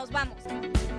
nos vamos.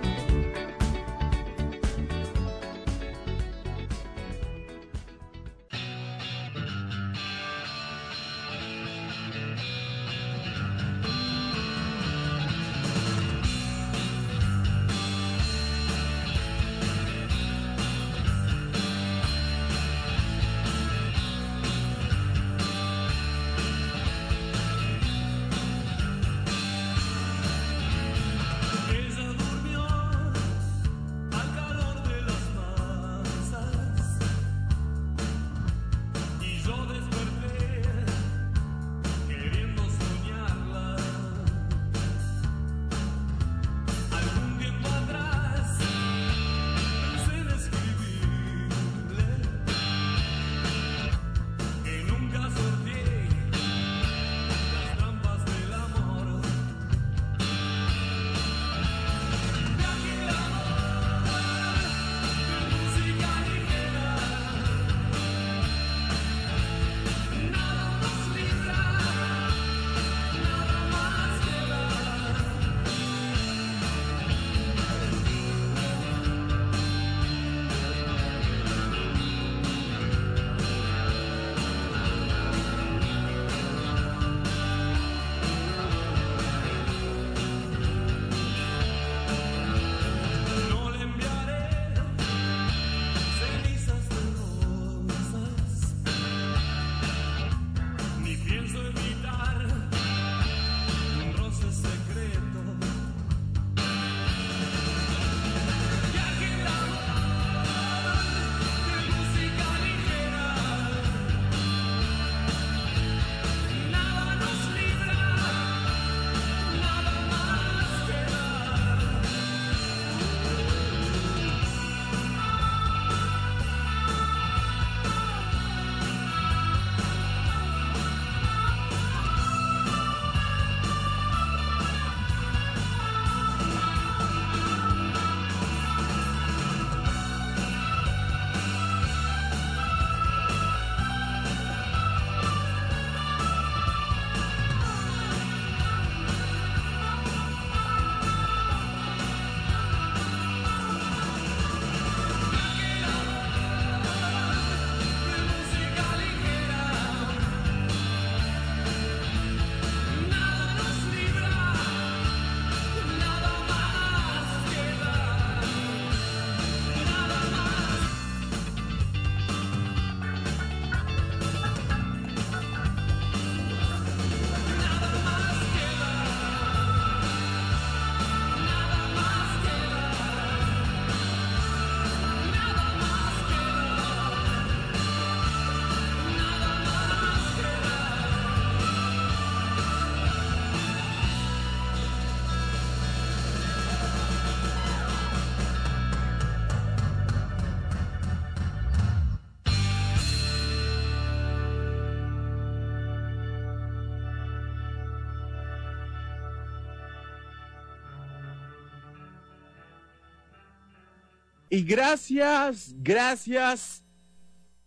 Y gracias, gracias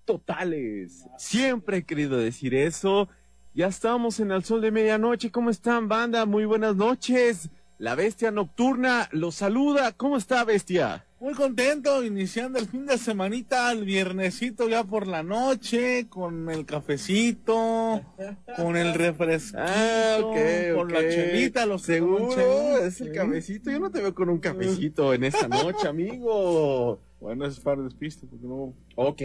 totales. Siempre he querido decir eso. Ya estamos en el sol de medianoche. ¿Cómo están, banda? Muy buenas noches. La bestia nocturna los saluda. ¿Cómo está, bestia? Muy contento, iniciando el fin de semanita, el viernesito ya por la noche, con el cafecito, con el refresquito, Ah, ok, con la chelita, los Seguro, chela, es el cafecito. Yo no te veo con un cafecito en esta noche, amigo. Bueno, es para despiste, porque no... Ok,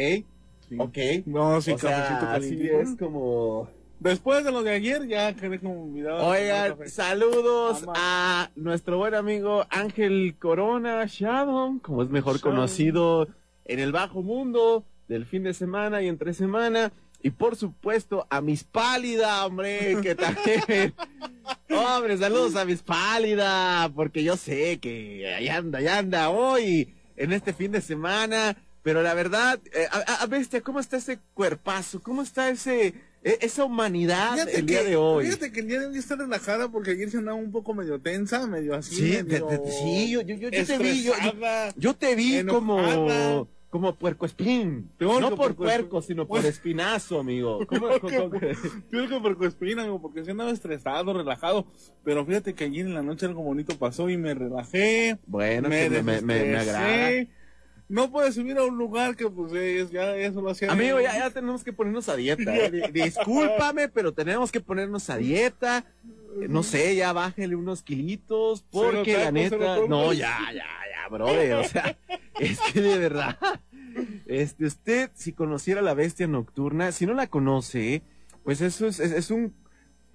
sí. ok. No, sí, o sea, cafecito así es como... Después de lo de ayer, ya quedé como olvidado. Oigan, saludos a nuestro buen amigo Ángel Corona Shadow, como es mejor Shadow. conocido en el bajo mundo del fin de semana y entre semana. Y por supuesto a Miss Pálida, hombre, que también. hombre, saludos a Miss Pálida, porque yo sé que ahí anda, ahí anda hoy, en este fin de semana. Pero la verdad, eh, a, a- bestia, ¿cómo está ese cuerpazo? ¿Cómo está ese, esa humanidad Fíjate el día que- de hoy? Fíjate que el día de hoy está relajada porque ayer se andaba un poco medio tensa, medio así. Sí, medio te- te- sí, yo, yo, yo, yo te vi, yo, yo- yo te vi enojada. como, como puercoespín. Peor no por puerco, sino por espinazo, amigo. ¿Cómo, cómo- cómo- Peor que puercoespina, amigo, porque si andaba estresado, relajado. Pero fíjate que ayer en la noche algo bonito pasó y me relajé. Bueno, me, que me, me, me- agrada. No puedes subir a un lugar que pues es- ya eso lo hacía. Amigo, ya, ya tenemos que ponernos a dieta. ¿eh? Di- Discúlpame, pero tenemos que ponernos a dieta. Eh, No sé, ya bájale unos kilitos, porque la neta. No, ya, ya, ya, brother. O sea, es que de verdad. Este, usted, si conociera la bestia nocturna, si no la conoce, pues eso es, es, es un.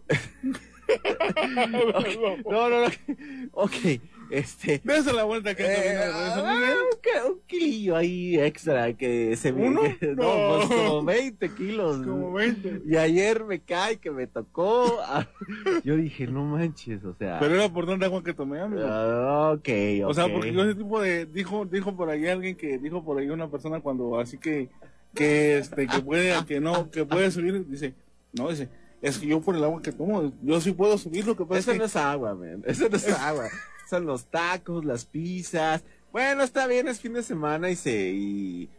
No, no, no. Ok, este. Dese la vuelta que Eh, ah, un, un kilillo ahí extra que se me ¿Uno? no, No. pues como 20 kilos. Como 20. Y ayer me cae que me tocó. ah, Yo dije, no manches, o sea. Pero era por tanta agua que tomé, amigo. ah, ok. O sea, porque yo ese tipo de dijo dijo por ahí alguien que dijo por ahí una persona cuando así que que este que puede que no que puede subir dice no dice es que yo por el agua que tomo yo sí puedo subir lo que pasa Eso es no es agua, man. Eso no es agua. Son los tacos, las pizzas. Bueno, está bien, es fin de semana y se. Y,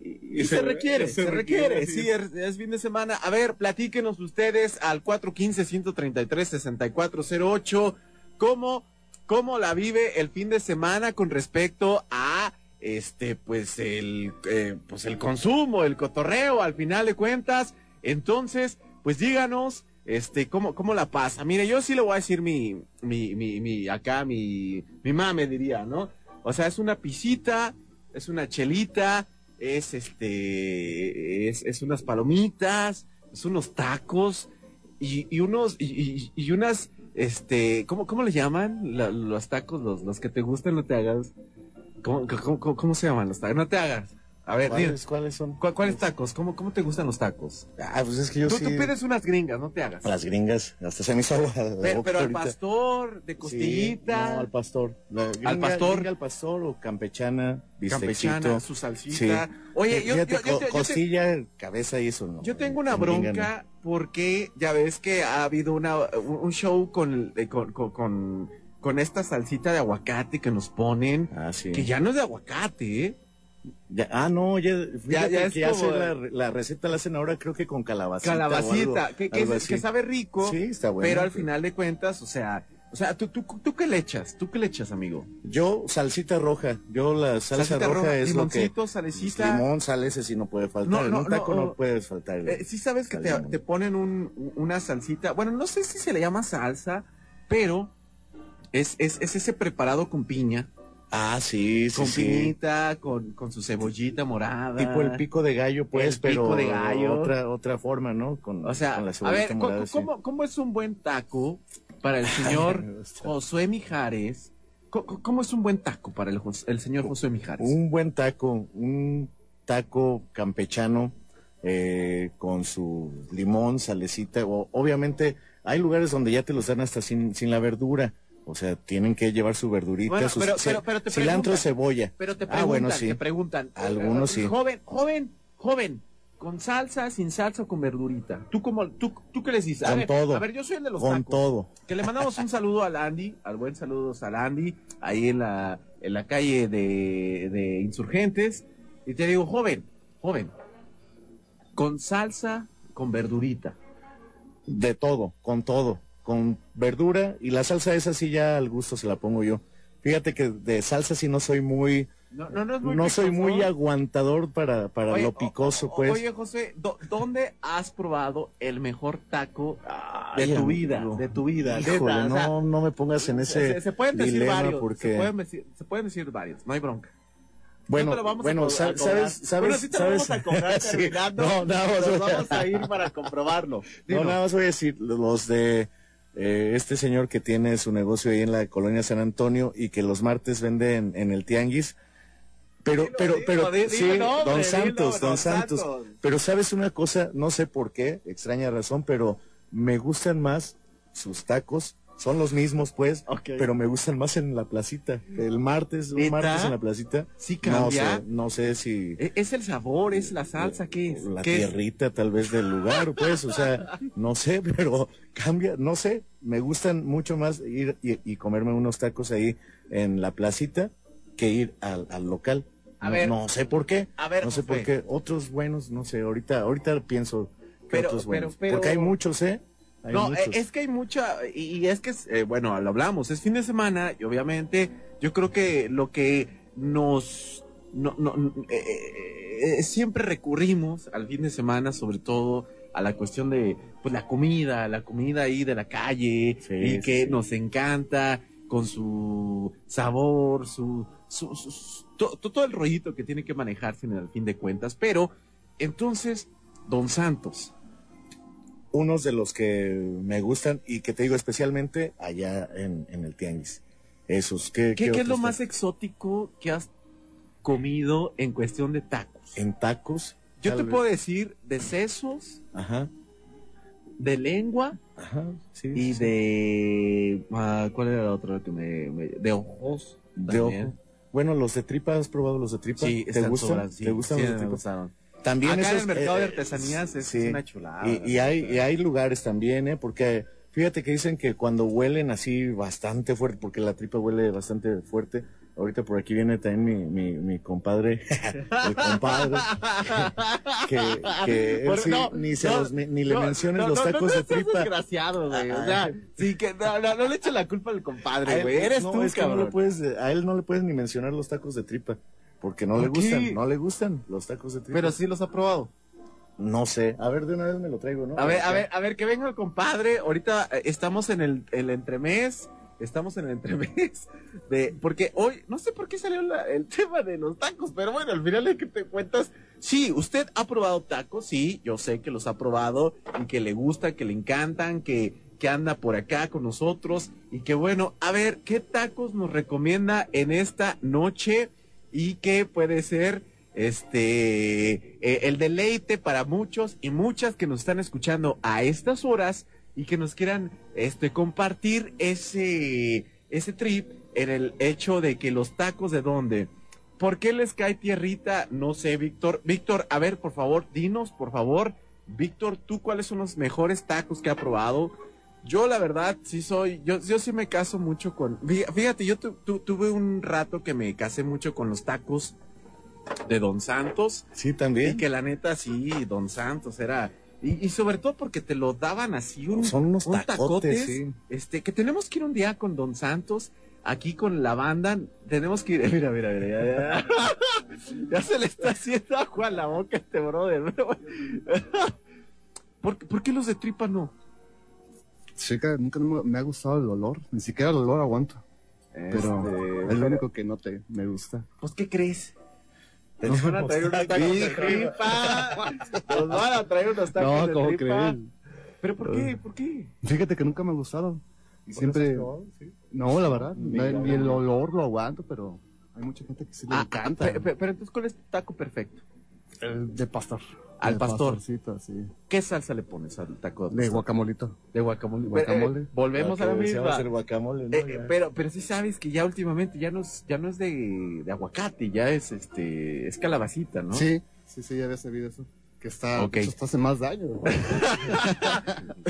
y- y Y se, se- requiere, se se, requiere, sí, es, es fin de semana. A ver, platíquenos ustedes al 415-133-6408, ¿cómo, cómo la vive el fin de semana con respecto a este, pues el, eh, pues el consumo, el cotorreo, al final de cuentas. Entonces, pues díganos, este, cómo, cómo la pasa. Mire, yo sí le voy a decir mi, mi, mi, mi, acá, mi, mi mame diría, ¿no? O sea, es una pisita, es una chelita, es este, es, es unas palomitas, es unos tacos y, y unos, y, y- y unas, este, ¿cómo, cómo le llaman? La- los tacos, los, los que te gustan, no te hagas. ¿Cómo, cómo, cómo- cómo se llaman los tacos? No te hagas. A ver, ¿Cuáles, ¿Cuáles son? ¿cu- ¿cuáles tacos? ¿Cómo, ¿Cómo te gustan los tacos? Ah, pues es que yo Tú, sí. tú pides unas gringas, no te hagas. Las gringas, hasta se me hizo agua Pero, al pastor, de Sí, costillita, no, al pastor. Gringa- Al pastor. gringa al pastor o campechana, bistecito. campechana, su salsita. Sí. Oye, Eh, yo, fíjate, yo- yo- yo- costilla, cabeza y eso no. Yo tengo una gringa bronca porque ya ves que ha habido una, un show con, eh, con, con, con, con esta salsita de aguacate que nos ponen. Ah, sí. que ya no es de aguacate, ¿eh? Ya- ah, no, ya, fíjate ya es que hace la, la receta la hacen ahora creo que con calabacita. o Calabacita, algo- que, que, algo es- que así. sabe rico, Sí, está bueno. pero al final de cuentas, o sea, o sea, ¿tú, tú, tú qué le echas? ¿Tú qué le echas, amigo? Yo, salsita roja. Yo la salsa Salsita roja, roja, es lo que... limoncito, salecita. Limón, sal, ese sí no puede faltar. No, en no, taco no, puedes faltar. Eh, sí sabes que te ponen un, una salsita, bueno, no sé si se le llama salsa, pero es, es, es ese preparado con piña, Ah, sí, sí, con sí. con, con su cebollita morada. Tipo el pico de gallo, pues, El pero pico de gallo. otra otra forma, ¿no? Con, O sea, con la a cebollita ver, morada, ¿cómo, sí. cómo, es un buen taco para el señor. Josué Mijares? ¿Cómo, cómo es un buen taco para el, el señor Josué Mijares? Un buen taco, un taco campechano eh, con su limón, salecita. O, obviamente, hay lugares donde ya te los dan hasta sin, sin la verdura. O sea, tienen que llevar su verdurita, Bueno, su pero- ce- pero- pero te cilantro, preguntan. cebolla. Pero te Ah, preguntan, bueno, sí. te preguntan. Algunos sí. Joven, joven, joven, con salsa, sin salsa o con verdurita. ¿Tú, cómo, tú, tú qué les dices? A Con ver, todo. A ver, yo soy el de los Con tacos. todo. Que le mandamos un saludo al Andy, al buen saludo al Andy, ahí en la, en la calle de, de Insurgentes. Y te digo, joven, joven, con salsa, con verdurita. De todo, con todo. Con verdura y la salsa esa sí ya al gusto se la pongo yo. Fíjate que de salsa sí no soy muy, No, no, no, es muy no soy picoso. muy aguantador para, para Oye, lo picoso, pues. Oye, José, ¿dó- ¿dónde has probado el mejor taco de Ay, tu vida? De tu vida. Híjole, neta, o sea, no, no me pongas en ese se, se pueden decir varios. porque, Se, pueden decir, se pueden decir varios, no hay bronca. bueno, No vamos bueno, a sabes, sabes, Bueno, sí te sabes, vamos a cobrar Sí, no, nada más vamos a ir para comprobarlo. no, Dinos. nada más voy a decir, los de eh, este señor que tiene su negocio ahí en la colonia San Antonio y que los martes vende en, en el Tianguis. Pero, Dilo, pero, dilo, pero, sí, nombre, don Santos, don don Santos. Santos. Pero sabes una cosa, no sé por qué, extraña razón, pero me gustan más sus tacos. Son los mismos, pues, pero me gustan más en la placita. El martes, un martes en la placita. Sí No cambia. sé, no sé si ¿E- ¿Es el sabor? ¿Es la salsa? ¿Qué es? la ¿Qué es? tierrita tal vez del lugar, pues, o sea, no sé, pero cambia, no sé, me gustan mucho más ir y, y comerme unos tacos ahí en la placita que ir al, al local. A no, ver. no sé por qué. A ver, no sé por qué. Otros buenos, no sé. Ahorita, ahorita pienso que Pero- otros pero- buenos. pero- Porque hay muchos, ¿eh? Hay no, muchos. eh, es que hay mucha, y, es que, eh, bueno, lo hablamos, es fin de semana y obviamente yo creo que lo que nos, no, no, eh, eh, eh, siempre recurrimos al fin de semana, sobre todo a la cuestión de, pues la comida, la comida ahí de la calle, Sí, y que sí. nos encanta con su sabor, su, su, su- su- to- to- todo el rollito que tiene que manejarse en el fin de cuentas, pero entonces, Don Santos, unos de los que me gustan y que te digo especialmente allá en, en el tianguis. Esos. ¿Qué, ¿Qué, qué es lo más exótico que has comido en cuestión de tacos? En tacos. Yo te vez. puedo decir de sesos, Ajá, de lengua ajá, sí. y sí. de... ah, ¿Cuál era la otra que me... me- de ojos. De también. ojo. Bueno, los de tripa, ¿has probado los de tripa? Sí, ¿Te gustan? sí, ¿Te gustan sí, los de me tripa? gustaron. También Acá en el mercado eh, de artesanías es, sí. una chulada. Y, y hay, y hay lugares también, ¿eh? Porque fíjate que dicen que cuando huelen así bastante fuerte, porque la tripa huele bastante fuerte. Ahorita por aquí viene también mi, mi, mi compadre, el compadre, que, que él sí, no, ni, se no, los, ni le No, menciones los tacos de tripa. desgraciado, güey. O sea, sí que no, le eches la culpa al compadre, güey. Eres tú, es que no cabrón. le puedes, a él no le puedes ni mencionar los tacos de tripa, porque no le gustan, no le gustan los tacos de tripa. Pero sí los ha probado. No sé, a ver, de una vez me lo traigo, ¿no? A ver, a ver, a ver, que venga el compadre. Ahorita eh, estamos en el, el entremés. Estamos en el entremés. De, porque hoy, no sé por qué salió la- el tema de los tacos, pero bueno, al final de que te cuentas. Sí, usted ha probado tacos, sí, yo sé que los ha probado y que le gusta, que le encantan, que, que anda por acá con nosotros. Y que bueno, a ver, ¿qué tacos nos recomienda en esta noche? Y qué puede ser este eh, el deleite para muchos y muchas que nos están escuchando a estas horas y que nos quieran este compartir ese ese trip en el hecho de que los tacos de dónde ¿Por qué les cae tierrita? No sé, Víctor. Víctor, a ver, por favor, dinos, por favor. Víctor, ¿tú cuáles son los mejores tacos que ha probado? Yo, la verdad, sí soy, yo, yo sí me caso mucho con, fí- fíjate, yo tu- tu- tuve un rato que me casé mucho con los tacos de Don Santos. Sí, Y también. que la neta, sí, Don Santos era. Y, y sobre todo porque te lo daban así un, Son unos un tacotes, tacotes, sí. Este, que tenemos que ir un día con Don Santos, aquí con la banda. Tenemos que ir. Mira, mira, mira. Ya, ya. Ya se le está haciendo agua a la boca a este brother. ¿Por, ¿Por qué los de tripa no? Chica, nunca me, ha gustado el olor. Ni siquiera el olor aguanto. Pero Este, es lo único que no te me gusta. Pues, ¿qué crees? Nos van a traer unos tacos de tripa. Nos van a traer unos tacos No, de ¿cómo tripa. crees? ¿Pero por qué? ¿Por qué? Fíjate que nunca me ha gustado. Y siempre. No, la verdad. no, ni el olor lo aguanto, pero hay mucha gente que sí le Ah, encanta. pe- pe- pero entonces, ¿cuál es tu taco perfecto? El de pastor. Al pastor. pastorcito, sí. ¿Qué salsa le pones al taco De guacamolito. De guacamole. Guacamole. Eh, volvemos a la misma. el guacamole, ¿no? Eh, pero, pero sí sabes que ya últimamente ya no es, ya no es de, de aguacate, ya es este, es calabacita, ¿no? Sí, sí, sí, ya había sabido eso. Que está, Ok. eso está hace más daño.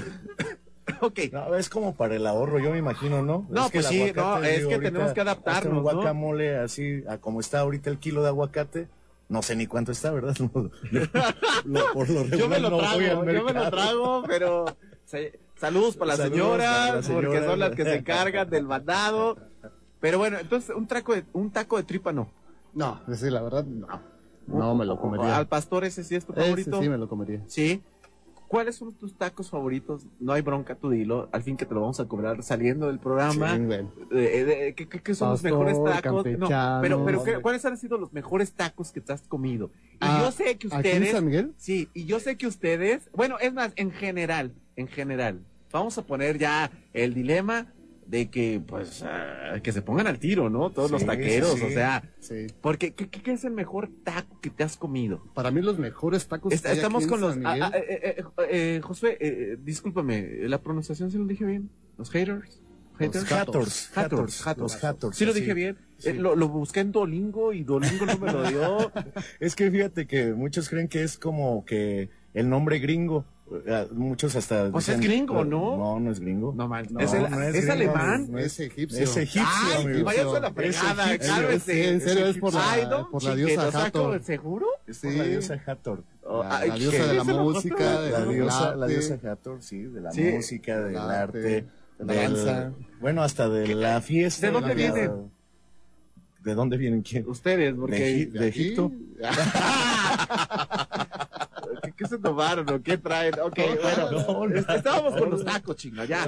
Ok. No, es como para el ahorro, yo me imagino, ¿no? No, Es que pues sí, no, es que ahorita tenemos que adaptarnos, un ¿no? guacamole así, a como está ahorita el kilo de aguacate, no sé ni cuánto está, ¿verdad? No, lo- por lo Yo me regular lo no trago, yo me lo trago, pero se- saludos para las Saludos señoras, para las porque son las que se encargan del mandado. Pero bueno, entonces un taco de, un taco de tripa no. No, sí, la verdad, no. No me lo comería. Al pastor ese sí es tu Ese favorito. sí me lo comería. Sí. ¿Cuáles son tus tacos favoritos? No hay bronca, tú dilo. Al fin que te lo vamos a cobrar saliendo del programa. Sí, güey. Eh, eh, ¿qué, qué- qué son los mejores tacos? No, pero, pero ¿qué- Hombre. ¿cuáles han sido los mejores tacos que te has comido? Y Ah, yo sé que ¿Aquí en. San Miguel? Sí, y yo sé que ustedes... Bueno, es más, en general, en general. Vamos a poner ya el dilema de que, pues, ah, que se pongan al tiro, ¿no? Todos los taqueros, sí, o sea... Sí. Porque, ¿qué, qué- es el mejor taco que te has comido? Para mí los mejores tacos Está- que hay estamos aquí con en los. San ah, Miguel. ah, eh, eh, eh, Josué, eh, discúlpame, ¿la pronunciación sí lo dije bien? ¿Los haters? ¿Haters? Haters, Haters, haters, haters. los haters. Sí lo dije bien. Sí. Eh, lo, lo busqué en Dolingo y Dolingo no me lo dio. Es que fíjate que muchos creen que es como que el nombre gringo, Muchos hasta. Pues es dicen- gringo, ¿no? No, no es gringo. No, man, No, es, el- no es ¿es gringo, alemán. no Es egipcio. Es egipcio, Ay, amigo. váyanse a la Es fregada, cálmese. Sí, en serio, es por la- Ay, no, por la diosa Hathor. ¿cómo, ¿Seguro? Es por la Sí. diosa Hathor. Oh, La, ay, la diosa ¿qué? de la ¿Es música, ojotro? La diosa, arte, la diosa Hathor, sí, de la Sí. música, del arte, de la danza. bueno, hasta de la fiesta. ¿De dónde vienen? ¿De dónde vienen quién? Ustedes, De, porque... De aquí. Egipto. ¿Qué, qué se tomaron o qué traen? Ok, bueno. No, no. es- Estábamos con los tacos, chinga, ya.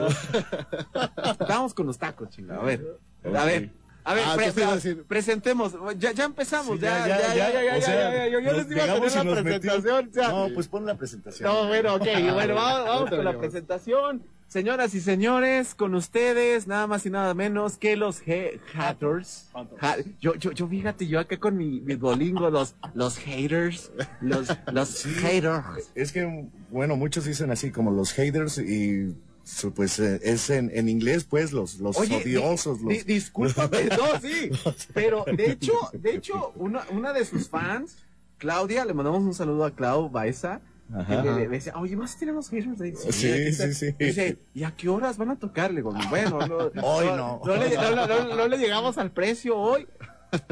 Estábamos con los tacos, chinga. A ver. A ver. A ver, Ah, pre- ¿qué te iba a decir? presentemos. Ya, ya empezamos. Sí, ya, ya, ya, ya, ya, o ya, sea, ya, ya, Yo, yo les iba a poner la presentación. sea, No, pues pon la presentación. No, bueno, ok, bueno, vamos, vamos con la presentación. Señoras y señores, con ustedes, nada más y nada menos que los haters. Ha- yo, yo, yo, fíjate, yo acá con mi, mi bolingo, los, los haters, los, los haters. Es que, bueno, muchos dicen así como los haters y su- pues eh, es en, en inglés, pues los, los Oye, odiosos. di- los... di- discúlpame, no, sí, pero de hecho, de hecho, una, una de sus fans, Claudia, le mandamos un saludo a Clau Baeza, Ajá. le, le decía, oye, ¿vas a tener los haters ahí? Sí, está". sí, sí. Dice, ¿y a qué horas van a tocar? Le digo, bueno, no, Hoy no. No, le, no, no, no, no le llegamos al precio hoy.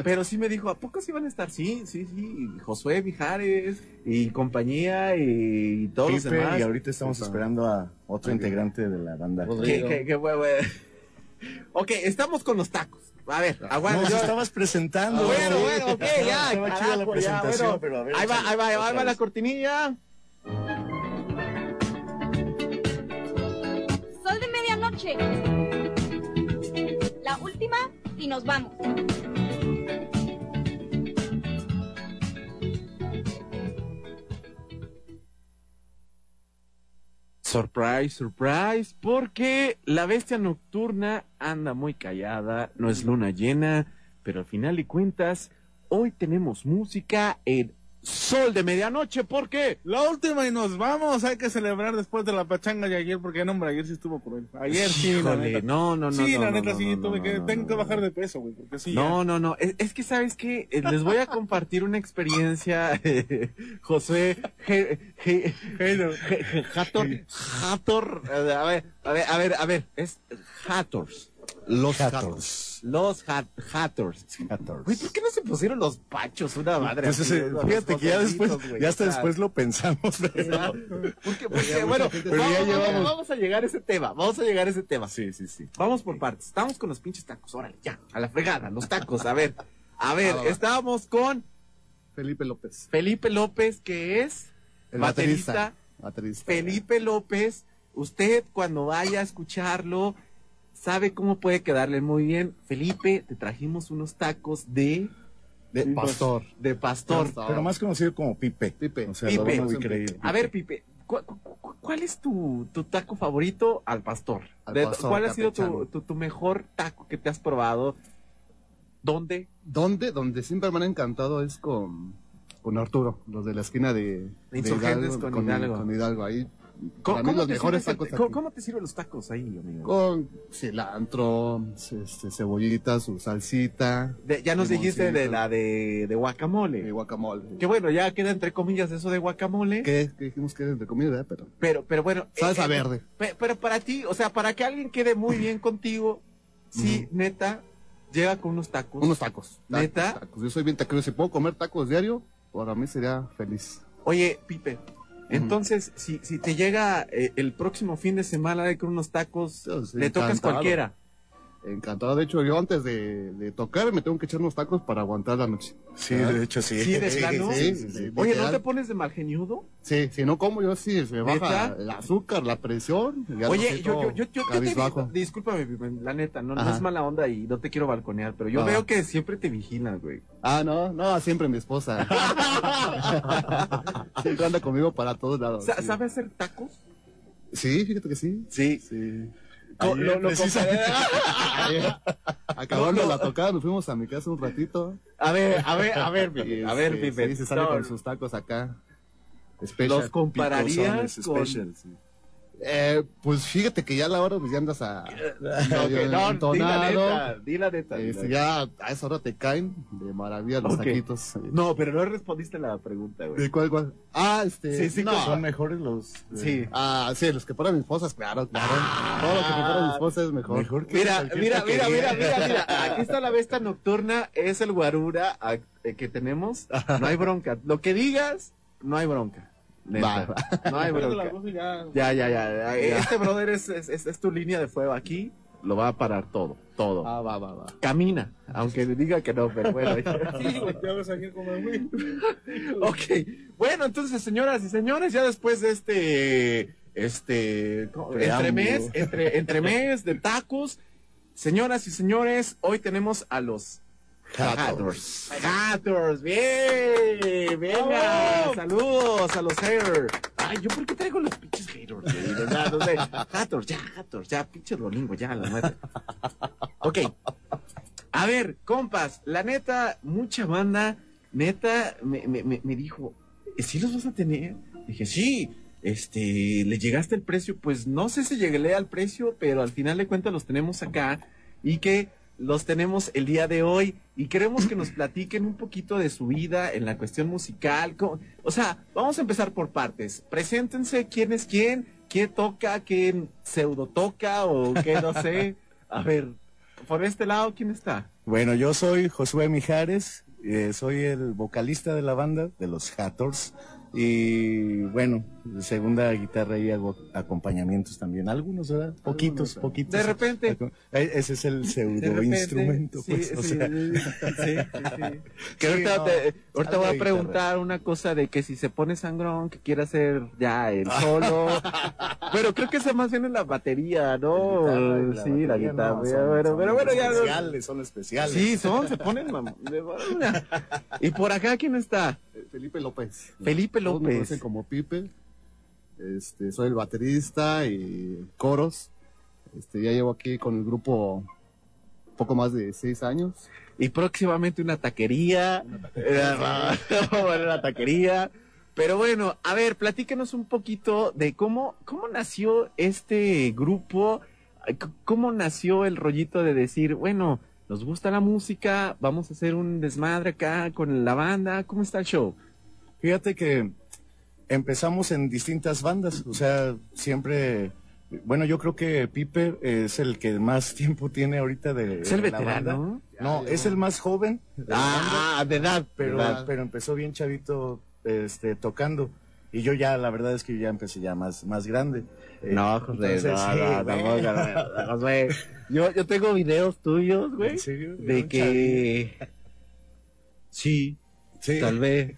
Pero sí me dijo, ¿a poco sí van a estar? Sí, sí, sí. y Josué Mijares y compañía y todos los demás. y ahorita estamos esperando a otro integrante de la banda. ¿Qué, qué, qué, güey? Ok, estamos con los tacos. A ver, aguanta. Nos yo- estabas presentando. Bueno, Sí. bueno, ok, ya. Estaba chida carajo, la ya, presentación, bueno. pero a ver. ahí va, ahí va, ahí va la cortinilla. Sol de medianoche. La última y nos vamos. Surprise, surprise, porque la bestia nocturna anda muy callada, no es luna llena, pero al final de cuentas, hoy tenemos música en Sol de Medianoche, ¿por qué? La última y nos vamos. Hay que celebrar después de la pachanga de ayer, porque no, hombre, ayer sí estuvo cruel. Ayer sí, la neta. no, no, no. sí, la neta sí, tuve que, tengo que bajar de peso, güey, porque sí. No, no, no. Es, es que, ¿sabes qué? Eh, Les voy a compartir una experiencia, eh, He- Hathor. Hathor. A ver, a ver, a ver, a ver. Es Hathors. Los Hators. Los Hat-. Hators. Güey, ¿por qué no se pusieron los pachos? Una madre. Pues ese- los fíjate que ya después, güey, ya hasta después lo pensamos. ¿verdad? Porque, bueno, vamos, pero ya vamos- llevamos- vamos a llegar a ese tema. Vamos a llegar a ese tema. Sí, sí, sí. Vamos por partes. Estamos con los pinches tacos. Órale, ya. A la fregada, los tacos. A ver. A ver, Ah, estábamos con Felipe López. Felipe López, que es El baterista. baterista. Baterista. Felipe López, usted cuando vaya a escucharlo, sabe cómo puede quedarle muy bien. Felipe, te trajimos unos tacos de, De Pastor. de pastor. Pastor. Pero más conocido como Pipe. Pipe. O sea, Pipe. lo van a ver, Pipe, ¿cu- cu- cu- ¿cuál es tu, tu taco favorito al pastor? Al De- pastor ¿Cuál ha sido tu, tu, tu mejor taco que te has probado? ¿Dónde? ¿Dónde? Donde siempre me han encantado es con, con Arturo, los de la esquina de, De Insurgentes Hidalgo, con Hidalgo. Con Hidalgo, ahí. ¿Cómo, Para mí cómo los te mejores sirves el- tacos ¿cómo, aquí. cómo te sirven los tacos ahí, amigo? Con cilantro, este, cebollita, su salsita, De- ya nos dijiste de la de, de guacamole. y guacamole. Que bueno, ya queda entre comillas eso de guacamole. ¿Qué? ¿Qué dijimos que era entre ¿verdad? Pero Pero, pero bueno. Salsa eh, verde. pe- Pero, para ti, o sea, para que alguien quede muy bien contigo, sí, neta, llega con unos tacos. unos tacos. tacos ¿Neta? tacos. Yo soy bien taquero. Si puedo comer tacos diario, para mí sería feliz. Oye, Pipe, entonces, si, si te llega eh, el próximo fin de semana de con unos tacos, Sí, le tocas encantado. cualquiera. Encantado. De hecho, yo antes de, de tocar me tengo que echar unos tacos para aguantar la noche. Sí, de hecho sí. Sí, de plano. sí, sí, sí. sí. Oye, ¿no te pones de mal geniudo? Sí, si no como yo sí, se baja ¿Neta? el azúcar, la presión. Oye, no yo, yo, yo, yo, yo te vi- discúlpame, la neta, no, no es mala onda y no te quiero balconear, pero yo Ah. veo que siempre te vigilan, güey. Ah, no, no, siempre mi esposa. siempre anda conmigo para todos lados. Sa- sí. ¿Sabe hacer tacos? Sí, fíjate que sí. Sí. Sí. Ayer, lo- lo Acabando No, no. la tocada, nos fuimos a mi casa un ratito. A ver, a ver, a ver, Pipe, a ver, Pipe. Sí, se sale No, con sus tacos acá. Special. ¿Los compararías con, sí. Eh, pues fíjate que ya a la hora pues ya andas a medio Ok, no, di la entonado. neta, di la neta. di la Este, ya a esa hora te caen de maravilla los Ok. taquitos. No, pero no respondiste la pregunta, güey. ¿De cuál, cuál? Ah, este. Sí, sí, no. Son mejores los... Sí. Ah, sí, los que ponen mis esposas, claro, claro. Todo lo que prepara mi esposa es mejor. Mejor que Mira, mira, mira, taquería. mira, mira, mira. Aquí está la besta nocturna, es el guarura eh, que tenemos. No hay bronca. Lo que digas, no hay bronca. Neta. Va, No hay bronca. ya- Ya, ya, ya. Este brother es, es, es- es tu línea de fuego aquí. Lo va a parar todo, todo. Ah, va, va, va. Camina, aunque diga que no, pero bueno. Sí, aquí como ok. Bueno, entonces, señoras y señores, ya después de este, este, entremés, entre, entremés de tacos, señoras y señores, hoy tenemos a los Haters. Haters, bien, venga, saludos a los haters. Ay, ¿yo por qué traigo los pinches haters? güey? De verdad, no sé. Haters, ya, haters, ya, pinche domingo, ya, la neta. Ok. A ver, compas, la neta, mucha banda, neta, me, me, me, me dijo, ¿sí los vas a tener? Dije, sí. Este, ¿le llegaste el precio? Pues no sé si llegué al precio, pero al final de cuentas los tenemos acá y que los tenemos el día de hoy y queremos que nos platiquen un poquito de su vida en la cuestión musical. O sea, vamos a empezar por partes. Preséntense quién es quién, quién toca, quién pseudo toca o qué no sé. A ver, por este lado, ¿quién está? Bueno, yo soy Josué Mijares, eh, soy el vocalista de la banda, de los Haters, y bueno, segunda guitarra y hago acompañamientos también, algunos, ¿verdad? Poquitos, poquitos. De repente. Eh, Ese es el pseudo repente, instrumento, sí, pues, o sí, sea. sí, sí, sí. Que Sí, ahorita, no, te- ahorita algo voy a preguntar una cosa de que si se pone sangrón, que quiere hacer ya el solo. pero creo que eso más bien en la batería, ¿no? Guitarra sí, la guitarra. no, son- pero, son pero bueno, ya. especiales, son especiales. Sí, son, se ponen mam- de maravilla. Y por acá, ¿quién está? Eh, Felipe López. Felipe Todos me López. conocen como Pipe. Este, soy el baterista y coros. Este, ya llevo aquí con el grupo poco más de seis años. y próximamente una taquería. Era- bueno, una taquería. Pero bueno, a ver, platícanos un poquito de cómo, cómo nació este grupo, cómo nació el rollito de decir, bueno, nos gusta la música, vamos a hacer un desmadre acá con la banda, ¿cómo está el show? Fíjate que empezamos en distintas bandas, o sea, siempre, bueno, yo creo que Piper es el que más tiempo tiene ahorita de, Es el de la veterano. banda. No, es el más joven, de Ah, de edad, pero, de edad. pero empezó bien chavito este, tocando. Y yo ya, la verdad es que yo ya empecé ya más, más grande. Eh, No, José, entonces, no, sí, no, güey. tampoco, no, no, José. Yo, yo tengo videos tuyos, güey, ¿En serio? de que sí, Sí. tal vez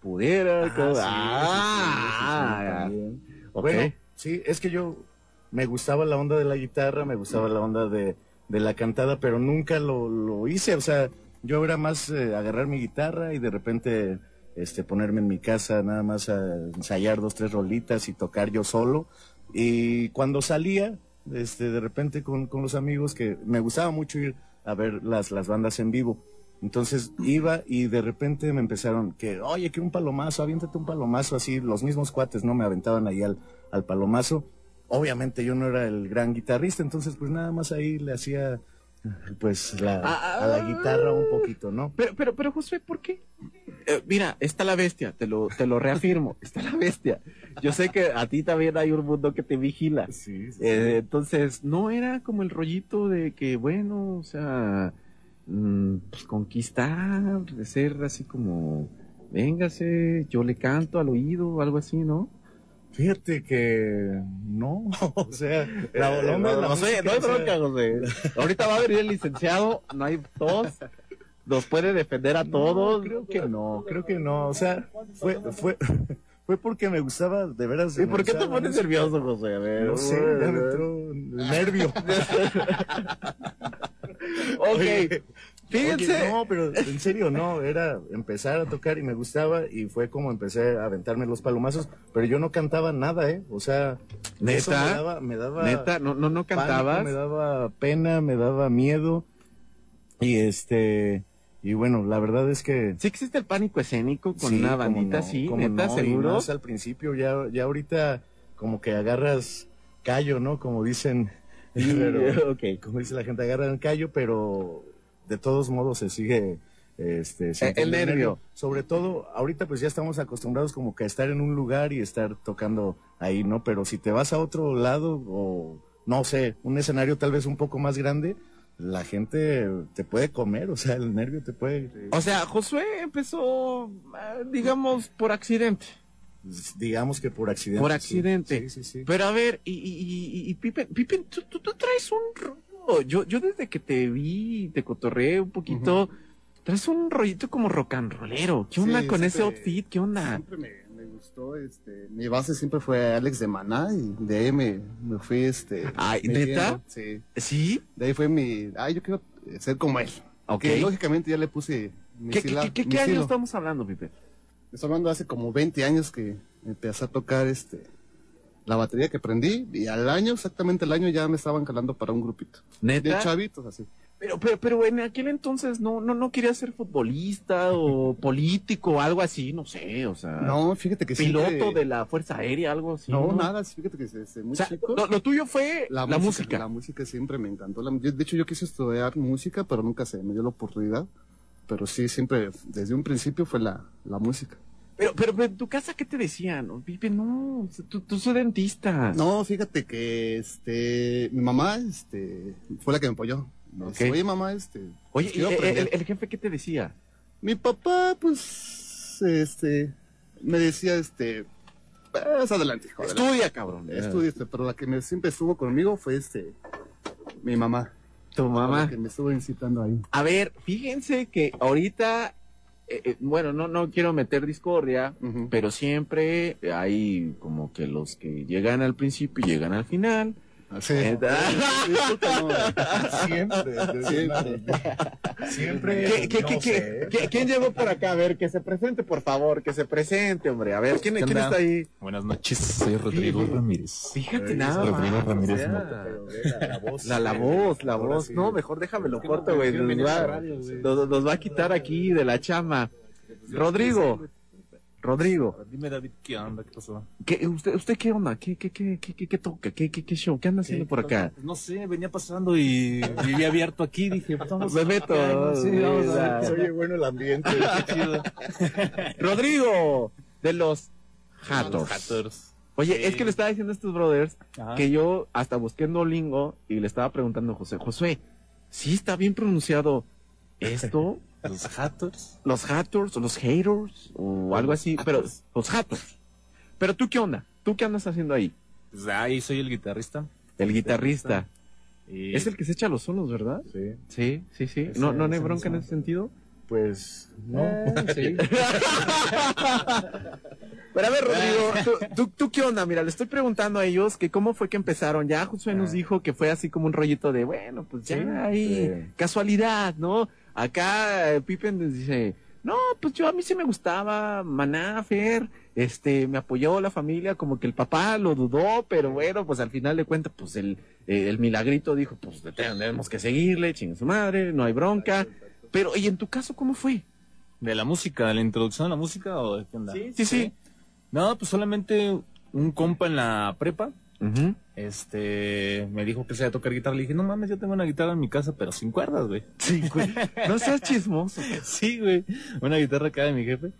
pudiera. Ah, como- sí, ah, sí, sí, sí, también. ok. Bueno, sí, es que yo me gustaba la onda de la guitarra, me gustaba la onda de, de la cantada, pero nunca lo, lo hice. O sea, yo era más eh, agarrar mi guitarra y de repente este, ponerme en mi casa nada más a ensayar dos, tres rolitas y tocar yo solo. Y cuando salía, este, de repente con, con los amigos, que me gustaba mucho ir a ver las, las bandas en vivo. Entonces iba y de repente me empezaron que, oye, que un palomazo, aviéntate un palomazo, así, los mismos cuates, ¿no? Me aventaban ahí al, al palomazo. Obviamente yo no era el gran guitarrista, entonces pues nada más ahí le hacía, pues, la, Ah, a la guitarra un poquito, ¿no? Pero, pero, pero, José, ¿por qué? Eh, mira, está la bestia, te lo, te lo reafirmo, está la bestia. Yo sé que a ti también hay un mundo que te vigila. Sí, sí, Eh, entonces, no era como el rollito de que, bueno, o sea, mm, pues conquistar, de ser así como, véngase, yo le canto al oído, algo así, ¿no? Fíjate que no, o sea, la, la Eh, la no sé, música, no hay bronca, José. Ahorita va a venir el licenciado, no hay tos, nos puede defender a todos. No, creo que no, creo que no, o sea, fue, fue, fue porque me gustaba de veras. ¿Y por qué te la pones nervioso, José? A ver, No sé, ya me entró nervio. Ok, fíjense. Oye, no, pero en serio, no, era empezar a tocar y me gustaba y fue como empecé a aventarme los palomazos, pero yo no cantaba nada, ¿eh? O sea, ¿Neta? eso me daba, me daba Neta, no, no, no pánico, cantabas. me daba pena, me daba miedo y este, y bueno, la verdad es que... Sí existe el pánico escénico con sí, una bandita no, así, neta, no, y seguro. más al principio, ya, ya ahorita como que agarras callo, ¿no? Como dicen, Sí, pero- ok. como dice la gente, agarran callo, pero de todos modos se sigue este, el nervio. Sobre todo, ahorita pues ya estamos acostumbrados como que a estar en un lugar y estar tocando ahí, ¿no? Pero si te vas a otro lado o, no sé, un escenario tal vez un poco más grande, la gente te puede comer, o sea, el nervio te puede, O sea, Josué empezó, ah, digamos, por accidente. digamos que por accidente. Por accidente. Sí, sí, sí. Pero a ver, y, y, y, y Pippen, Pippen, tú, tú, tú traes un. Yo, yo desde que te vi, te cotorreé un poquito, traes un rollito como rock and rollero. ¿Qué onda Sí, con ese outfit? ¿Qué onda? Siempre me, me gustó, este, mi base siempre fue Alex de Maná y de ahí me, me fui, este... Ay. ¿neta? Sí, ¿Sí? de ahí fue mi, ay, yo quiero ser como él. Ok. Que lógicamente ya le puse mi ¿Qué, qué, estilo- qué, qué, mi qué año estamos hablando, Pippen? Estoy hablando hace como 20 años que empecé a tocar, este, la batería que aprendí y al año, exactamente el año, ya me estaban calando para un grupito. De ¿Neta? chavitos, así. Pero, pero, pero en aquel entonces no, no, no quería ser futbolista o político o algo así, no sé, o sea. No, fíjate que Piloto siempre- de la Fuerza Aérea, algo así. No, nada, fíjate que desde muy O sea, chico... lo, lo tuyo fue la, música. La música siempre me encantó. La- yo- de hecho, yo quise estudiar música, pero nunca se me dio la oportunidad. Pero sí, siempre, desde un principio fue la, la música. Pero, pero, pero en tu casa, ¿qué te decían? No, Pipe, no, tú, tú soy dentista. No, fíjate que este, mi mamá este, fue la que me apoyó. Me Ok. dice, Oye, mamá, este. Oye, pues, ¿y quiero el, aprender". el- jefe qué te decía? Mi papá, pues, este, me decía, este, pues adelante, hijo, adelante. Estudia, cabrón. Estudia, este, pero la que me, siempre estuvo conmigo fue este, mi mamá. Tu La mamá. que me estuvo incitando ahí. A ver, fíjense que ahorita, eh, eh, bueno, no, no quiero meter discordia, pero siempre hay como que los que llegan al principio y llegan al final. Sí. Eh. Siempre, Siempre. siempre. ¿Qué- qué- no qué- sé. qué- qué- ¿Quién llegó por acá? A ver, que se presente, por favor, que se presente, hombre. A ver, ¿quién, ¿Qué quién está ahí? Buenas noches, soy Rodrigo Fíjate. Ramírez. Fíjate nada Rodrigo Ramírez o sea, la voz. La, la voz, la voz. sí. No, mejor déjamelo corto, Nos, güey. nos- nos va a quitar aquí de la chama. Rodrigo, Rodrigo, Dime, David, ¿qué onda? ¿Qué pasó? ¿qué, usted, ¿usted qué onda? ¿Qué, qué, qué, qué, qué, qué toca? ¿Qué, qué, qué show? ¿Qué anda haciendo por acá? Pues no sé, venía pasando y vivía abierto aquí. Dije, pues vamos Me meto. Sí, vamos a ver. Se oye bueno el ambiente. Qué chido. Rodrigo, de los Los Hatters. Oye, Sí. es que le estaba diciendo a estos brothers Ajá. que yo hasta busqué en Duolingo y le estaba preguntando a José, José, ¿sí está bien pronunciado esto? Los Hatters. los haters o los haters o algo así, pero haters. los haters. Pero tú qué onda? ¿Tú qué andas haciendo ahí? Pues ahí soy el guitarrista. El guitarrista. Y Es el que se echa los solos, ¿verdad? Sí. Sí, sí, sí. Ese- ¿No, no hay bronca en ese sentido? Pues no. sí. Pero a ver, Rodrigo, ¿tú, tú, tú qué onda? Mira, le estoy preguntando a ellos que cómo fue que empezaron. Ya Josué nos Ah. dijo que fue así como un rollito de, bueno, pues ya Sí, hay sí. casualidad, ¿no? Acá eh, Pippen dice, no, pues yo a mí sí me gustaba Maná, Fer, este, me apoyó la familia, como que el papá lo dudó, pero bueno, pues al final de cuentas, pues el, eh, el milagrito dijo, pues tenemos que seguirle, chinga su madre, no hay bronca. Pero, ¿y en tu caso cómo fue? ¿De la música? ¿De la introducción a la música o de qué onda? sí, sí. No, pues solamente un compa en la prepa. Ujú. Este, me dijo que sabía tocar guitarra. Le dije, no mames, yo tengo una guitarra en mi casa, pero sin cuerdas, güey. Sí, güey. No seas chismoso. Sí, güey. Una guitarra acá de mi jefe.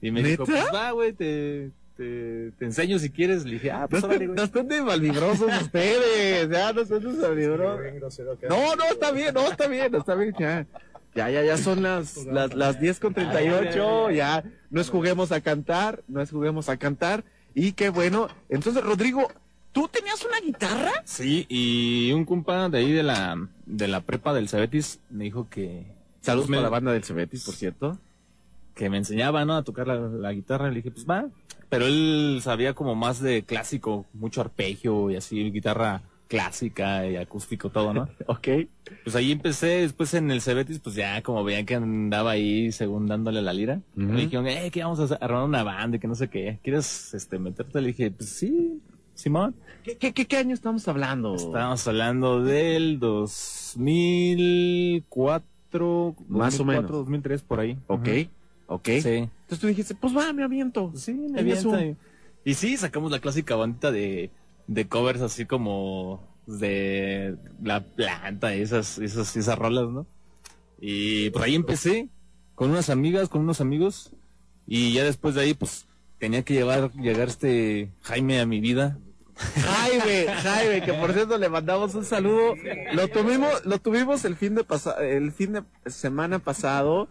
Y me dijo, pues va, güey, te, te, te enseño si quieres. Le dije, ah, No pues órale, estén, güey. no estén de malvibrosos ustedes, ya, no estén de malvibrosos. No, no, está bien, no, está bien, está bien, ya. Ya, ya, ya son las, las, las 10 con 38, ya. No es juguemos a cantar, no es juguemos a cantar. Y qué bueno. Entonces, Rodrigo, ¿tú tenías una guitarra? Sí, y un compa de ahí de la, de la prepa del Cebetis me dijo que, Saludos Me- para la banda del Cebetis, por cierto. que me enseñaba, ¿no? A tocar la, la guitarra. Le dije, pues va. Pero él sabía como más de clásico, mucho arpegio y así, guitarra clásica y acústico, todo, ¿no? Ok. Pues ahí empecé, después en el Cebetis, pues ya como veían que andaba ahí según dándole la lira, me dijeron, eh, que vamos a armar una banda, y que no sé qué, ¿quieres este meterte? Le dije, pues sí, Simón. ¿Qué, qué, qué, qué año estamos hablando? Estábamos hablando del 2004, Más o 2004, menos. 2003 por ahí. Ok, ok. Sí. Entonces tú dijiste, pues va, me aviento. Sí, me un- y- sí, sacamos la clásica bandita de de covers así como de la planta, esas, esas, esas rolas, ¿no? Y pues ahí empecé con unas amigas, con unos amigos, y ya después de ahí, pues tenía que llevar, llegar este Jaime a mi vida. Jaime, Jaime, que por cierto le mandamos un saludo. Lo tuvimos, lo tuvimos el fin de pasa- el fin de semana pasado.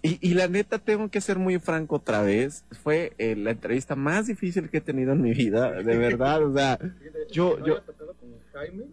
Y, y la neta tengo que ser muy franco otra vez. Fue eh, la entrevista más difícil que he tenido en mi vida, de verdad. O sea, yo, yo, Jaime,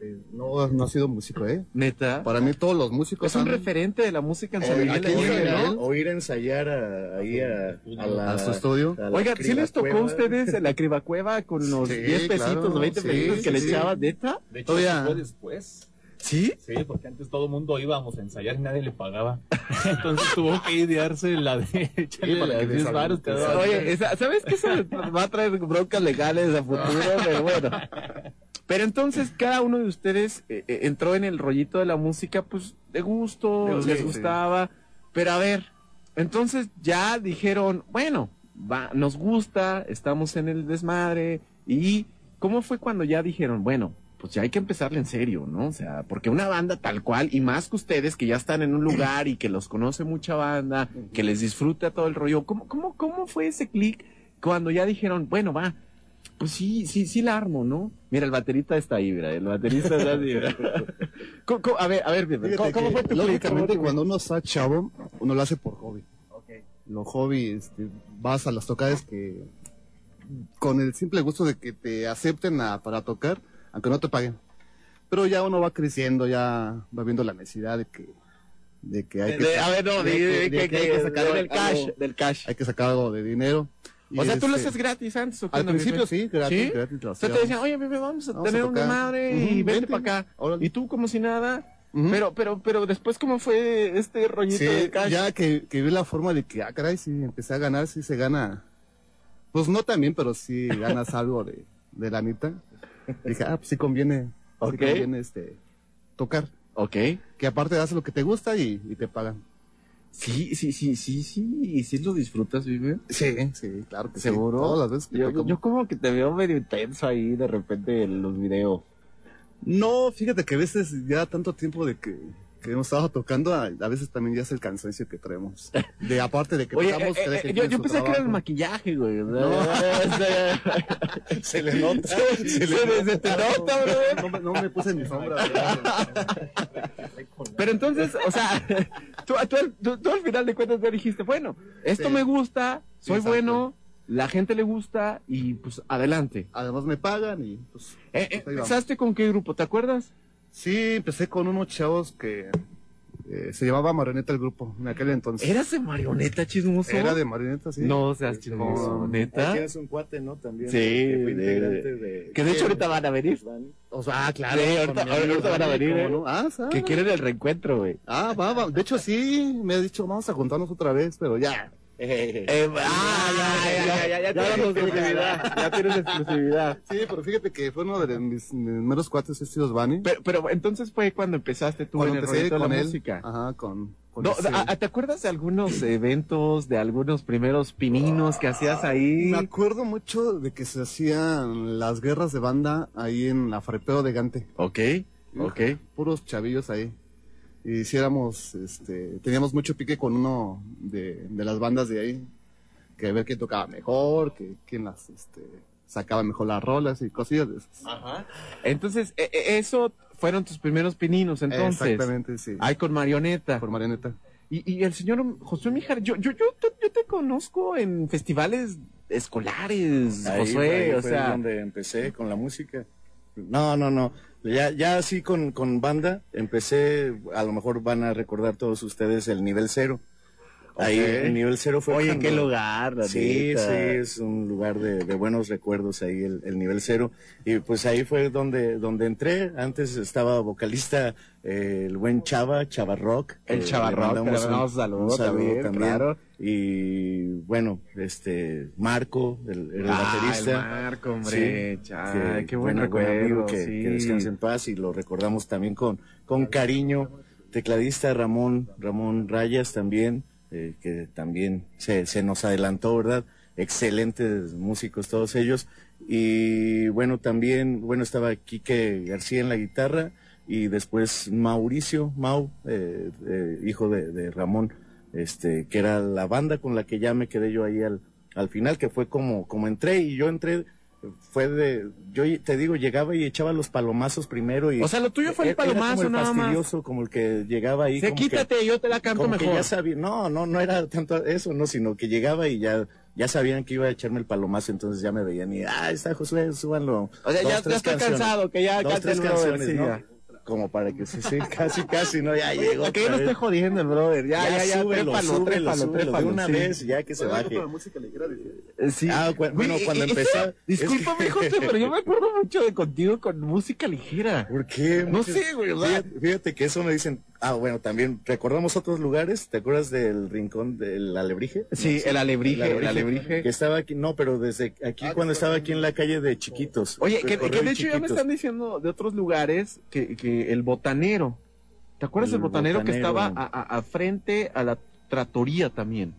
este, no, no ha sido músico, ¿eh? neta, Para mí todos los músicos es un han- referente de la música en O, San Miguel aquí en Allende, San ¿no? Miguel. o ir a ensayar a- ahí a, a la- a su estudio. a la Oigan, ¿sí les tocó a cribacueva? ustedes en la cribacueva con los Sí, 10 pesitos, claro, los 20 sí, pesitos que sí, le sí. echaban, neta? De hecho, Todavía- eso fue después. ¿Sí? Sí, porque antes todo el mundo íbamos a ensayar y nadie le pagaba. Entonces tuvo que idearse la de echarle para que las les 10 varos aventen. cada Oye, esa- ¿sabes qué? Eso va a traer broncas legales a futuro, pero bueno. Pero entonces cada uno de ustedes eh, eh, entró en el rollito de la música, pues de gusto, De gusto, les sí. gustaba. Pero a ver, entonces ya dijeron, bueno, va, nos gusta, estamos en el desmadre. ¿Y cómo fue cuando ya dijeron, bueno, pues ya hay que empezarle en serio, ¿no? O sea, porque una banda tal cual, y más que ustedes que ya están en un lugar y que los conoce mucha banda, que les disfruta todo el rollo, ¿cómo, cómo, cómo fue ese clic cuando ya dijeron, bueno, va, pues sí, sí, sí la armo, ¿no? Mira, el baterista está ahí, mira, el baterista está ahí, mira. ¿Cómo- cómo- a ver, a ver, ¿cómo, fue tu? Lógicamente, cuando uno está chavo, uno lo hace por hobby. Ok. Lo hobby, este, vas a las tocadas que con el simple gusto de que te acepten a- para tocar, aunque no te paguen. Pero ya uno va creciendo, ya va viendo la necesidad de que, de que hay que, De- a ver, no, de di- que- di- de que- que hay que que- sacar del cash, algo- del cash. hay que sacar algo de dinero. Y O sea, tú lo este, haces gratis antes, ¿o Al principio sí, gratis, ¿Sí? gratis. O sea, te decían, oye, bebé, vamos a Vamos a tener una madre y vente para acá. Órale. Y tú como si nada. Pero, pero, pero después, ¿cómo fue este rollito Sí, de cash? ya que, que vi la forma de que, ah, caray, sí, empecé a ganar, sí se gana. Pues no también, pero sí ganas algo de, de la neta. Dije, ah, pues sí conviene, sí conviene este, tocar. Ok. Que aparte haces lo que te gusta y, y te pagan. Sí, sí, sí, sí, sí. ¿Y si lo disfrutas, vive? Sí, sí, claro que ¿Seguro? sí. Todas las veces que Yo, yo como que te veo medio intenso ahí de repente en los videos. No, fíjate que a veces ya tanto tiempo de que, que hemos estado tocando, a, a veces también ya es el cansancio que traemos. De aparte de que Oye, tocamos, eh, eh, quien yo, yo pensé que era el maquillaje, güey. Se le nota. Se, le- se te nota, bro. No, me- no me puse mi sombra. Pero entonces, o sea, tú, tú, tú- tú al final de cuentas ya dijiste, bueno, esto Sí. me gusta, soy exacto. bueno, la gente le gusta y pues adelante. Además me pagan y pues Eh, eh, Ahí vamos. ¿Empezaste con qué grupo? ¿Te acuerdas? Sí, empecé con unos chavos que eh, se llamaba Marioneta el grupo en aquel entonces. ¿Eras de marioneta chismoso? Era de Marioneta, sí. No seas chismoso, neta. Ahí tienes un cuate, ¿no? También. Sí, que fue de- integrante de... Que de hecho ahorita van a venir. O sea, ah, claro. Sí, ahorita- van a venir, ¿eh? no. Ah, ¿sabes? Que quieren el reencuentro, güey. Ah, va, va. De hecho, sí, me ha dicho, vamos a juntarnos otra vez, pero ya. Eh, ah, ya, ya, ya, ya, ya, tienes exclusividad. Ya tienes exclusividad. Sí, pero fíjate que fue uno de mis, meros cuates, estos Bunny. Pero, pero entonces fue cuando empezaste tú Cuando en el de con la él. música. Ajá, con. con No, ¿Te acuerdas de algunos eventos, de algunos primeros pininos que hacías ahí? Me acuerdo mucho de que se hacían las guerras de banda ahí en la Farepeo de Gante. Ok, ok. Puros chavillos ahí. Y hiciéramos, este, teníamos mucho pique con uno de, de las bandas de ahí. Que a ver quién tocaba mejor, que quién las, este, sacaba mejor las rolas y cosillas de esas. Entonces, e- e- eso fueron tus primeros pininos, entonces. Exactamente, sí. Ahí con marioneta. Por marioneta. Y, y el señor Josué Mijar, yo, yo, yo, te, yo te conozco en festivales escolares, Ahí, Josué, ahí o fue sea. donde empecé con la música. No, no, no. Ya, ya así con, con banda, empecé, a lo mejor van a recordar todos ustedes el nivel cero. Ahí el nivel cero fue Oye, cuando- qué lugar, la Sí, neta. sí, es un lugar de, de buenos recuerdos ahí, el, el nivel cero. Y pues ahí fue donde, donde entré. Antes estaba vocalista eh, el buen Chava, Chava Rock. El Eh, Chava le Rock, que le mandamos saludo también, claro. Y bueno, este, Marco, el, el Ah, baterista. el Marco, hombre. Sí, Ay, qué buen recuerdo, que, sí. que descanse en paz y lo recordamos también con, con cariño. Tecladista Ramón, Ramón Rayas también, eh, que también se, se nos adelantó, ¿verdad? Excelentes músicos todos ellos. Y bueno, también, bueno, estaba Quique García en la guitarra y después Mauricio, Mau, eh, eh, hijo de, de Ramón, este, que era la banda con la que ya me quedé yo ahí al, al final, que fue como, como entré y yo entré, fue de, yo te digo, llegaba y echaba los palomazos primero y... O sea, lo tuyo fue el era- era palomazo como el nada más. fastidioso, como el que llegaba ahí. Se como que- quítate, yo te la canto como que mejor. ya sabía, no, no, no era tanto eso, no, sino que llegaba y ya, ya sabían que iba a echarme el palomazo, entonces ya me veían y, ah, está Josué, súbanlo. O sea, Dos, ya, ya estoy canciones. cansado, que ya Dos, tres canciones, sí, ¿no? ya. Como para que sí, sí, casi, casi, ¿no? Ya llegó. Que yo no esté jodiendo el brother. Ya, ya, ya, súbelo, trépalo, súbelo, trépalo, súbelo, trépalo, de una sí. vez, ya que se baje. música ligera, dice. Eh, Sí. Ah, cu- bueno, cuando eh, empezó- Discúlpame, que- José, pero yo me acuerdo mucho de contigo con música ligera. ¿Por qué? No sé, güey, fíjate que eso me dicen. Ah, bueno, también recordamos otros lugares. ¿Te acuerdas del rincón del alebrije? Sí, el alebrije, el alebrije. Que estaba aquí, no, pero desde aquí, cuando estaba aquí en la calle de Chiquitos. Oye, que, Recorrió que de hecho ya me están diciendo de otros lugares que, que el botanero. ¿Te acuerdas El del botanero, que estaba a, a- a frente a la tratoría también?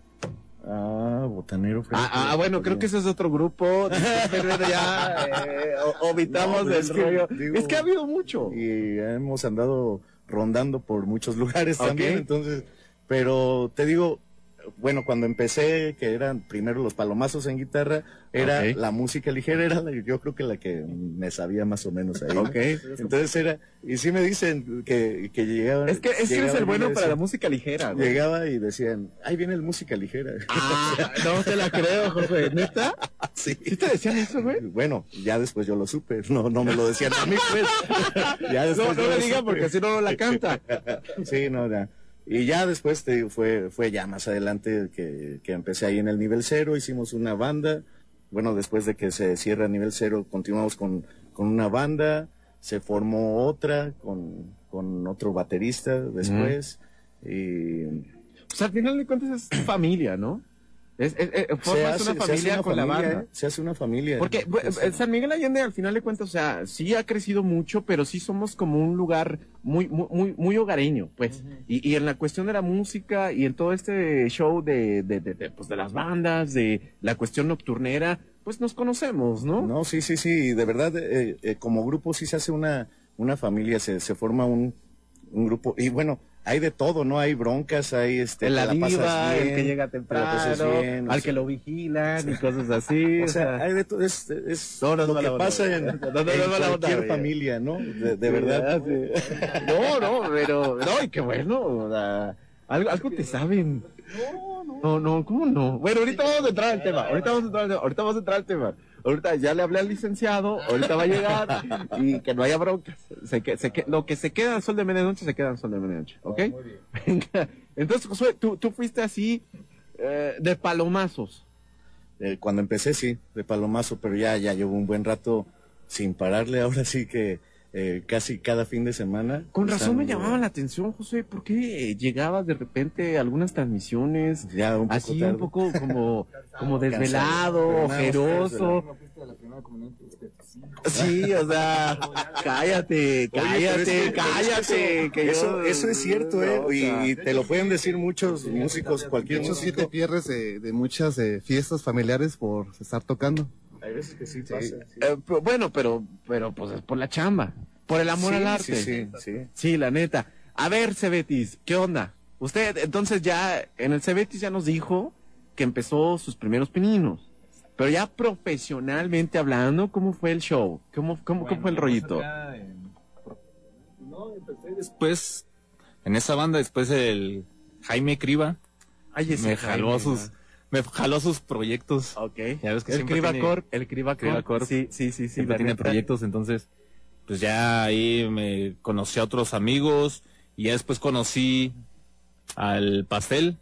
Ah, botanero. frente Ah, ah, bueno, creo que ese es otro grupo. Ya eh, o- omitamos No, del es que, rollo. digo- es que ha habido mucho. Y hemos andado rondando por muchos lugares también, entonces, pero te digo, bueno, cuando empecé, que eran primero los palomazos en guitarra, era la música ligera, era la- yo creo que la que me sabía más o menos ahí. ¿no? Ok. Entonces era, y sí me dicen que, que llegaban. Es que, es que eres el bueno me para la música ligera, güey. Llegaba y decían, ahí viene el música ligera. Ah, no te la creo, José. ¿Neta? sí. ¿Sí te decían eso, güey? Bueno, ya después yo lo supe, no, no me lo decían a mí, pues. Ya No, después no lo digan porque si no, no la canta. Sí, no, ya. Y ya después te digo, fue, fue ya más adelante que, que empecé ahí en el nivel cero, hicimos una banda. Bueno, después de que se cierra nivel cero, continuamos con, con una banda, se formó otra con, con otro baterista después. Y Pues al final de cuentas es familia, ¿no? Es, es- es- se formas hace, una familia una con la banda. ¿eh? Se hace una familia. Porque bu- Es- eh, San Miguel Allende, al final de cuentas, o sea, sí ha crecido mucho, pero sí somos como un lugar muy, muy, muy, muy hogareño, pues. y, y en la cuestión de la música y en todo este show de, de, de, de, pues, de las bandas, de la cuestión nocturnera, pues nos conocemos, ¿no? No, sí, sí, sí, de verdad, eh, eh, como grupo sí se hace una, una familia, se, se forma un, un grupo, y bueno, hay de todo, ¿no? Hay broncas, hay este... el que llega temprano, bien, al sea, que lo vigilan y cosas así. O sea, hay de todo, es, es No, no lo que pasa en, No, no, no cualquier familia, ¿no? De, verdad. sí. No, no, pero, no, y qué bueno, o sea, algo, algo te saben. No, no, ¿cómo no? Bueno, ahorita vamos a entrar al tema, ahorita vamos a entrar al tema, ahorita vamos a entrar al tema. Ahorita ya le hablé al licenciado, ahorita va a llegar y que no haya broncas. Se que, se que, lo que se queda en sol de medianoche, se queda en sol de medianoche, ¿ok? Venga. Entonces, Josué, tú, tú fuiste así, eh, de palomazos. Eh, cuando empecé, sí, de palomazo, pero ya, ya llevo un buen rato sin pararle, ahora sí que eh, casi cada fin de semana. Con razón me llamaba la atención, José, ¿por qué llegabas de repente a algunas transmisiones Ya un poco así tarde. un poco como, como desvelado, ojeroso. ustedes, Sí, o sea, cállate, Oye, cállate, que- cállate. Eso, que yo- eso, eso es cierto, ¿eh? No, Y, y te lo pueden decir muchos músicos, De cualquier hecho, sí músico. te pierdes de, de muchas eh, fiestas familiares por estar tocando. Hay veces que sí pasa. sí. eh, pero bueno, pero, pero pues es por la chamba, por el amor Sí, al arte. Sí, sí, sí. Sí, la neta. A ver, Cebetis, ¿qué onda? Usted, entonces ya, en el Cebetis ya nos dijo que empezó sus primeros pininos. Pero ya profesionalmente hablando, ¿cómo fue el show? ¿Cómo, cómo, cómo fue el rollito? No, empecé después, en esa banda, después el Jaime Criba Ay, ese me jaló sus, me jaló sus proyectos. Ok. Ya ves que el siempre Criba tiene- Corp, el Criba Corp. Criba Corp. Sí, sí, sí, sí. siempre tiene neta. proyectos, entonces, pues ya ahí me conocí a otros amigos y ya después conocí al Pastel,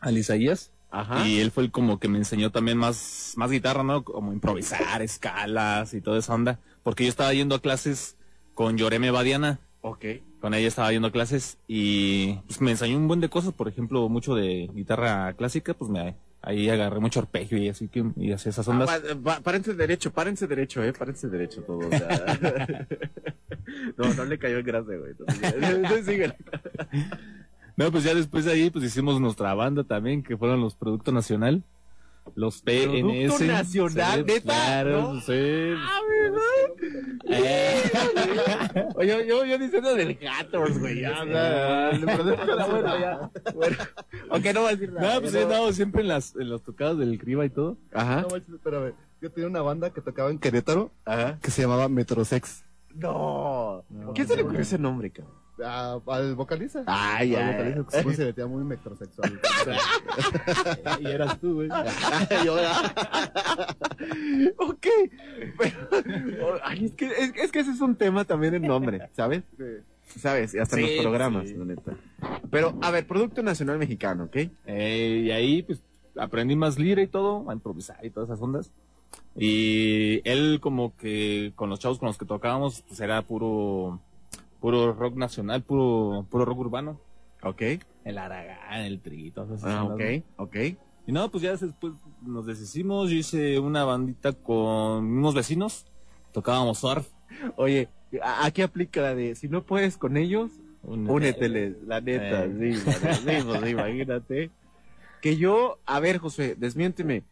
al Isaías. Ajá. Y él fue el como que me enseñó también más, más guitarra, ¿no? Como improvisar, escalas y toda esa onda. Porque yo estaba yendo a clases con Yoreme Badiana. Ok. Con ella estaba yendo a clases y pues, me enseñó un buen de cosas, por ejemplo, mucho de guitarra clásica, pues me ahí agarré mucho arpegio y así que y así esas Ah, ondas. pa- pa- párense derecho, párense derecho, eh, párense derecho todos. o sea. no, no le cayó el grase, güey. Entonces. No, pues ya después de ahí pues hicimos nuestra banda también, que fueron los Producto Nacional. Los PNS. Producto nacional, Sí, ¿neta? Claro, No. sí. Ah, Eh, Oye, yo, yo diciendo del Gators, güey. Ya, ya, ya, bueno, ya. Bueno. Ok, no voy a decir nada. No, pues he andado siempre en las, en los tocados del Criba y todo. Ajá. No espérame. Yo tenía una banda que tocaba en Querétaro Ajá. que se llamaba Metrosex. No. ¿Quién se le ocurrió ese nombre, cabrón? Ah, al vocalista. Ay, al ay, vocalista que siempre se metía muy metrosexual. Y eras tú, güey. ok. Pero, ay, es, que, es, es que ese es un tema también el nombre, ¿sabes? ¿Sabes? Y hasta en Sí, los programas, sí. la neta. Pero, a ver, Producto Nacional Mexicano, ¿ok? Eh, y ahí, pues, aprendí más lira y todo, a improvisar y todas esas ondas. Y él como que con los chavos con los que tocábamos, pues era puro, puro rock nacional, puro, puro rock urbano. Ok. El Aragán, el Tri, todas esas Ah, ok, ok. Y no, pues ya después nos deshicimos, yo hice una bandita con unos vecinos, tocábamos surf. Oye, ¿a- aquí aplica la de si no puedes con ellos, úneteles, la neta, Eh. sí, la- sí, pues, imagínate. Que yo, a ver, José, desmiénteme.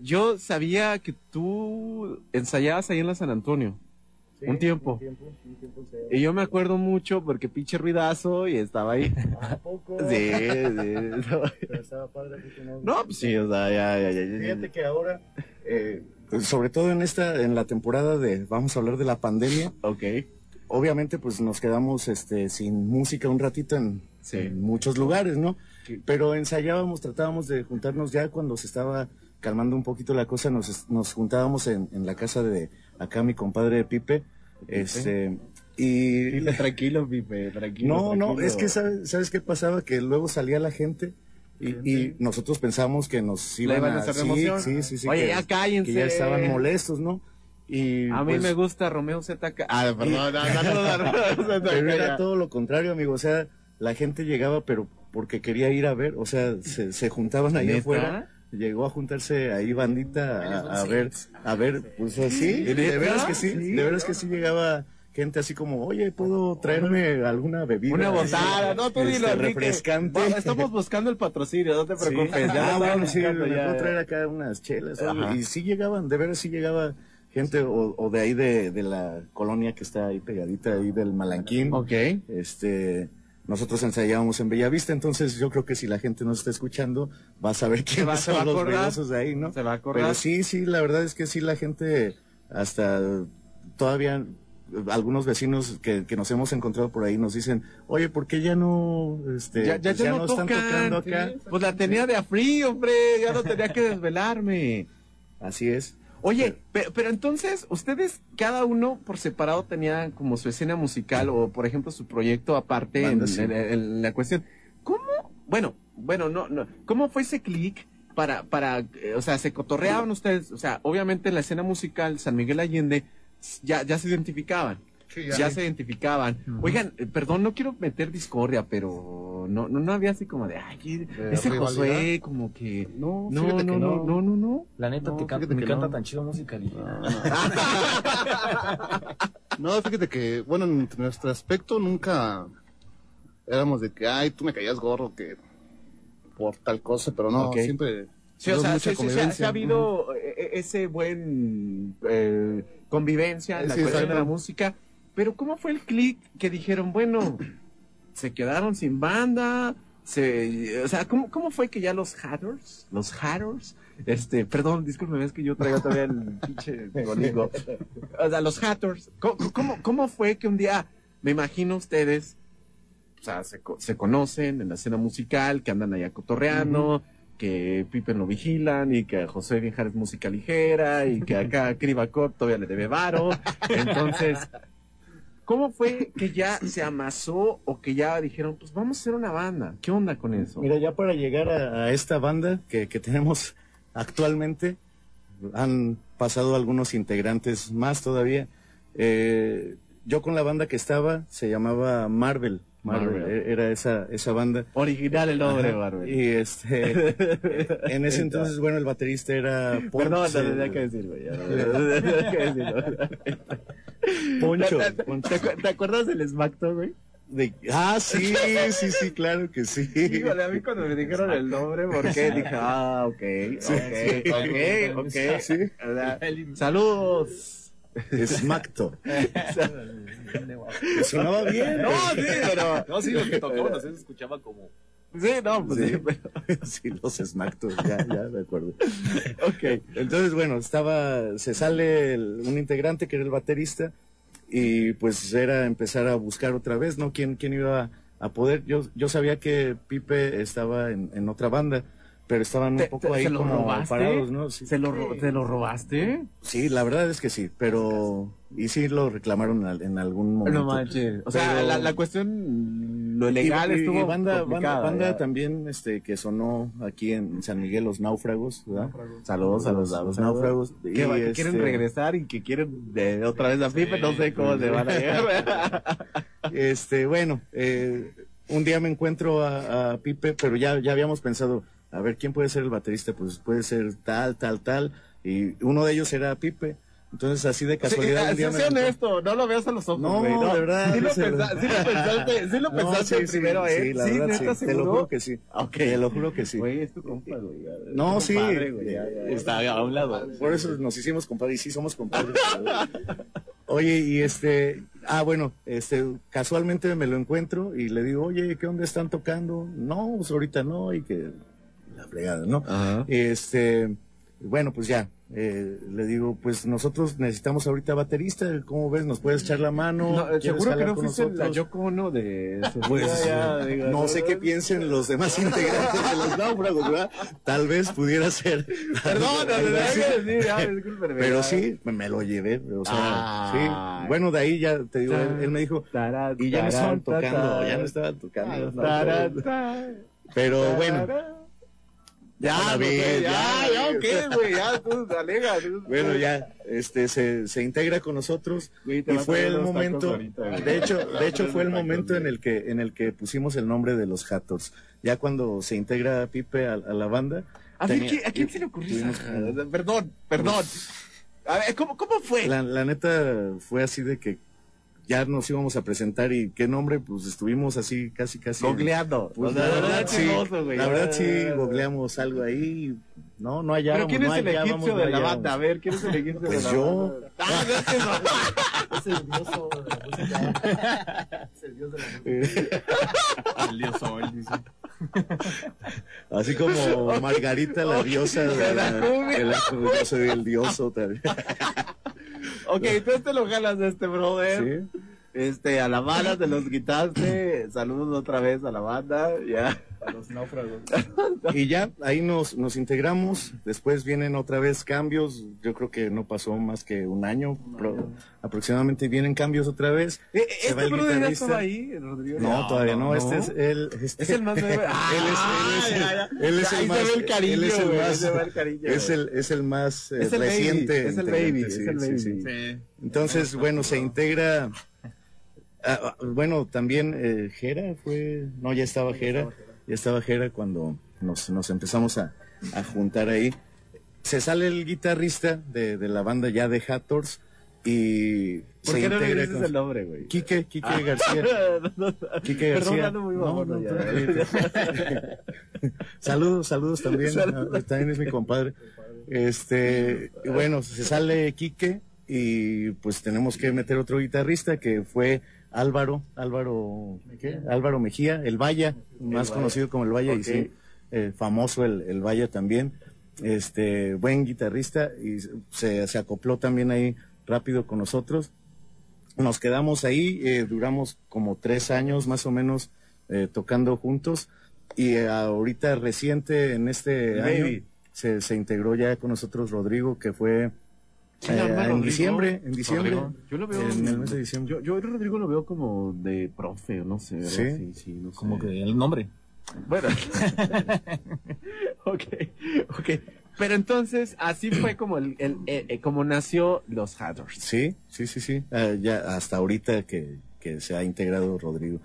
Yo sabía que tú ensayabas ahí en la San Antonio. Un tiempo. Y yo me acuerdo mucho porque pinche ruidazo y estaba ahí. Sí, sí. No, pues sí, o sea, ya, ya, ya, ya, ya. Fíjate que ahora, eh, pues, sobre todo en esta, en la temporada de, vamos a hablar de la pandemia, Ok. obviamente pues nos quedamos este sin música un ratito en, Sí. en muchos lugares, ¿no? Pero ensayábamos, tratábamos de juntarnos ya cuando se estaba calmando un poquito la cosa, nos, nos juntábamos en, en la casa de acá mi compadre Pipe, este, y... Pipe, tranquilo, Pipe, tranquilo. No, no, es que ¿sabes, ¿sabes qué pasaba? Que luego salía la gente y, y nosotros pensábamos que nos iban, a hacer sí. Sí, sí, sí. Oye, que, ya cállense. que ya estaban molestos, ¿no? Y A mí pues, me gusta Romeo ZK. Ah, perdón, Pero era todo lo contrario, amigo. O sea, la gente llegaba, pero porque quería ir a ver. O sea, se, se juntaban ahí afuera. Llegó a juntarse ahí bandita a, a ver, a ver, pues así. De ¿Neta? veras que sí, Sí. de veras que sí llegaba gente así como, oye, ¿puedo traerme alguna bebida? Una botada, no, tú dilo, este, refrescante. Estamos buscando el patrocinio, no te Sí. preocupes. Ah, bueno, sí, me ya, puedo ya. traer acá unas chelas. Ajá. Y sí llegaban, de veras sí llegaba gente o, o de ahí de, de la colonia que está ahí pegadita, ahí del Malanquín. Ok. Este, nosotros ensayábamos en Bellavista, entonces yo creo que si la gente nos está escuchando, va a saber quiénes va- se va son los ruidosos de ahí, ¿no? Se va a acordar. Pero sí, sí, la verdad es que sí, la gente, hasta todavía algunos vecinos que, que nos hemos encontrado por ahí nos dicen, oye, ¿por qué ya no, este, Ya, ya, pues ya no, están tocan. tocando acá? Pues la tenía de a frío, hombre. Ya no tenía que desvelarme. Así es. Oye, pero, pero entonces, ustedes, cada uno por separado tenía como su escena musical o, por ejemplo, su proyecto aparte en, la cuestión. ¿Cómo? Bueno, bueno, no, no. ¿Cómo fue ese clic para, para, eh, o sea, se cotorreaban ustedes? O sea, obviamente en la escena musical San Miguel Allende ya, ya se identificaban. Ya, se identificaban. Oigan, eh, perdón, no quiero meter discordia, pero no, no, no había así como de, ay, ese rivalidad? Josué, como que. No, No, no, que no, no, no, no. La neta, No, te can- fíjate me canta no. tan chido musicalidad. No, fíjate que, bueno, en nuestro aspecto nunca éramos de que, ay, tú me caías gorro, que por tal cosa, pero no, siempre. Sí, o sea, mucha sí, ha habido eh, eh, ese buen eh, convivencia en la Sí, cuestión de la música. Pero ¿cómo fue el clic que dijeron, bueno, se quedaron sin banda? Se, o sea, ¿cómo, ¿cómo fue que ya los Hatters, los Hatters, este, perdón, discúlpeme, es que yo traigo todavía el pinche goligo. O sea, los Hatters, ¿cómo, cómo, cómo fue que un día, me imagino ustedes, o sea, se, se conocen en la escena musical, que andan allá cotorreando, que Pipe lo vigilan y que José Vijar es música ligera y que acá Cribacop todavía le debe varo. Entonces, ¿cómo fue que ya se amasó o que ya dijeron, pues vamos a hacer una banda? ¿Qué onda con eso? Mira, ya para llegar a, a esta banda que, que tenemos actualmente, han pasado algunos integrantes más todavía. Eh, yo con la banda que estaba se llamaba Marvel. Marvel, Marvel. e- era esa, esa banda. Original el nombre, Ajá. Barbel. Y este, en ese entonces, bueno, el baterista era Perdón, Poncho. no tenía que decirlo. Ya, decirlo. Poncho, ¿Te, te- Poncho. te acu- te acuerdas del Smackdown, güey? De- ah, sí, sí, sí, claro que sí. Híjole, a mí cuando me dijeron el nombre, ¿por qué? Dije, ah, ok, ok, ok, ok. Saludos. Smacto. Sonaba bien. No, sí, pero... No, sí, lo que tocaban así se escuchaba como... Sí, no, pues sí, Sí. pero... Sí, los Smactos, ya, ya me acuerdo. Ok, entonces, bueno, estaba, se sale el- un integrante que era el baterista y pues era empezar a buscar otra vez, ¿no? ¿Quién, quién iba a poder? Yo, yo sabía que Pipe estaba en, en otra banda, pero estaban un ¿Te- poco te- ahí como robaste? parados, ¿no? Sí. ¿Se lo, ro- ¿Te lo robaste? Sí, la verdad es que sí, pero... Y sí lo reclamaron al- en algún momento. No manches. O sea, Pero- la, la cuestión, lo legal Y- estuvo y banda, también este que sonó aquí en San Miguel los náufragos, ¿verdad? Saludos a los, a Los náufragos. Que, Y, va- que quieren este, regresar y que quieren de otra vez a Pipe, no sé cómo se van a llegar. Este, bueno, eh, un día me encuentro a, a Pipe, pero ya, ya habíamos pensado, a ver, ¿quién puede ser el baterista? Pues puede ser tal, tal, tal. Y uno de ellos era Pipe. Entonces, así de casualidad, Sí, sí, honesto, no lo veas a los ojos, No, güey, de verdad, Sí lo, sí pensaste, sí lo No, pensaste sí, sí, primero, ¿eh? sí, la verdad, ¿neta, sí, te lo juro que sí. Ok. Te lo juro que sí. Güey, es tu compa, güey. ya. No, sí. compadre, güey, ya, ya, ya. Está a un lado. Por eso nos hicimos compadres, y sí somos compadres. oye, y este, ah, bueno, este, casualmente me lo encuentro y le digo, oye, ¿qué onda están tocando? No, pues ahorita no, y que la fregada, ¿no? Ajá. Este, bueno, pues ya, eh, le digo, pues nosotros necesitamos ahorita baterista, ¿cómo ves? ¿Nos puedes echar la mano? No, ¿Quieres seguro que no fuiste la? Yoko Ono de... Pues, Ya, ya, digo, no sé qué piensen los demás integrantes de los náufragos, ¿verdad? Tal vez pudiera ser. Perdón, Pero sí, me, lo llevé, o sea, Ah. sí. Bueno, de ahí ya te digo, él, él me dijo, y ya no estaban tocando, ya no estaban tocando. Pero bueno, Ya, güey, ya, ya, ya, ok, güey, ya, tú, alega. bueno, ya, este, se, se integra con nosotros y fue el momento, ahorita, de hecho, de hecho fue el momento en el que, en el que pusimos el nombre de los Hattors. Ya cuando se integra Pipe a, a la banda. A ver, tenía- ¿quién- ¿a quién se le ocurrió tuvimos-? Perdón, perdón. A ver, ¿cómo, cómo fue? La, la neta fue así de que ya nos íbamos a presentar y qué nombre, pues estuvimos así casi casi. Googleando. Pues, la verdad sí, güey. la verdad sí Ah. googleamos algo ahí, no, no hallábamos. Pero ¿quién no es el egipcio no de la banda? A ver, ¿quién es el egipcio Pues de la yo. banda? Ah, no, es. Es el dioso de la música. Es el dios de la música. El dios sol, dice. Así como Margarita, la diosa de la, de la- yo soy el dioso también. Ok, entonces te lo jalas de este brother. Sí. Este, a la banda te los quitaste. Saludos otra vez a la banda. Ya. A los náufragos. Y ya, ahí nos, nos integramos, después vienen otra vez cambios, yo creo que no pasó más que un año, pro- aproximadamente vienen cambios otra vez. Eh, Se va ¿Este el brother ya guitarrista. estaba ahí, Rodrigo? No, todavía no, no. este es el... este- Es el más nuevo. Ah, él es, él es, ya, ya. el- él es Ahí el se más, ve el cariño, él es el más, se ve el cariño, es el, es el más eh, Es el baby, reciente. es el baby, sí, es el sí, baby. sí. Sí. Entonces, bueno, se integra. Ah, ah, bueno, también eh, Jera fue. No, ya estaba Jera. Ya estaba Jera cuando nos, nos empezamos a, a juntar ahí. Se sale el guitarrista de, de la banda ya de Hattors y ¿Por se qué no le integra dices con- el nombre, güey? Quique, Quique García. Quique García. muy No, ya. saludos, saludos también. Saludos. ah, También es mi compadre. Este, y bueno, se sale Quique y pues tenemos que meter otro guitarrista que fue Álvaro, Álvaro, ¿qué? Álvaro Mejía, el Vaya, más conocido como el Vaya y sí, eh, famoso el, el Vaya también. Este, buen guitarrista y se, se acopló también ahí rápido con nosotros nos quedamos ahí, eh, duramos como tres años más o menos eh, tocando juntos y ahorita reciente en este Baby. año se, se integró ya con nosotros Rodrigo que fue Eh, en Rodrigo. diciembre, en diciembre, Rodrigo. Yo lo veo. en el mes de diciembre. Yo, yo Rodrigo lo veo como de profe, o no sé. ¿verdad? ¿Sí? sí, sí, no sé. Como que el nombre. Bueno. ok, ok. Pero entonces, así fue como el, el- eh, eh, como nació los Hatters. Sí, sí, sí, sí. Ah, ya hasta ahorita que, que se ha integrado Rodrigo.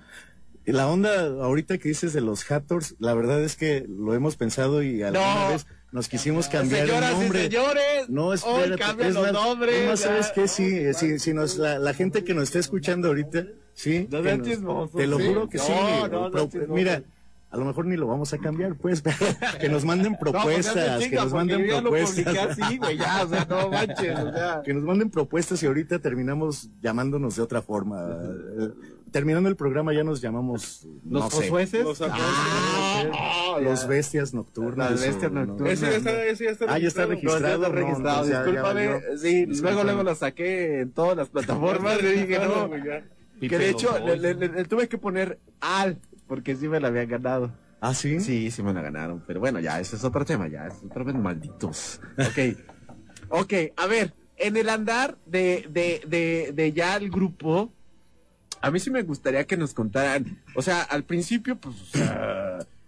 La onda ahorita que dices de los Hattors, la verdad es que lo hemos pensado y alguna No. vez nos quisimos cambiar Señoras el y nombre. señores, No, espérate. cambian es los más, nombres. es más, ¿sabes qué? Sí, eh, sí, si nos, la, la gente que nos está escuchando ahorita, Sí, No que seas nos- chismoso. Te lo Sí. juro que sí. No, Pro- mira, a lo mejor ni lo vamos a cambiar, pues, que nos manden pues, propuestas, que nos manden propuestas. así, güey, ya, o sea, no manches, o sea. que nos manden propuestas y ahorita terminamos llamándonos de otra forma. Terminando el programa ya nos llamamos, no ¿Los josueces? Los Ah, los bestias nocturnas. Las bestias no. nocturnas. Ese ya está, ese ya está Ah, ya está registrado. No, está no, no, ya- discúlpame. sí, luego, luego lo saqué en todas las plataformas. le dije, no. Que de hecho, le, le- le- le tuve que poner al, porque sí me la habían ganado. Ah, sí. Sí, sí me la ganaron. Pero bueno, ya, ese es otro tema, ya, es otra vez malditos. Ok. ok, a ver, en el andar de, de, de, de ya el grupo, a mí sí me gustaría que nos contaran. O sea, al principio, pues,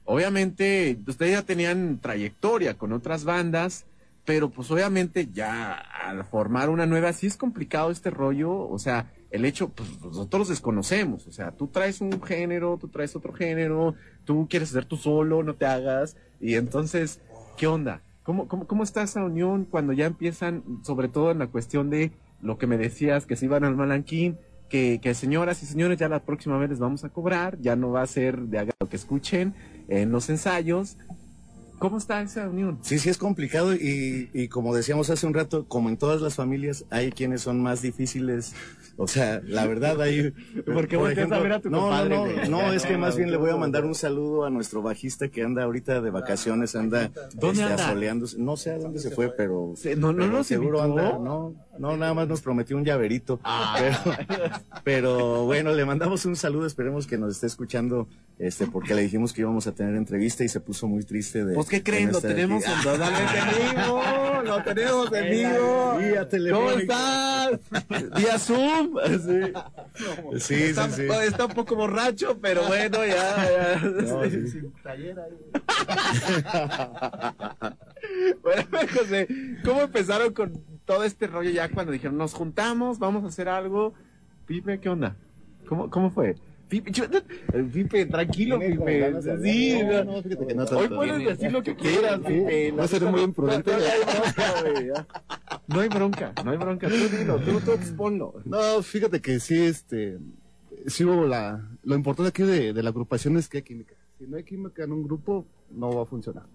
obviamente, ustedes ya tenían trayectoria con otras bandas. Pero pues obviamente ya al formar una nueva, sí es complicado este rollo, o sea, el hecho, pues nosotros desconocemos, o sea, tú traes un género, tú traes otro género, tú quieres hacer tú solo, no te hagas, y entonces, ¿qué onda? ¿Cómo, cómo, cómo está esa unión cuando ya empiezan, sobre todo en la cuestión de lo que me decías, que se iban al malanquín, que, que señoras y señores, ya la próxima vez les vamos a cobrar, ya no va a ser de haga lo que escuchen en los ensayos. ¿Cómo está esa unión? Sí, sí es complicado y, y como decíamos hace un rato, como en todas las familias, hay quienes son más difíciles. O sea, la verdad hay... ¿Por qué volteas a ver a tu no, compadre, no, no, no, es que más bien le voy a no, mandar no. un saludo a nuestro bajista que anda ahorita de vacaciones, anda, ¿Dónde este, anda? asoleándose. No sé a dónde se fue, pero... No- no pero nos seguro invitó. anda, no, no, nada más nos prometió un llaverito. Ah. Pero, pero bueno, le mandamos un saludo, esperemos que nos esté escuchando, este, porque le dijimos que íbamos a tener entrevista y se puso muy triste de... Pues, ¿qué creen? Lo aquí. tenemos en totalmente en vivo. Lo tenemos en vivo. Vía ¿Cómo estás? Vía Zoom. Sí. Sí, está, sí, sí. está un poco borracho, pero bueno, ya. ya. No, sí. Sin bueno, José, ¿cómo empezaron con todo este rollo ya cuando dijeron nos juntamos, vamos a hacer algo? Pipe, ¿qué onda? ¿Cómo, cómo fue? Pipe, yo- Pipe, tranquilo, Pipe. Sí, No, no. no, fíjate que no Hoy puedes decir lo que quieras, Pipe. No seré muy imprudente. No, no hay bronca, güey, ya. No hay bronca, no hay bronca. Tú dilo, tú, tú exponlo. No, fíjate que sí, este, sí hubo la, lo importante aquí de, de la agrupación es que hay química. Si no hay química en un grupo, no va a funcionar.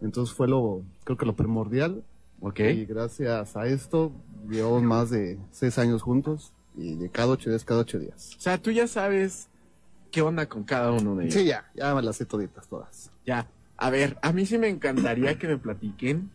Entonces fue lo, creo que lo primordial. Ok. Y gracias a esto, llevamos más de seis años juntos y de cada ocho días, cada ocho días. O sea, tú ya sabes qué onda con cada uno de ellos. Sí, ya, ya me las sé toditas, todas. Ya. A ver, a mí sí me encantaría que me platiquen,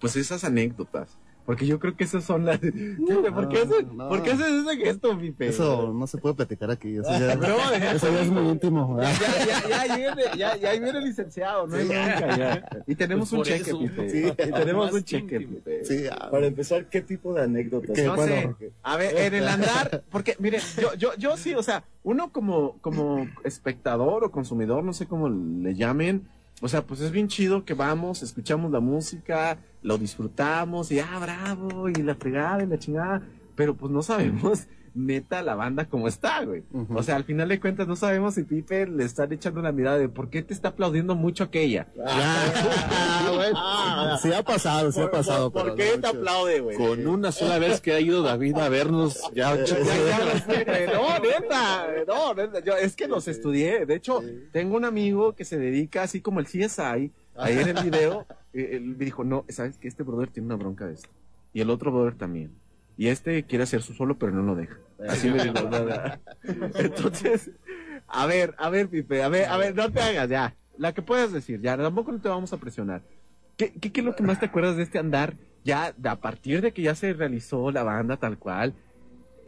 pues esas anécdotas. Porque yo creo que esas son las... Pipe, ¿por, qué haces, no. ¿Por qué haces ese gesto, Pipe? Eso no se puede platicar aquí, eso ya, No, ya- eso ya es muy íntimo. Ya, ya, ya, ya, viene, ya, ya ahí viene el licenciado, no hay bronca, ya. Y tenemos un Por cheque, eso. Pipe. Sí. Y tenemos un cheque, íntimo. Pipe. Sí. Para empezar, ¿qué tipo de anécdotas? Que No bueno, sé. A ver, en el andar, porque miren, yo, yo, yo sí, o sea, uno como, como espectador o consumidor, no sé cómo le llamen, o sea, pues es bien chido que vamos, escuchamos la música, lo disfrutamos, y ah, bravo, y la fregada y la chingada, pero pues no sabemos neta la banda cómo está, güey. O sea, al final de cuentas no sabemos si Pipe le están echando la mirada de por qué te está aplaudiendo mucho aquella. Ah, bueno. Sí ha pasado, sí ha pasado. ¿Por qué no te aplaude, güey? Con una sola vez que ha ido David a vernos, ya Ya, ya lo sé, güey. No, neta, no, neta, yo, es que los estudié. De hecho, tengo un amigo que se dedica así como el CSI, ahí en el video, él me dijo, no, ¿sabes que Este brother tiene una bronca de esto. Y el otro brother también. Y este quiere hacer su solo, pero no lo deja. Así me dijo. nada. Entonces, a ver, a ver, Pipe, a ver, a ver, no te hagas ya. La que puedas decir, ya, tampoco no te vamos a presionar. ¿Qué, qué, qué es lo que más te acuerdas de este andar ya a partir de que ya se realizó la banda tal cual?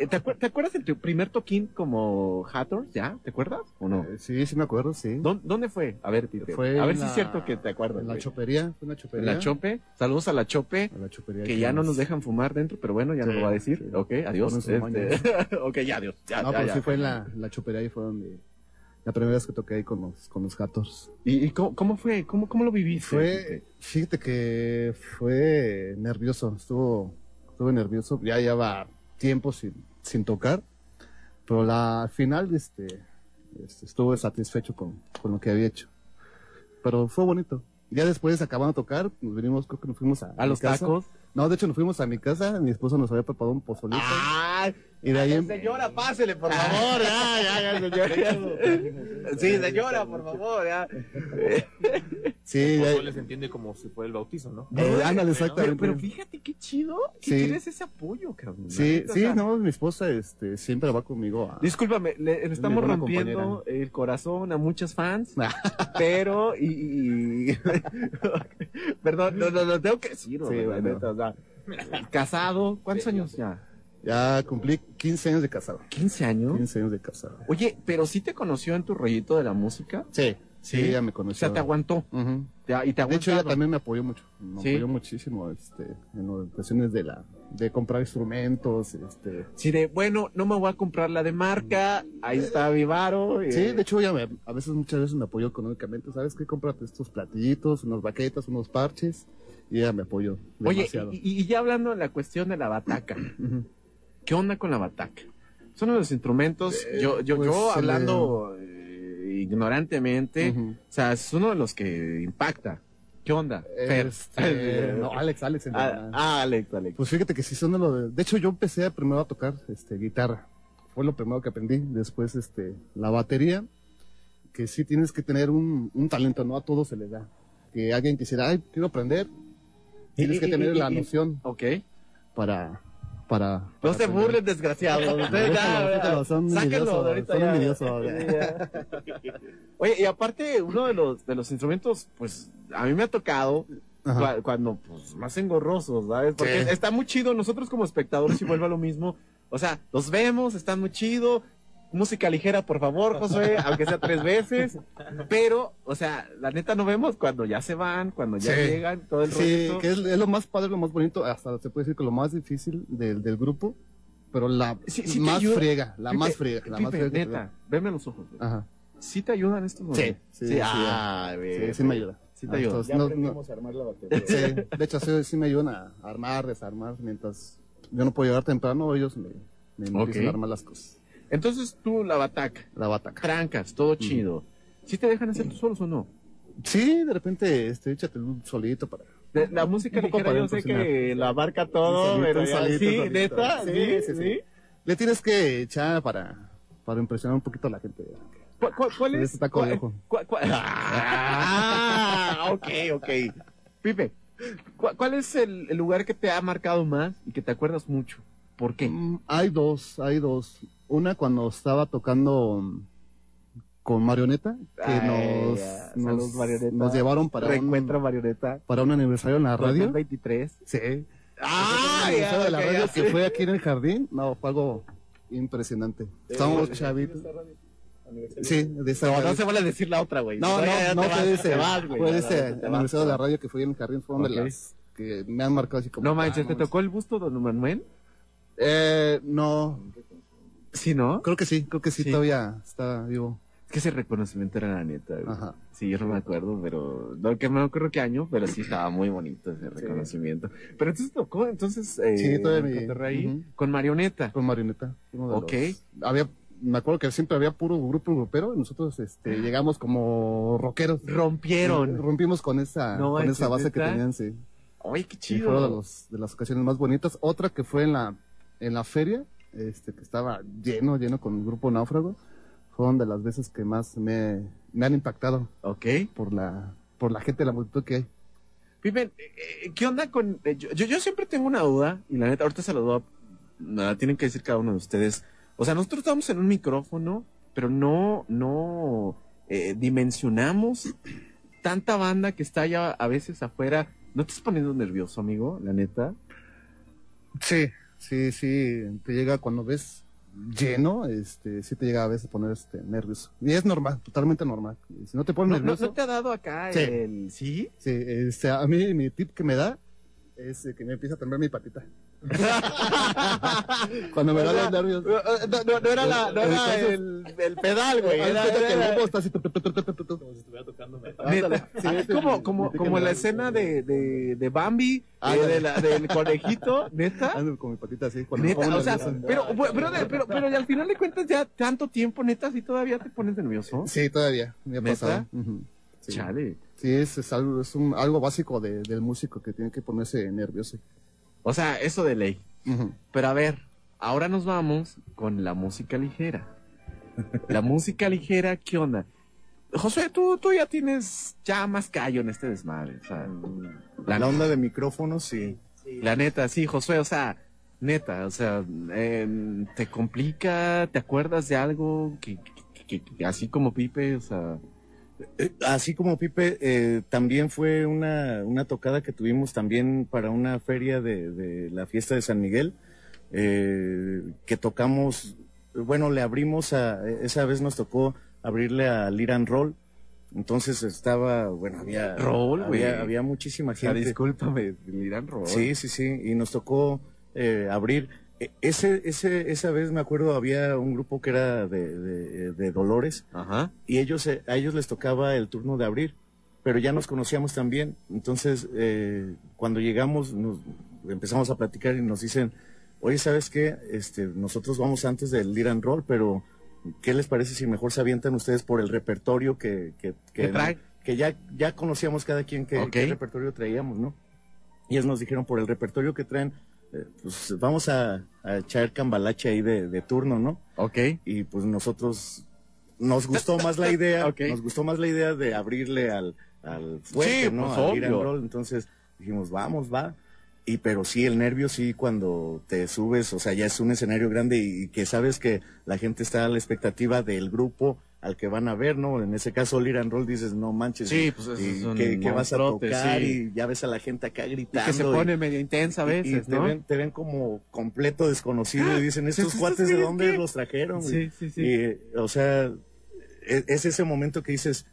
Eh, ¿Te, acuer- te acuerdas de tu primer toquín como Hathor? ¿Ya? ¿Te acuerdas o no? Eh, Sí, sí me acuerdo, sí. ¿Dó- ¿Dónde fue? A ver. Fue a ver en si es la- cierto que te acuerdas. En la güey. chopería, fue En chopería. la Chope. Saludos a la Chope. A la chopería Que ya no nos dejan fumar dentro, pero bueno, ya Sí, lo va a decir. sí. Ok, adiós. Este, ok, ya, adiós. Ya, No, ya, pero ya. sí fue en la, la chopería y fue donde la primera vez que toqué ahí con los, con los. ¿Y, y cómo, cómo fue? ¿Cómo, ¿Cómo lo viviste? Fue, fíjate que fue nervioso, estuvo, estuve nervioso, ya lleva tiempo sin, sin tocar, pero la, al final este, este, estuve satisfecho con, con lo que había hecho. Pero fue bonito. Ya después acabando de tocar, nos venimos, creo que nos fuimos a, ¿A los casa. tacos? No, de hecho nos fuimos a mi casa, mi esposa nos había preparado un pozolito. Ay, y de ahí em- señora, pásele, por favor. Ya, ya, ya, señora. Sí, señora, por favor, ya. Sí, ya- les entiende como si fuera el bautizo, ¿no? Eh, ándale, Pero, exactamente. pero fíjate qué chido que Sí. tienes ese apoyo, cabrón. Sí, sí, sea, no, mi esposa este, siempre va conmigo a... Discúlpame, le, le estamos rompiendo el corazón a muchos fans, pero y, perdón, no, no, no tengo que decirlo, Sí, bueno. o sea, casado, ¿cuántos años ya? Ya cumplí 15 años de casado. 15 años. 15 años de casado. Oye, pero sí te conoció en tu rollito de la música, Sí, Sí. sí, ella me o conoció. sea, te aguantó, ya, y te De hecho, ella también me apoyó mucho. Me Sí. apoyó muchísimo este, en cuestiones de, la, de comprar instrumentos. Este. Sí, de, bueno, no me voy a comprar la de marca, ahí está Vivaro. eh, Sí, de hecho, ella me- a veces, muchas veces me apoyó económicamente. ¿Sabes qué? Cómprate estos platillitos, unas baquetas, unos parches. Y ella me apoyó Oye, demasiado. y, y ya hablando de la cuestión de la bataca. ¿Qué onda con la bataca? Son uno de los instrumentos, yo, yo, pues, yo se hablando eh, ignorantemente, Ujú. o sea, es uno de los que impacta. ¿Qué onda? Este, no, Alex, Alex. Ah, ah, Alex, Alex. Pues fíjate que sí son de lo de... De hecho, yo empecé primero a tocar este, guitarra. Fue lo primero que aprendí. Después, este, la batería, que sí tienes que tener un, un talento, no a todo se le da. Que alguien quisiera, ay, quiero aprender. Tienes que tener la noción Ok. para... para No para se aprender. burlen, desgraciados. Ustedes ya, son sáquenlo envidiosos, de ahorita son envidiosos. Oye, y aparte, uno de los, de los instrumentos, pues, a mí me ha tocado Ajá. cuando, pues, más engorrosos, ¿sabes? Porque Sí. está muy chido, nosotros como espectadores, y vuelve a lo mismo, o sea, los vemos, están muy chido, música ligera, por favor, Josué, aunque sea tres veces, pero, o sea, la neta no vemos cuando ya se van, cuando ya Sí. llegan, todo el Sí, rollito. que es, es lo más padre, lo más bonito, hasta se puede decir que lo más difícil del, del grupo, pero la Sí, sí te más ayuda. friega, la Pipe, más friega, la más Pipe, friega. que neta, veme los ojos, güey. Ajá. ¿Sí te ayudan estos Sí, momentos? sí, sí, ah, Sí, sí me ve. ayuda. Sí te ayuda. Entonces, Ya no- aprendimos a armar la batería. no- sí, de hecho, sí, sí me ayudan a armar, desarmar, mientras yo no puedo llegar temprano, ellos me, me Ok. empiezan a armar las cosas. Entonces tú, la bataca, La bataca. trancas, todo chido. ¿Sí te dejan hacer tú solos o no? Sí, de repente, este, échate un solito para... De- la música Un ligera yo sé que la abarca todo, Solito, pero solito, sí, solito. neta, sí, sí, sí. Le tienes que echar para, para impresionar un poquito a la gente. ¿Cuál, cuál- cuál es? Taco de ojo. Ah, ok, ok. Pipe, ¿cuál, cuál es el, el lugar que te ha marcado más y que te acuerdas mucho? ¿Por qué? Mm, Hay dos, hay dos. Una cuando estaba tocando con Marioneta, que Ay, nos, ya. nos, Saludos, Marioneta. nos llevaron para Reencuentra un, marioneta. para un aniversario en la radio. 23. Sí. Ah, Un aniversario ya, de la radio ya que fue aquí en el jardín. No, fue algo impresionante. Estábamos chavitos. Sí, de esa No, radio. no se vale decir la otra, güey. No, no, no te fue ese, fue ese aniversario de la radio que fue en el jardín, fueron Ok. de las que me han marcado así como. No manches, ¿te no tocó el busto, don Manuel? Eh, no, Sí, ¿no? creo que sí, creo que sí, Sí. todavía está vivo. Es que ese reconocimiento era la neta, güey. Ajá. Sí, yo no me acuerdo, pero no que no me acuerdo qué año, pero sí estaba muy bonito ese reconocimiento. Pero entonces tocó, entonces eh, Sí, todavía mi- Monterrey ujú. con marioneta. Con marioneta. Ok. los- había, me acuerdo que siempre había puro grupo grupero y nosotros este, llegamos como rockeros. Rompieron. Rompimos con esa, No con esa base que tenían, sí. Ay, qué Y chido. fueron de, los, de las ocasiones más bonitas. Otra que fue en la, en la feria, este, que estaba lleno, lleno con el grupo Náufrago. Fueron de las veces que más me, me han impactado Ok. por la, por la gente, la multitud que hay. Pipe, eh, eh, ¿qué onda con...? eh, yo, yo, yo siempre tengo una duda, y la neta, ahorita se la doy, nada, tienen que decir cada uno de ustedes. O sea, nosotros estamos en un micrófono, pero no, no eh, dimensionamos tanta banda que está allá a veces afuera. ¿No te estás poniendo nervioso, amigo? La neta. Sí, sí, sí, te llega cuando ves lleno, este, sí te llega a veces a poner este, nervioso. Y es normal, totalmente normal. Si no te pones ¿No, no, nervioso, no te ha dado acá Sí. el... ¿Sí? sí, este, a mí mi tip que me da es que me empieza a temblar mi patita. cuando me da los nervios. No, no, no era, la, no era el, el pedal, güey. Era, cuenta que el era- bombo está así, tu. Ándale. Neta. Sí, Ah, ese como, como, como la escena de, de, de Bambi, eh, Ándale. de la, del conejito, neta. Ando con mi patita así. Neta, o sea, pero, pero, pero, y al final de cuentas ya tanto tiempo, neta, si todavía te pones nervioso. Sí, todavía. Me ha pasado. Chale. Sí, es, es algo, es un, algo básico de- del músico que tiene que ponerse nervioso. O sea, eso de ley. Pero a ver, ahora nos vamos con la música ligera. La música ligera, ¿qué onda? José, tú, tú ya tienes ya más callo en este desmadre. O sea, la, La onda de micrófonos, sí. la neta, sí, Josué, o sea, neta, o sea, eh, te complica, te acuerdas de algo que, que- que- que- así como Pipe, o sea, Así como Pipe, eh, también fue una, una tocada que tuvimos también para una feria de, de la fiesta de San Miguel, eh, que tocamos, bueno, le abrimos a, esa vez nos tocó abrirle a Liran Roll, entonces estaba, bueno, había, Roll, había, había muchísima o sea, gente. discúlpame, le dirán Roll. Sí, sí, sí, y nos tocó eh, abrir. E- Ese, ese, esa vez me acuerdo había un grupo que era de, de, de Dolores Ajá. y ellos eh, a ellos les tocaba el turno de abrir, pero ya nos conocíamos también. Entonces, eh, cuando llegamos, nos empezamos a platicar y nos dicen, oye, ¿sabes qué? Este, nosotros vamos antes del and Roll, pero ¿qué les parece si mejor se avientan ustedes por el repertorio que, que, ¿Qué trae? que ya, ya conocíamos cada quien qué, Ok. qué repertorio traíamos, ¿no? Y ellos nos dijeron, por el repertorio que traen, pues vamos a, a echar cambalache ahí de, de turno, ¿no? Ok. y pues nosotros nos gustó más la idea, Ok. nos gustó más la idea de abrirle al, al fuerte, Sí, ¿no? pues, al and. Roll. Entonces dijimos, vamos, va. Y pero sí, el nervio sí cuando te subes, o sea, ya es un escenario grande y, y que sabes que la gente está a la expectativa del grupo al que van a ver, ¿no? En ese caso, and Roll dices, no manches. Sí, y- pues, eso y es un ¿qué, qué vas a tocar? sí. Y ya ves a la gente acá Y gritando. que se y- pone medio intensa a y- y te, ¿no? ven, te ven como completo desconocido y dicen, ¿estos ¿Estos cuates de dónde qué? los trajeron? Sí, sí, sí. Y, o sea, e- es ese momento que dices,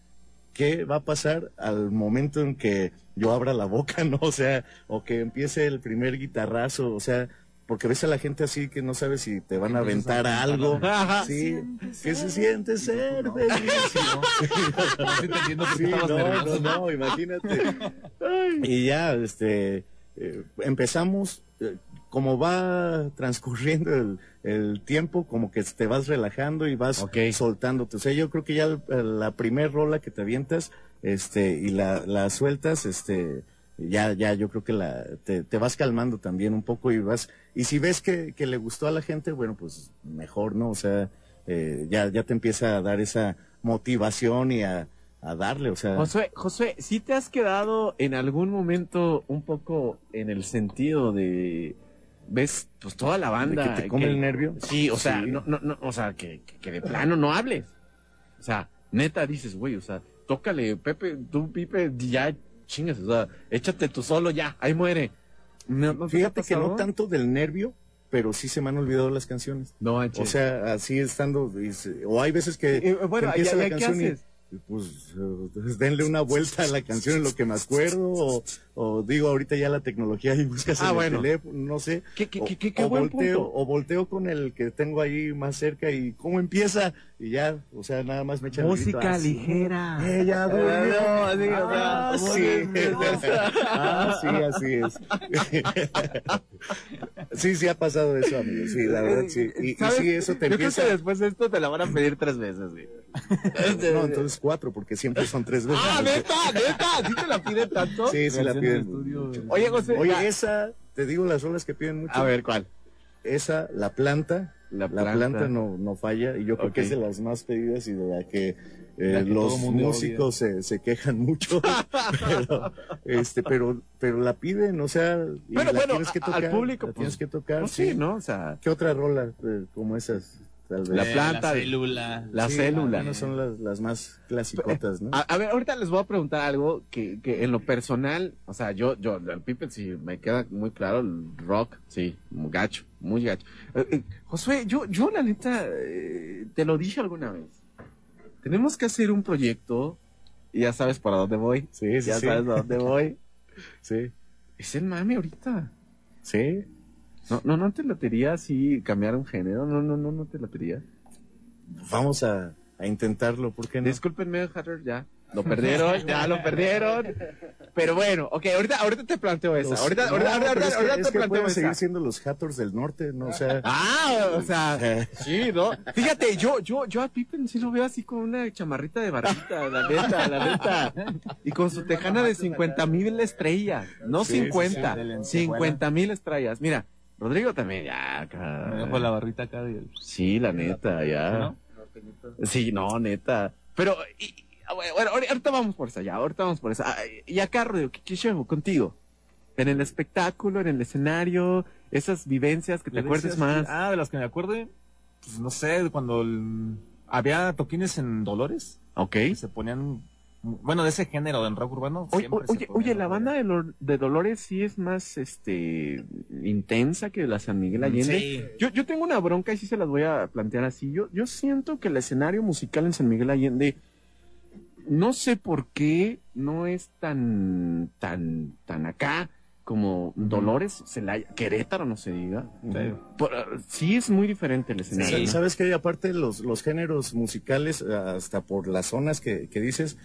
¿qué va a pasar al momento en que yo abra la boca, no? O sea, o que empiece el primer guitarrazo, o sea, porque ves a la gente así que no sabes si te van a aventar algo. Ajá. Sí, ¿qué se siente ser feliz? No por qué Sí, no, no, no, imagínate. Y ya, este, eh, empezamos, eh, como va transcurriendo el, el tiempo, como que te vas relajando y vas soltándote. O sea, yo creo que ya el- la primer rola que te avientas, este, y la, la sueltas, este, ya, ya, yo creo que la, te, te vas calmando también un poco y vas, y si ves que, que le gustó a la gente, bueno, pues mejor, ¿no? O sea, eh, ya, ya te empieza a dar esa motivación y a, a darle, o sea. Josué, Josué, ¿sí te has quedado en algún momento un poco en el sentido de ves pues toda la banda ¿De que te come el nervio? Sí, o sea, no, no, no, o sea, que, que, que de plano no hables. O sea, neta dices, güey, o sea, tócale, Pepe, tú, Pipe, ya chingas, o sea, échate tú solo ya, ahí muere. No, ¿no te ha Fíjate que no tanto del nervio, pero sí se me han olvidado las canciones. No manches. O sea, así estando, o hay veces que, Eh, bueno, que empieza ¿y- y la qué canción y, haces? y, pues eh, denle una vuelta a la canción en lo que me acuerdo, o, o digo ahorita ya la tecnología y buscas Ah, en bueno. el teléfono, no sé. ¿Qué, qué, o, qué, qué, qué o buen volteo, punto? o volteo con el que tengo ahí más cerca y cómo empieza, y ya, o sea, nada más me echan el grito, Música ah, sí. ligera. Ella durmió. o sea, Ah, ¿cómo sí. Ah, sí, así es. Sí, sí ha pasado eso, amigo. Sí, la verdad, sí. Y, y sí, eso te Yo creo empieza. que después de esto te la van a pedir tres veces, güey. No, entonces cuatro, porque siempre son tres veces. Ah, neta, neta, ¿sí te la piden tanto? Sí, sí la piden. Oye, José, Oye, ya. esa, te digo las rolas que piden mucho. a ver, ¿cuál? Esa, la planta. La La planta. no, no falla. Y yo creo que es de las más pedidas y de la que, eh, La que los músicos se, se quejan mucho. pero, este, pero, pero la piden, o sea, y Pero la bueno, tienes que a- al tocar. público, la pues, tienes que tocar. Pues sí, ¿no? O sea, ¿Qué otra rola eh, como esas? Tal vez? La planta. La célula. la Sí, célula. No son las, las más clasicotas, ¿no? A, a ver, ahorita les voy a preguntar algo que, que en lo personal, o sea, yo, yo, el Pipe sí me queda muy claro, el rock, sí, muy gacho, muy gacho. Eh, eh, Josué, yo, yo la neta, eh, te lo dije alguna vez. Tenemos que hacer un proyecto, y ya sabes para dónde voy. Sí, sí, ya sí. sabes a dónde voy. Sí, Es el mame ahorita. sí. No, no, no te latería así cambiar un género, no, no, no, no te latería. Vamos a, a intentarlo, ¿por qué no? Discúlpenme, Hatter, ya. Lo perdieron, ya lo perdieron. Pero bueno, ok, ahorita, ahorita te planteo esa. Los- ahorita, no, ahorita, ahorita, pero es que- ahorita es te planteo esa. seguir siendo los Hatters del norte, ¿no? O sea, Ah, o sea, sí, ¿no? Fíjate, yo, yo, yo a Pippen sí lo veo así con una chamarrita de barrita, la neta, la neta. Y con su tejana de 50 mil estrellas. No Sí, sí, 50, sí, de lentejuela. 50 mil estrellas. Mira, Rodrigo también, ya, Me dejo acá. la barrita acá de... Sí, la neta, ya. ¿No? Sí, no, neta. Pero, y- ah, bueno, bueno, ahori- ahorita vamos por esa, ya, ahorita vamos por esa. Ah, Y acá, Rodrigo, ¿qué, qué contigo? En el espectáculo, en el escenario, esas vivencias que te ¿Le acuerdes más. Ah, de las que me acuerde, pues no sé, cuando el- había toquines en Dolores, Ok. se ponían, bueno, de ese género en rock urbano. Oye, oye, la banda de, de Dolores sí es más, este, intensa que la San Miguel Allende. Sí. Yo, yo tengo una bronca y sí se las voy a plantear así. Yo, yo siento que el escenario musical en San Miguel Allende, no sé por qué no es tan, tan, tan acá como Dolores, Celaya, Querétaro, no se diga. Sí. Es muy diferente el escenario. Sí. ¿no? ¿Sabes que Aparte, los, los géneros musicales, hasta por las zonas que, que dices,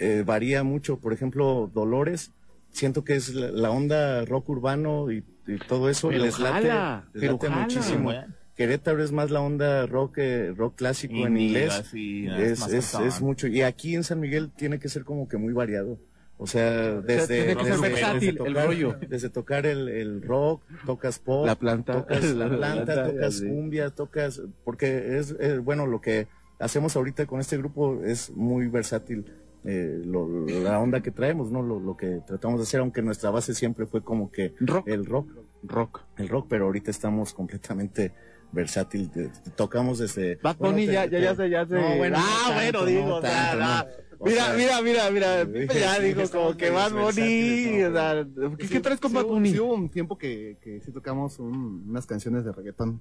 eh, varía mucho. Por ejemplo, Dolores, siento que es la, la onda rock urbano y, y todo eso Pero les late, jala, les pero late jala. muchísimo. Bueno. Querétaro es más la onda rock, eh, rock clásico en inglés. es, es, es mucho. Y aquí en San Miguel tiene que ser como que muy variado. O sea, desde, desde- versátil, desde el tocar, rollo. desde tocar el, el rock, tocas pop, La planta. tocas la La planta, planta, tocas sí. cumbia, tocas, porque es, eh, bueno, lo que hacemos ahorita con este grupo es muy versátil. Eh, lo- la onda que traemos, ¿no? Lo, lo que tratamos de hacer, aunque nuestra base siempre fue como que Rock. el rock, Rock. el rock, pero ahorita estamos completamente versátil. de- tocamos desde. Bad bueno, Bunny te- ya, ya, te- ya se, ya. No, bueno, ah, digo. O Mira, mira, mira, mira, ya estamos como que Bad Bunny, o sea, ¿qué, traes con Bad Bunny? sí hubo un tiempo que, que sí tocamos un- unas canciones de reggaetón.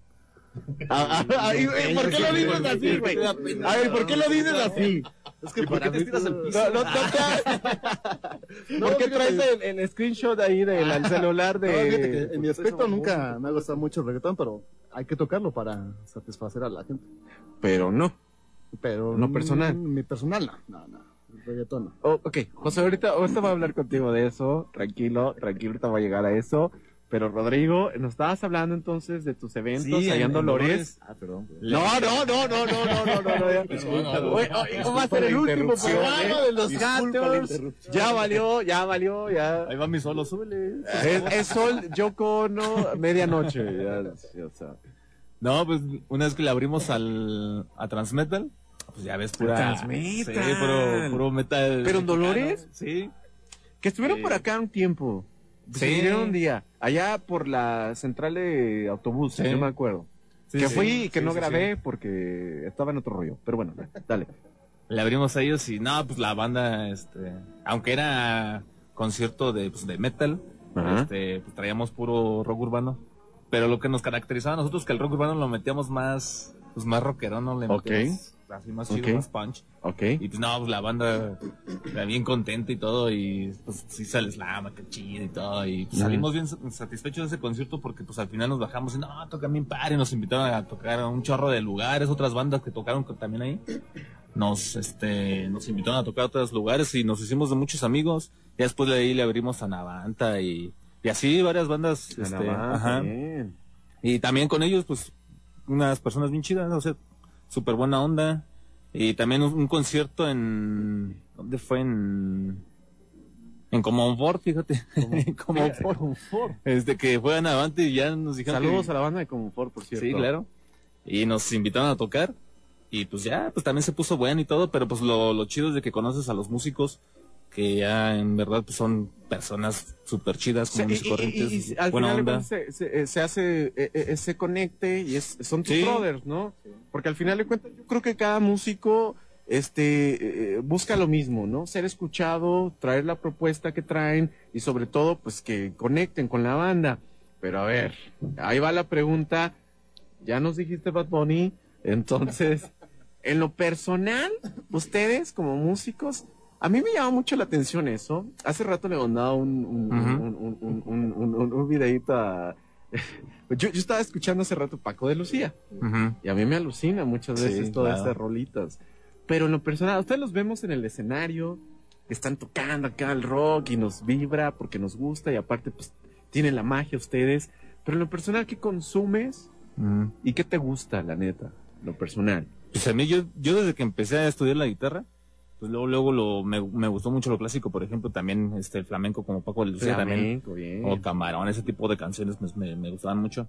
Ah, ah, ay, güey, ¿Por qué lo dices así, güey? A ver, ¿por qué lo dices así? Es que ¿Por qué te tiras al piso? No, no, no, ¿Por qué traes el, el screenshot ahí del el celular No, fíjate que de... en mi aspecto nunca me ha gustado mucho el reggaetón, pero hay que tocarlo para satisfacer a la gente. Pero no. Pero No personal. mm, Mi personal no, no, no. El reggaetón no. Oh, ok, José, ahorita, ahorita voy a hablar contigo de eso. Tranquilo, tranquilo, ahorita va a llegar a eso. Pero Rodrigo, nos estabas hablando entonces de tus eventos sí, allá en Dolores. Ah, perdón. No, no, no, no, no, no, no, no. no, va a ser el último programa ¿eh? de los gatos? Ya valió, ya valió, ya. Ahí va mi solo, súbele. Es, sol, yo cono, medianoche. No, pues una vez que le abrimos al, a Transmetal, pues ya ves pura. Transmetal. Sí, puro, puro metal. ¿Pero en Dolores? Sí. Que estuvieron por acá un tiempo. Se Sí. vinieron un día. Allá por la central de autobús, Sí. yo me acuerdo. Sí, que fui y que no grabé porque estaba en otro rollo. Pero bueno, dale. Le abrimos a ellos y no, pues la banda, este, aunque era concierto de, pues, de metal, Ajá. este, pues traíamos puro rock urbano. Pero lo que nos caracterizaba a nosotros que el rock urbano lo metíamos más, pues más rockero, ¿no? Le metíamos así más chido, Ok. más punch. Ok. Y pues no, pues la banda era bien contenta y todo, y pues sí se les lama, que chido y todo, y pues, salimos bien satisfechos de ese concierto porque pues al final nos bajamos y no, tocan bien padre, nos invitaron a tocar a un chorro de lugares, otras bandas que tocaron también ahí. Nos, este, nos invitaron a tocar a otros lugares y nos hicimos de muchos amigos. Y después de ahí le abrimos a Navanta y, y así varias bandas, este, más, ajá. bien. Y también con ellos, pues, unas personas bien chidas, o sea, súper buena onda. Y también un, un concierto en... ¿Dónde fue? En... En Comonfort, fíjate. En Comonfort. Este, que juegan avante y ya nos dijeron Saludos que- a la banda de Confort, por cierto. Sí, claro. Y nos invitaron a tocar. Y pues ya, pues también se puso bueno y todo, pero pues lo, lo chido es de que conoces a los músicos, que ya en verdad pues son personas súper chidas, Sí, como y, Corrientes, y- y al buena final onda. se, se- se hace eh, eh, ese conecte y es, son tus Sí. brothers, ¿no? Porque al final de cuentas yo creo que cada músico este eh, busca lo mismo, ¿no? Ser escuchado, traer la propuesta que traen y sobre todo pues que conecten con la banda. Pero a ver, ahí va la pregunta. Ya nos dijiste Bad Bunny, entonces en lo personal, ustedes como músicos, a mí me llama mucho la atención eso. Hace rato le mandaba un, un, Ujú. un, un, un, un, un- un- un videíto a... Yo, yo estaba escuchando hace rato Paco de Lucía Ujú. y a mí me alucina muchas Sí, veces todas claro. estas rolitas. Pero en lo personal, ustedes los vemos en el escenario, están tocando acá el rock y nos vibra porque nos gusta y aparte pues tienen la magia ustedes. Pero en lo personal, ¿qué consumes Mm. y qué te gusta, la neta? Lo personal. Pues a mí, yo, yo desde que empecé a estudiar la guitarra, pues luego, luego lo, me, me gustó mucho lo clásico, por ejemplo, también este, el flamenco como Paco de Lucía también, bien. o Camarón, ese tipo de canciones pues, me, me gustaban mucho.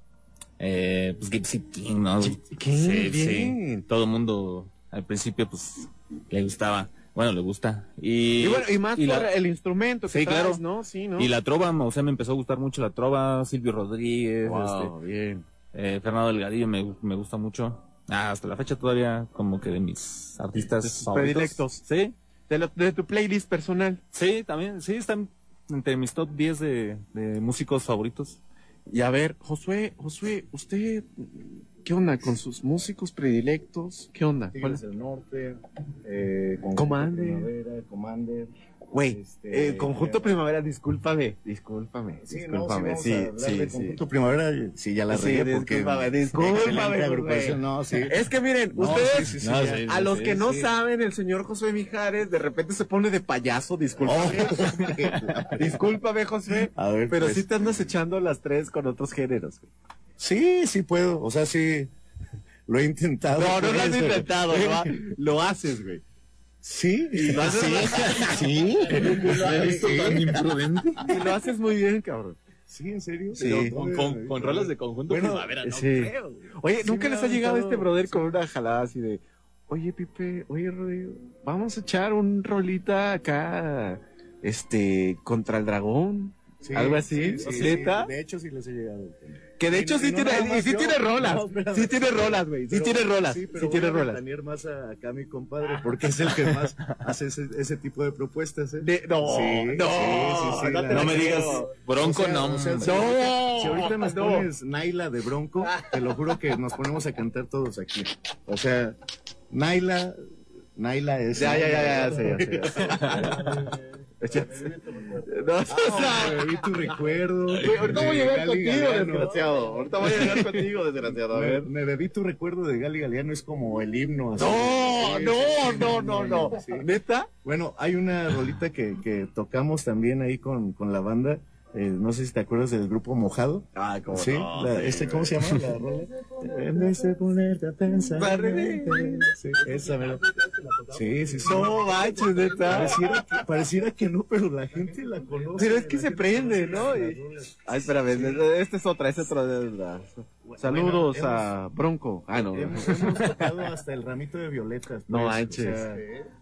Eh, pues Gypsy King, ¿no? King, sí, bien. sí. Todo el mundo al principio pues le gustaba, bueno, le gusta. Y, Y bueno, y más y por la- el instrumento que Sí, traes, claro. ¿no? Sí, ¿no? y la trova, o sea, me empezó a gustar mucho la trova, Silvio Rodríguez, Wow, bien. este, eh, Fernando Delgadillo me, me gusta mucho. Ah, hasta la fecha todavía como que de mis artistas De favoritos. predilectos. Sí, De, lo- de tu playlist personal. sí, también, sí, están entre mis top 10 de, de músicos favoritos. Y a ver, Josué, Josué, usted, ¿qué onda con sus músicos predilectos? ¿Qué onda? ¿Cuál Tigres del Norte, eh, Conjunto Commander. Primavera, Commander. Güey, Este, eh, Conjunto eh, Primavera, discúlpame, discúlpame, Sí, no, sí, discúlpame, sí, sí. Conjunto Primavera, sí, ya la Sí, regué porque... discúlpame, agrupación, no, sí. Es que miren, No, ustedes, sí, sí, sí, No, ya. sí, a los sí, que no saben, el señor Josué Mijares de repente se pone de payaso, discúlpame. Oh. discúlpame. A ver, Pero pues. sí te andas echando las tres con otros géneros. güey. Sí, sí puedo, o sea, sí, lo he intentado. No, no lo has intentado, lo, ha- lo haces, güey. Sí, lo haces- sí, sí, tan imprudente. Y lo haces muy bien, cabrón. sí, en serio. Sí. Pero, Con, con, con rolas de conjunto Bueno, primavera, no sí. creo. Oye, ¿nunca les ha ha llegado aventado- este brother con una jalada así de, oye, Pipe, oye, Rodrigo, vamos a echar un rolita acá, este, contra el dragón? Sí, ¿Algo así? sí, sí, ¿Neta? sí, de hecho, sí les he llegado. Que de hecho sí tiene, sí tiene rolas, sí tiene rolas, güey, sí Pero- tiene rolas, sí, tiene voy a rolas. ventanear más a, acá a mi compadre, porque es el que más hace ese, ese tipo de propuestas, ¿eh? De- no, Sí, no, sí, sí, sí, no me digas, Bronco, O sea, no. o sea, hombre. si No, ahorita- si ahorita nos no. pones Naila de Bronco, te lo juro que nos ponemos a cantar todos aquí. O sea, Naila, Naila es. Ya, ya, ya, ya, ya No, o sea, Ah, bebí tu recuerdo. güey, ahorita voy a llegar Gali contigo, Galeano. desgraciado. Ahorita voy a llegar contigo, desgraciado. A Me, ver. me bebí tu recuerdo de Gali Galeano, es como el himno. así. No, Sí, no, no, no, no. sí. ¿Neta? Bueno, hay una rolita que, que tocamos también ahí con, con la banda. Eh, no sé si te acuerdas del grupo Mojado. Ah, cómo Sí, no, la- este, ¿cómo se llama la rola? En de ponerte a pensar. Sí, esa, ¿verdad? Sí, sí, sí. No manches, neta. Pareciera que, pareciera que no, pero la gente la conoce. Pero es que la se prende, ¿no? Y- Ay, espérame, esta es otra, esta es otra. Saludos Bueno, a Bronco. Ah, no. Hemos, hemos tocado hasta el ramito de violetas. No pues, manches. o sea,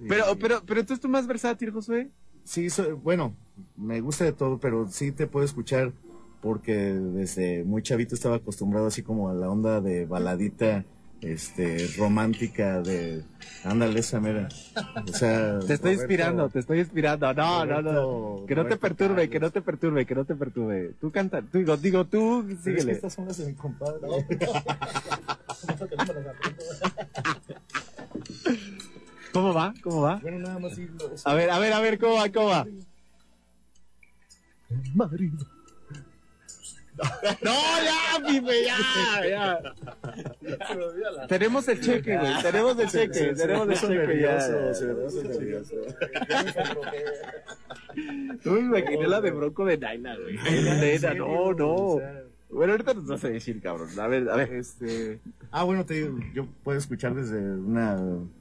Pero, pero, pero tú eres tú más versátil, Josué. Sí, soy- bueno, me gusta de todo, pero sí te puedo escuchar porque desde muy chavito estaba acostumbrado así como a la onda de baladita, este, romántica de, ándale esa mera. O sea, Te estoy Roberto- inspirando, te estoy inspirando. No, no, no. Que no te perturbe, Carlos. que no te perturbe, que no te perturbe. Tú canta, tú digo, digo tú, Pero es que síguele. estas son las de mi compadre. ¿Cómo va? ¿Cómo va? bueno, nada más A ver, a ver, a ver, ¿cómo va? ¿Cómo va? No, ya, pipe, ya, ya. Tenemos el cheque, güey. Tenemos el cheque, tenemos el cheque ya. No me imaginé la de Bronco de Naila, güey. No, no. Bueno, ahorita nos vas a decir, cabrón. A ver, a ver. Este, ah, bueno, te digo, yo puedo escuchar desde una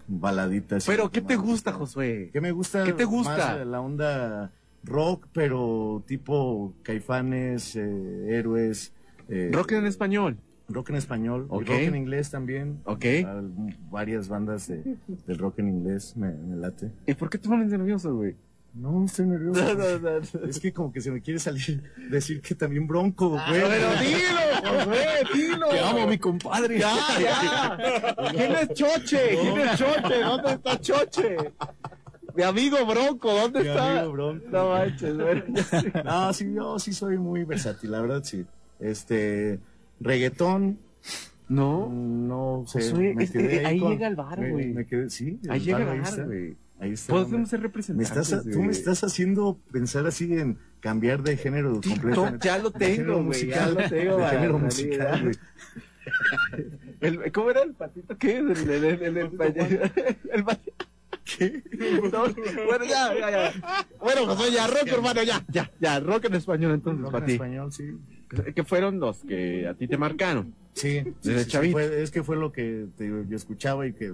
baladita. así Pero, ¿qué te gusta, Josué? ¿Qué me gusta? ¿Qué te gusta? Más la onda rock, pero tipo caifanes, eh, héroes. eh, Rock en español. rock en español. y Ok. rock en inglés también. Ok. Al- varias bandas de, del rock en inglés me, me late. ¿Y por qué te pones nervioso, güey? No, estoy nervioso. No, no, no, no. Es que como que se me quiere salir decir que también bronco, güey. Pero dilo, Josué, dilo. Te amo, mi compadre. Ya, ya. ¿Quién es Choche? ¿Quién es Choche? ¿Dónde está Choche? Mi amigo Bronco, ¿dónde Mi está? amigo Bronco. No manches, güey. No, sí, yo sí soy muy versátil, la verdad sí. Este, reggaetón, No. no sé. Josué, me quedé ahí con- llega el bar, me- güey. Me quedé, sí. Ahí llega bar, el bar, güey. Ahí está. Podemos ser Me representantes. estás, tú me estás haciendo pensar así en cambiar de género TikTok, completamente. ya lo tengo, güey. Ya lo tengo, de género musical, güey. El- ¿Cómo era el patito? ¿Qué es? El, el, el, el, el, el- el patito. qué? No, bueno, ya, ya, ya. Bueno, José, ya, rock urbano, ya, ya, ya, rock en español entonces Rock para en ti. español, sí. Que fueron los que a ti te marcaron. Sí, Desde sí, sí, chavito. fue- es que fue lo que te yo escuchaba y que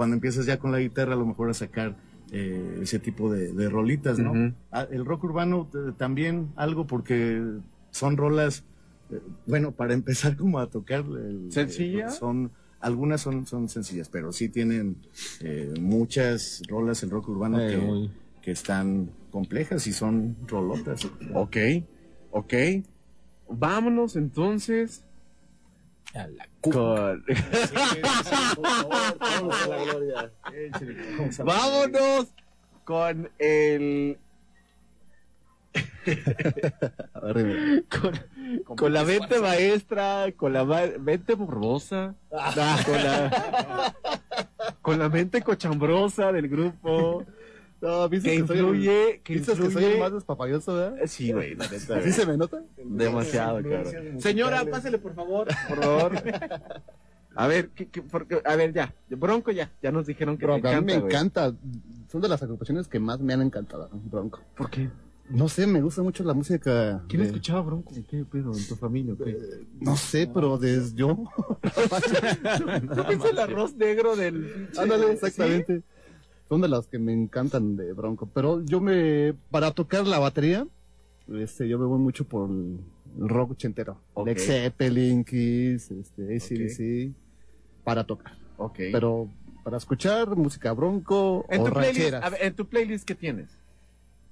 cuando empiezas ya con la guitarra a lo mejor a sacar eh, ese tipo de, de rolitas, ¿no? Ah, el rock urbano eh, también algo porque son rolas, eh, bueno, para empezar como a tocar. el- ¿Sencilla? son algunas son, son sencillas, pero sí tienen eh, muchas rolas el rock urbano que, que están complejas y son rolotas. Ok, ok. Vámonos entonces con... Vámonos con el... con, con la mente maestra, con la ma- mente borrosa, con la, con la mente cochambrosa del grupo, No, dices que que, soy el- influye, que dices que soy el influye- más despapayoso, ¿verdad? Sí, güey, la neta, ¿Así se me nota? Demasiado, claro. Señora, pásale por favor, por favor. A ver, ¿qué, qué- por qué? a ver, ya, Bronco ya, ya nos dijeron que Bronco, te a mí me güey. encanta. Son de las agrupaciones que más me han encantado, ¿no? Bronco. ¿Por qué? No sé, me gusta mucho la música. ¿Quién de- escuchaba Bronco? ¿Qué pedo en tu familia? qué? No sé, pero desde yo. ¿No es el arroz negro del... Ándale, exactamente. Son de las que me encantan de Bronco. Pero yo me. Para tocar la batería, este, yo me voy mucho por el rock ochentero. Ok. Led Zeppelin, Kiss, este, ACDC. Para tocar. Ok. Pero para escuchar música Bronco en o tu playlist, rancheras. a ver, en tu playlist, ¿qué tienes?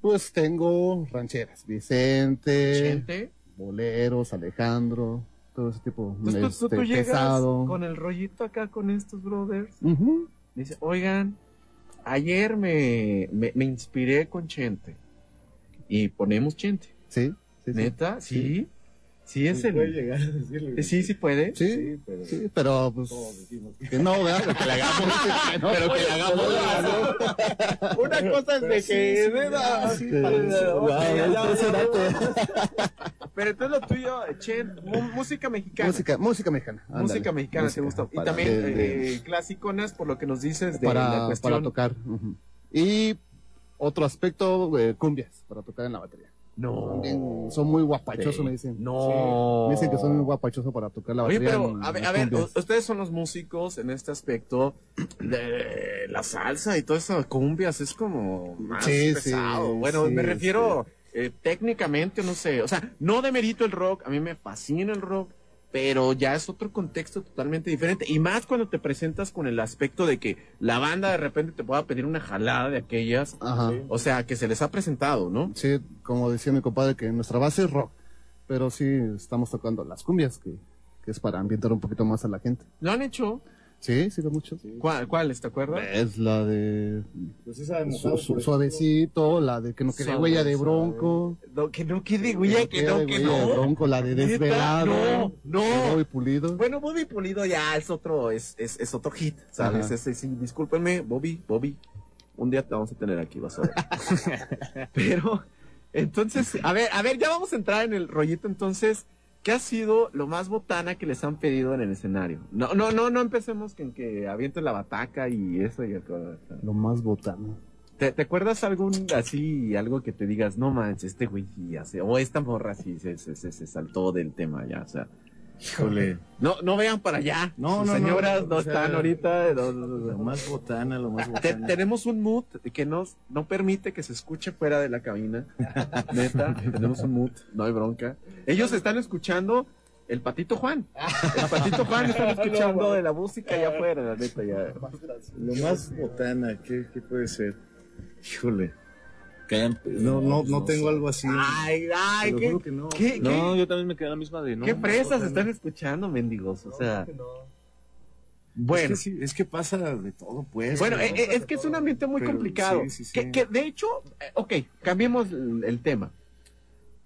Pues tengo rancheras. Vicente, Chente. boleros, Alejandro, todo ese tipo. Entonces tú- tú, este, tú llegas pesado. con el rollito acá con estos brothers. Ujú. Dice, oigan, ayer me, me, me inspiré con Chente. Y ponemos Chente. Sí, sí. ¿Neta? Sí. Sí, es Puede el... llegar a decirle. Sí, sí puede. Sí, Sí, pero sí, pero pues todos decimos que- no, ¿verdad? Que le hagamos. Pero que le hagamos Una cosa es de que... Sí, sí. Pero entonces lo tuyo, Chen, mu- música mexicana. Música, música mexicana. ándale. Música mexicana Música te gusta. Y también de- de- eh, clasiconas, por lo que nos dices de la para, cuestión. para tocar. ujú. Y otro aspecto, eh, cumbias, para tocar en la batería. No. Son muy guapachosos, Sí. me dicen. No. Me dicen que son muy guapachosos para tocar la Oye, batería. pero en- a ver, a ver, ustedes son los músicos en este aspecto de la salsa y toda esa cumbias, es como más Sí, pesado. sí, bueno, me refiero eh, técnicamente, no sé, o sea, no demerito el rock, a mí me fascina el rock, pero ya es otro contexto totalmente diferente. Y más cuando te presentas con el aspecto de que la banda de repente te pueda pedir una jalada de aquellas, Ajá. o sea, que se les ha presentado, ¿no? Sí, como decía mi compadre, que nuestra base es rock. Pero sí estamos tocando las cumbias, que, que es para ambientar un poquito más a la gente. ¿Lo han hecho? Sí, sí, lo mucho. ¿Cuál, ¿Cuáles, te acuerdas? Es la de Pues esa de mojado su- suavecito, la de que no quede Suave, huella de bronco. No, que no quede huella, que no, quede que huella de bronco, la de desvelado. No, no. Muy pulido. Bueno, Bobby Pulido ya es otro, es, es, es otro hit, ¿sabes? Ese, sí, discúlpenme, Bobby, Bobby. Un día te vamos a tener aquí, vas a ver. Pero, entonces, a ver, a ver, ya vamos a entrar en el rollito, entonces, ¿qué ha sido lo más botana que les han pedido en el escenario? No, no, no, no empecemos con que avienten la bataca y eso y todo. Lo más botano. ¿Te, te acuerdas algún así, algo que te digas, no manches, este güey o esta morra sí se, se, se, se saltó del tema ya, o sea. Híjole. No, no vean para allá. No, no, no, señoras no, o sea, están ahorita. no, no. Lo más botana, lo más Te- botana. tenemos un mood que nos, no permite que se escuche fuera de la cabina. Neta, tenemos un mood, no hay bronca. Ellos están escuchando el patito Juan. El patito Juan están escuchando de la música allá afuera, la neta, ya. Lo más botana, ¿qué, qué puede ser? Híjole. Que hayan- No, no, no tengo algo así. Ay, ay, qué, que no. qué, No, qué, yo también me quedé la misma de no. qué fresas están escuchando, mendigos, o sea. Bueno. Es que, sí, es que pasa de todo, pues. Bueno, ¿no? eh, eh, es que es un ambiente muy Pero complicado. sí, sí, sí. Que, que, de hecho, eh, ok, cambiemos el, el tema.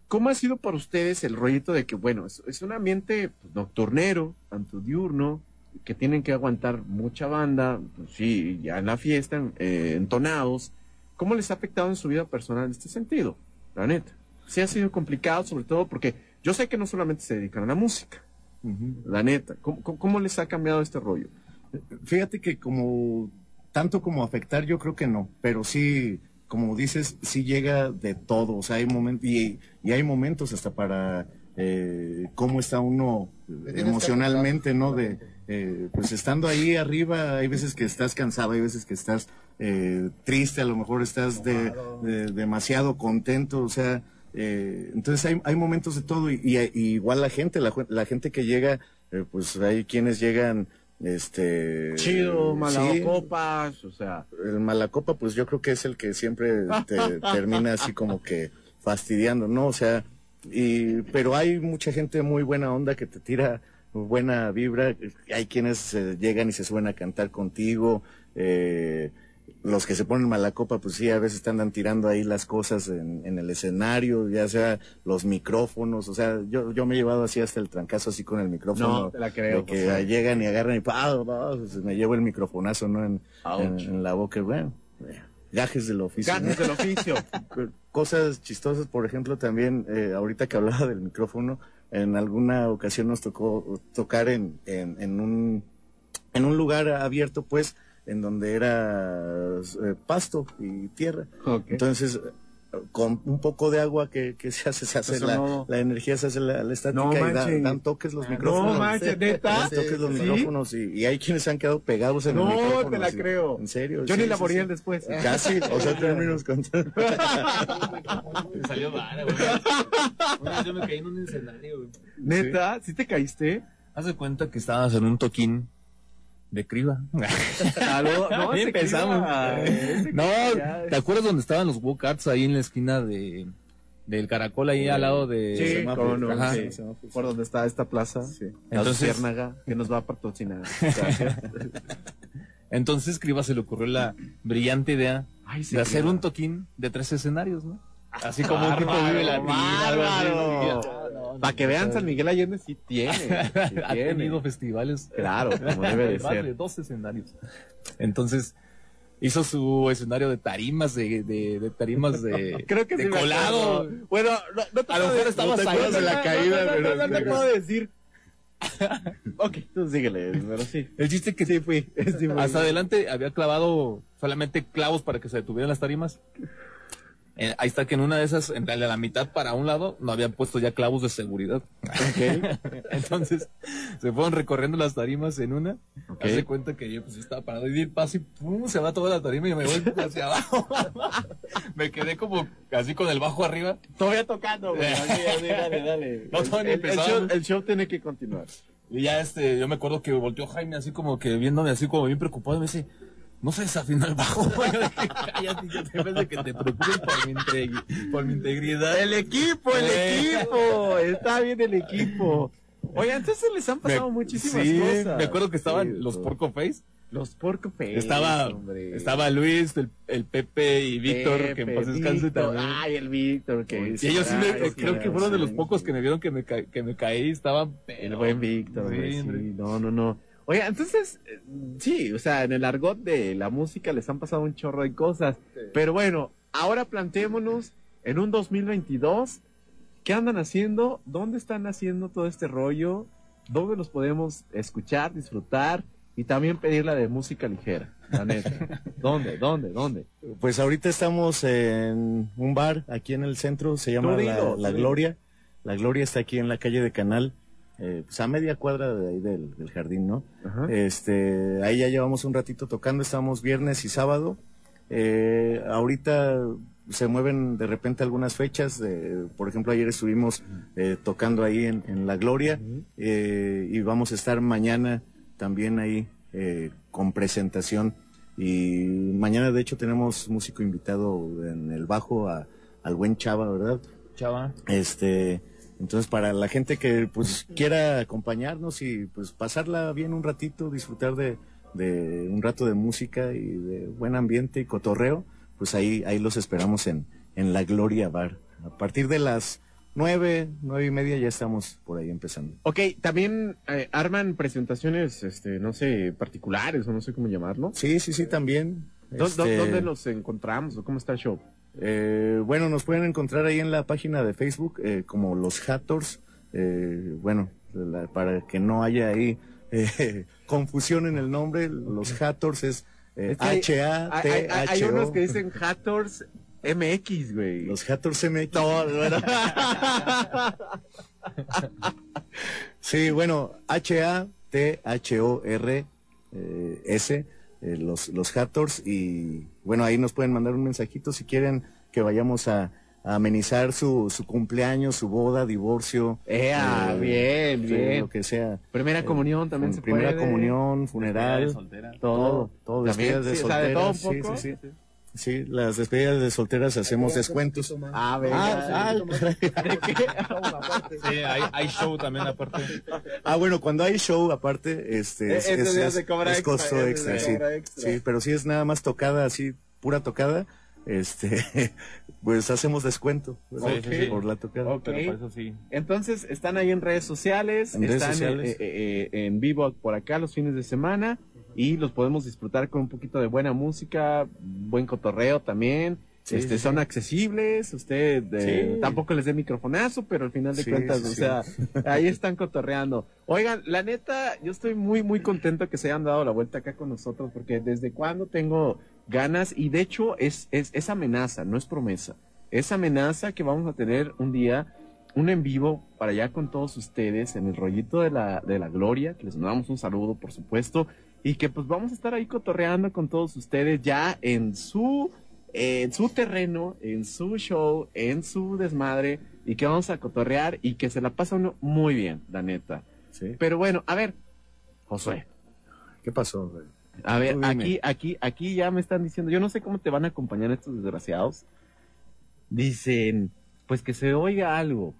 ¿Cómo ha sido para ustedes el rollito de que, bueno, es, es un ambiente pues, nocturnero, tanto diurno, que tienen que aguantar mucha banda, pues, sí, ya en la fiesta, eh, entonados? ¿Cómo les ha afectado en su vida personal en este sentido? La neta. Sí ha sido complicado, sobre todo porque yo sé que no solamente se dedican a la música, Ujú. la neta. ¿Cómo, cómo- les ha cambiado este rollo? Fíjate que como tanto como afectar, yo creo que no, pero sí, como dices, sí llega de todo, o sea, hay momentos, y, y hay momentos hasta para eh, cómo está uno emocionalmente, ¿no? De, eh, pues estando ahí arriba, hay veces que estás cansado, hay veces que estás eh, triste, a lo mejor estás de, de- demasiado contento, o sea, eh, entonces hay, hay momentos de todo y, y- y igual la gente, la, gente que llega, eh, pues hay quienes llegan, este... Chido, sí, malacopas, o sea. el Malacopa, pues yo creo que es el que siempre te termina así como que fastidiando, ¿no? O sea, y, pero hay mucha gente muy buena onda que te tira buena vibra. Hay quienes eh, llegan y se suben a cantar contigo. eh, los que se ponen Malacopa, pues sí, a veces te andan tirando ahí las cosas en, en el escenario, ya sea los micrófonos, o sea, yo, yo me he llevado así hasta el trancazo así con el micrófono. No, te la creo, de que llegan y agarran y ¡pah! pues, me llevo el microfonazo, ¿no? En, en, en la boca, bueno, gajes del oficio. Gajes ¿no? del oficio. Cosas chistosas, por ejemplo, también, eh, ahorita que hablaba del micrófono, en alguna ocasión nos tocó tocar en, en, en un, en un lugar abierto, pues, en donde era eh, pasto y tierra. Entonces, con un poco de agua que, que se hace, se hace la, no. la energía, se hace la, la estática No y da- dan toques los micrófonos. No manches, neta. Dan toques los ¿Sí? micrófonos y, y hay quienes se han quedado pegados en el No, micrófono. te la creo. En serio. Sí, sí, Laboriel sí. después. Casi, o sea, términos con... Me salió vara, güey. Una vez yo me caí en un escenario, güey. Neta, ¿sí te caíste? Haz de cuenta que estabas en un toquín de criba. Aló, no, empezamos. No, ¿te acuerdas donde estaban los go-karts ahí en la esquina de del caracol ahí al lado de Sí, semáforo. no, Ajá. sí. Por donde está esta plaza. Sí. La Entonces- Luciérnaga, que nos va a patrocinar. Entonces Criba se le ocurrió la brillante idea Ay, sí, de hacer un toquín de tres escenarios, ¿no? Así como un tipo vive la bárbaro. Para que vean, San Miguel Allende sí tiene. sí ha tiene. tenido festivales. Claro, como debe de ser. de dos escenarios. Entonces, hizo su escenario de tarimas, de, de, de tarimas de, Creo que de sí colado. Bueno, no, no te A lo mejor estabas no ahí de la caída, no, no, pero- no, no te puedo decir. ok, tú síguele, pero sí. El chiste que Sí fui. sí fui. hasta adelante había clavado solamente clavos para que se detuvieran las tarimas. Eh, ahí está que en una de esas, en realidad la mitad para un lado, no habían puesto ya clavos de seguridad. Entonces, se fueron recorriendo las tarimas en una. Ok. Hace cuenta que yo pues estaba parado y di el paso y pum, se va toda la tarima y me voy hacia abajo. me quedé como así con el bajo arriba. Todavía tocando, güey. Así, así, dale, dale. No, todavía el, el empezamos. show, el show tiene que continuar. Y ya este, yo me acuerdo que volteó Jaime así como que viéndome así como bien preocupado y me dice, no se desafinó el bajo. Cállate, yo te que te preocupes por mi, por mi integridad. El equipo, el Eh. equipo. Está bien el equipo. Oye, entonces les han pasado muchísimas sí, cosas. Me acuerdo que estaban Sí, los. Porco Face. Los Porco Face, estaba, hombre. estaba Luis, el, el Pepe y Víctor, que en Pepe, paz descanse también. Ay, el Víctor. Que y ellos sí, me- Ay, sí, creo que sí, fueron de los sí. pocos que me vieron que me, ca- que me caí, estaban... El buen Víctor, Sí, güey, sí, hombre. no, no, no. Oye, entonces, eh, sí, o sea, en el argot de la música les han pasado un chorro de cosas. Pero bueno, ahora planteémonos en un 2022, ¿qué andan haciendo? ¿Dónde están haciendo todo este rollo? ¿Dónde los podemos escuchar, disfrutar y también pedir la de música ligera? La neta. ¿Dónde, dónde, dónde? Pues ahorita estamos en un bar aquí en el centro, se llama La, Gloria. La Gloria está aquí en la calle de Canal, eh, pues a media cuadra de ahí del, del jardín, ¿no? Ajá. Este, ahí ya llevamos un ratito tocando, estamos viernes y sábado. Eh, ahorita se mueven de repente algunas fechas, eh, por ejemplo ayer estuvimos eh, tocando ahí en, en La Gloria eh, y vamos a estar mañana también ahí eh, con presentación y mañana de hecho tenemos músico invitado en el bajo a- al buen Chava, ¿verdad? Chava. Este, entonces para la gente que pues quiera acompañarnos y pues pasarla bien un ratito, disfrutar de, de un rato de música y de buen ambiente y cotorreo, pues ahí, ahí los esperamos en, en la Gloria Bar. A partir de las nueve, nueve y media ya estamos por ahí empezando. Ok, también eh, arman presentaciones, este, no sé, particulares o no sé cómo llamarlo. Sí, sí, sí, también. ¿Dó- dó- Este, ¿Dónde nos encontramos o cómo está el show? Eh, bueno, nos pueden encontrar ahí en la página de Facebook eh, como los Hattors. Eh, bueno, la- para que no haya ahí eh, confusión en el nombre, los Hattors es H-A-T-H-O. Hay, hay- unos que dicen Hatters MX, güey. Los Hatters MX. No, bueno. Sí, bueno, H-A-T-H-O-R eh, eh, los, los Hatters, y bueno, ahí nos pueden mandar un mensajito si quieren que vayamos a, a amenizar su, su cumpleaños, su boda, divorcio. Ea, eh, bien, sí, bien. Lo que sea. Primera comunión también se Primera puede. comunión, funeral, todo, todo, También, despedidas de sí, o sea, de todo solteras, un poco. sí, sí, sí. Sí, las despedidas de solteras hacemos descuentos. Ah, venga. Ah, ah, Sí, hay, hay show también aparte. Ah, bueno, cuando hay show aparte, este, es, ese es- es- es extra, costo extra, sí. Sí, pero si es nada más tocada, así, pura tocada, este, pues hacemos descuento sí. por la tocada. Ok. Pero por eso sí. Entonces, están ahí en redes sociales, En redes están sociales. eh, eh, eh, en vivo por acá los fines de semana y los podemos disfrutar con un poquito de buena música, buen cotorreo también. Sí, este, sí, son accesibles, usted eh, Sí. tampoco les dé microfonazo, pero al final de cuentas, o sea, ahí están cotorreando. Oigan, la neta, yo estoy muy, muy contento que se hayan dado la vuelta acá con nosotros, porque desde cuando tengo ganas, y de hecho es, es, es amenaza, no es promesa, es amenaza que vamos a tener un día un en vivo para allá con todos ustedes en el rollito de la, de la gloria, que les mandamos un saludo, por supuesto, y que pues vamos a estar ahí cotorreando con todos ustedes ya en su, en su terreno, en su show, en su desmadre, y que vamos a cotorrear y que se la pasa uno muy bien, la neta. Sí. Pero bueno, a ver, Josué, ¿Qué pasó? güey? a ver, aquí, aquí, aquí ya me están diciendo, yo no sé cómo te van a acompañar estos desgraciados. Dicen, pues que se oiga algo.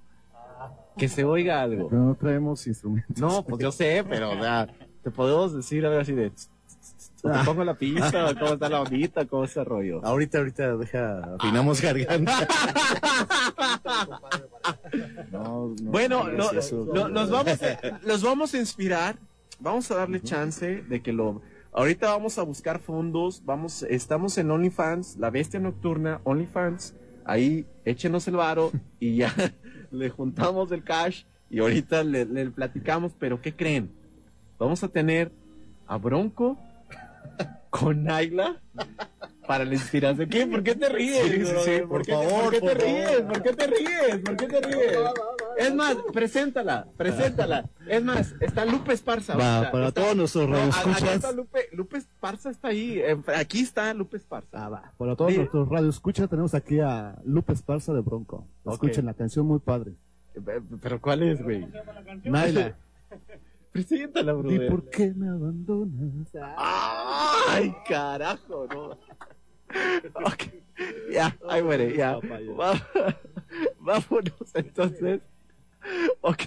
Que se oiga algo. Pero no traemos instrumentos. No, pues yo sé, pero o sea, te podemos decir algo así de. Te pongo la pista, cómo está la ondita, cómo está el rollo. Ahorita, ahorita, deja, afinamos garganta. No, no, Bueno, no lo- los, vamos a, los vamos a inspirar, vamos a darle chance de que lo... Ahorita vamos a buscar fondos, vamos, estamos en OnlyFans, la bestia nocturna, OnlyFans, ahí échenos el varo y ya le juntamos el cash y ahorita le, le platicamos, pero ¿qué creen? Vamos a tener a Bronco con Naila para la inspiración. ¿Qué? ¿Por qué te ríes? Sí, sí, sí, brother? por qué, favor, ¿Por qué te ríes? ¿Por qué te ríes? ¿Por qué te ríes? Es más, preséntala, preséntala. Es más, está Lupe Esparza. Va, para Está- todos nuestros radioescuchas. está Lupe, Lupe Esparza está ahí. Aquí está Lupe Esparza. Ah, va. Para todos nuestros radioescuchas tenemos aquí a Lupe Esparza de Bronco. Escuchen la canción muy padre. Pero ¿cuál es, güey? Naila, Preséntala, ¿y brother. por qué me abandonas? ¡Ay, carajo! No. Ok. Ya, ahí muere, ya. Vámonos entonces. Ok,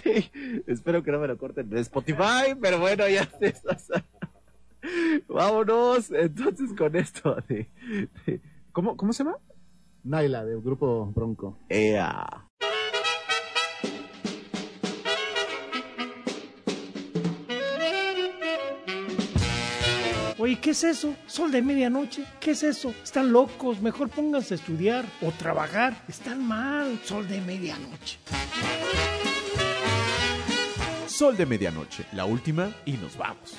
espero que no me lo corten de Spotify, pero bueno, ya estás. Vámonos entonces con esto de, de- ¿Cómo, ¿Cómo se llama? Naila, del grupo Bronco. Ea. Oye, ¿qué es eso? ¿Sol de medianoche? ¿Qué es eso? Están locos, mejor pónganse a estudiar o trabajar. Están mal, sol de medianoche. Sol de medianoche, la última y nos vamos.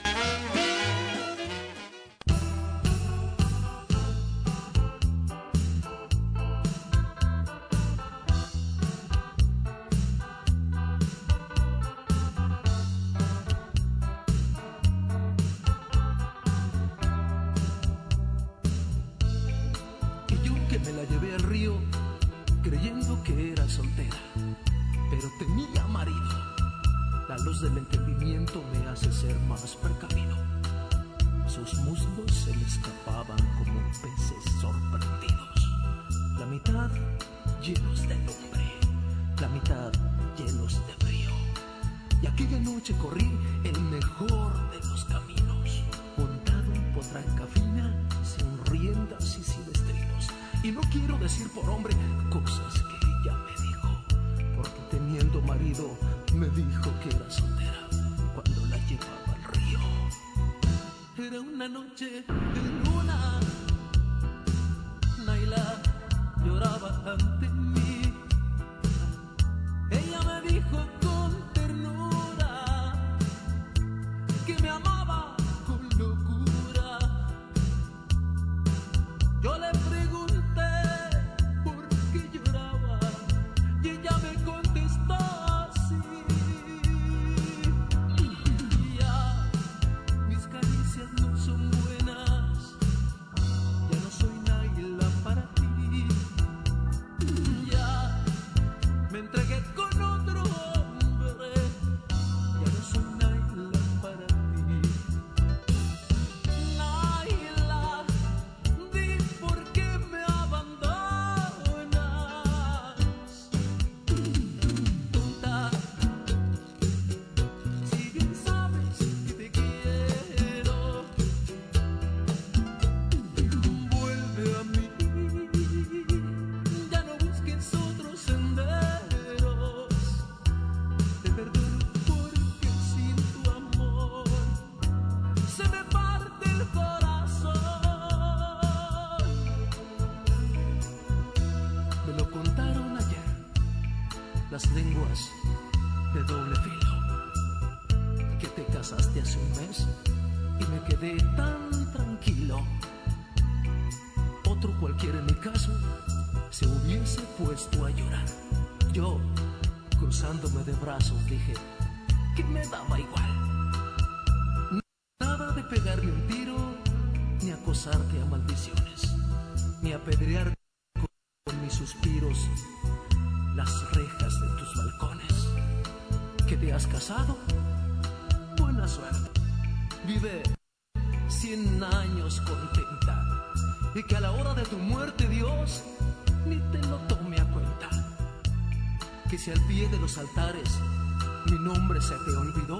Se te olvidó,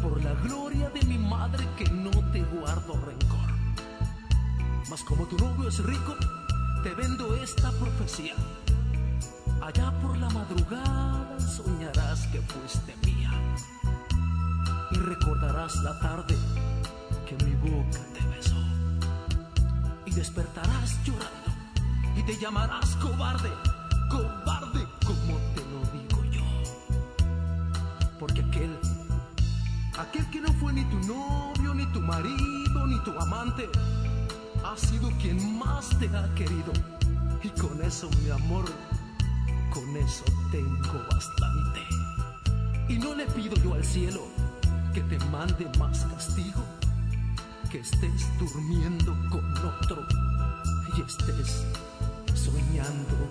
por la gloria de mi madre que no te guardo rencor. Mas como tu novio es rico, te vendo esta profecía. Allá por la madrugada soñarás que fuiste mía y recordarás la tarde que mi boca te besó y despertarás llorando y te llamarás cobarde, cobarde como tu novio, ni tu marido, ni tu amante, ha sido quien más te ha querido. Y con eso, mi amor, con eso tengo bastante. Y no le pido yo al cielo que te mande más castigo, que estés durmiendo con otro y estés soñando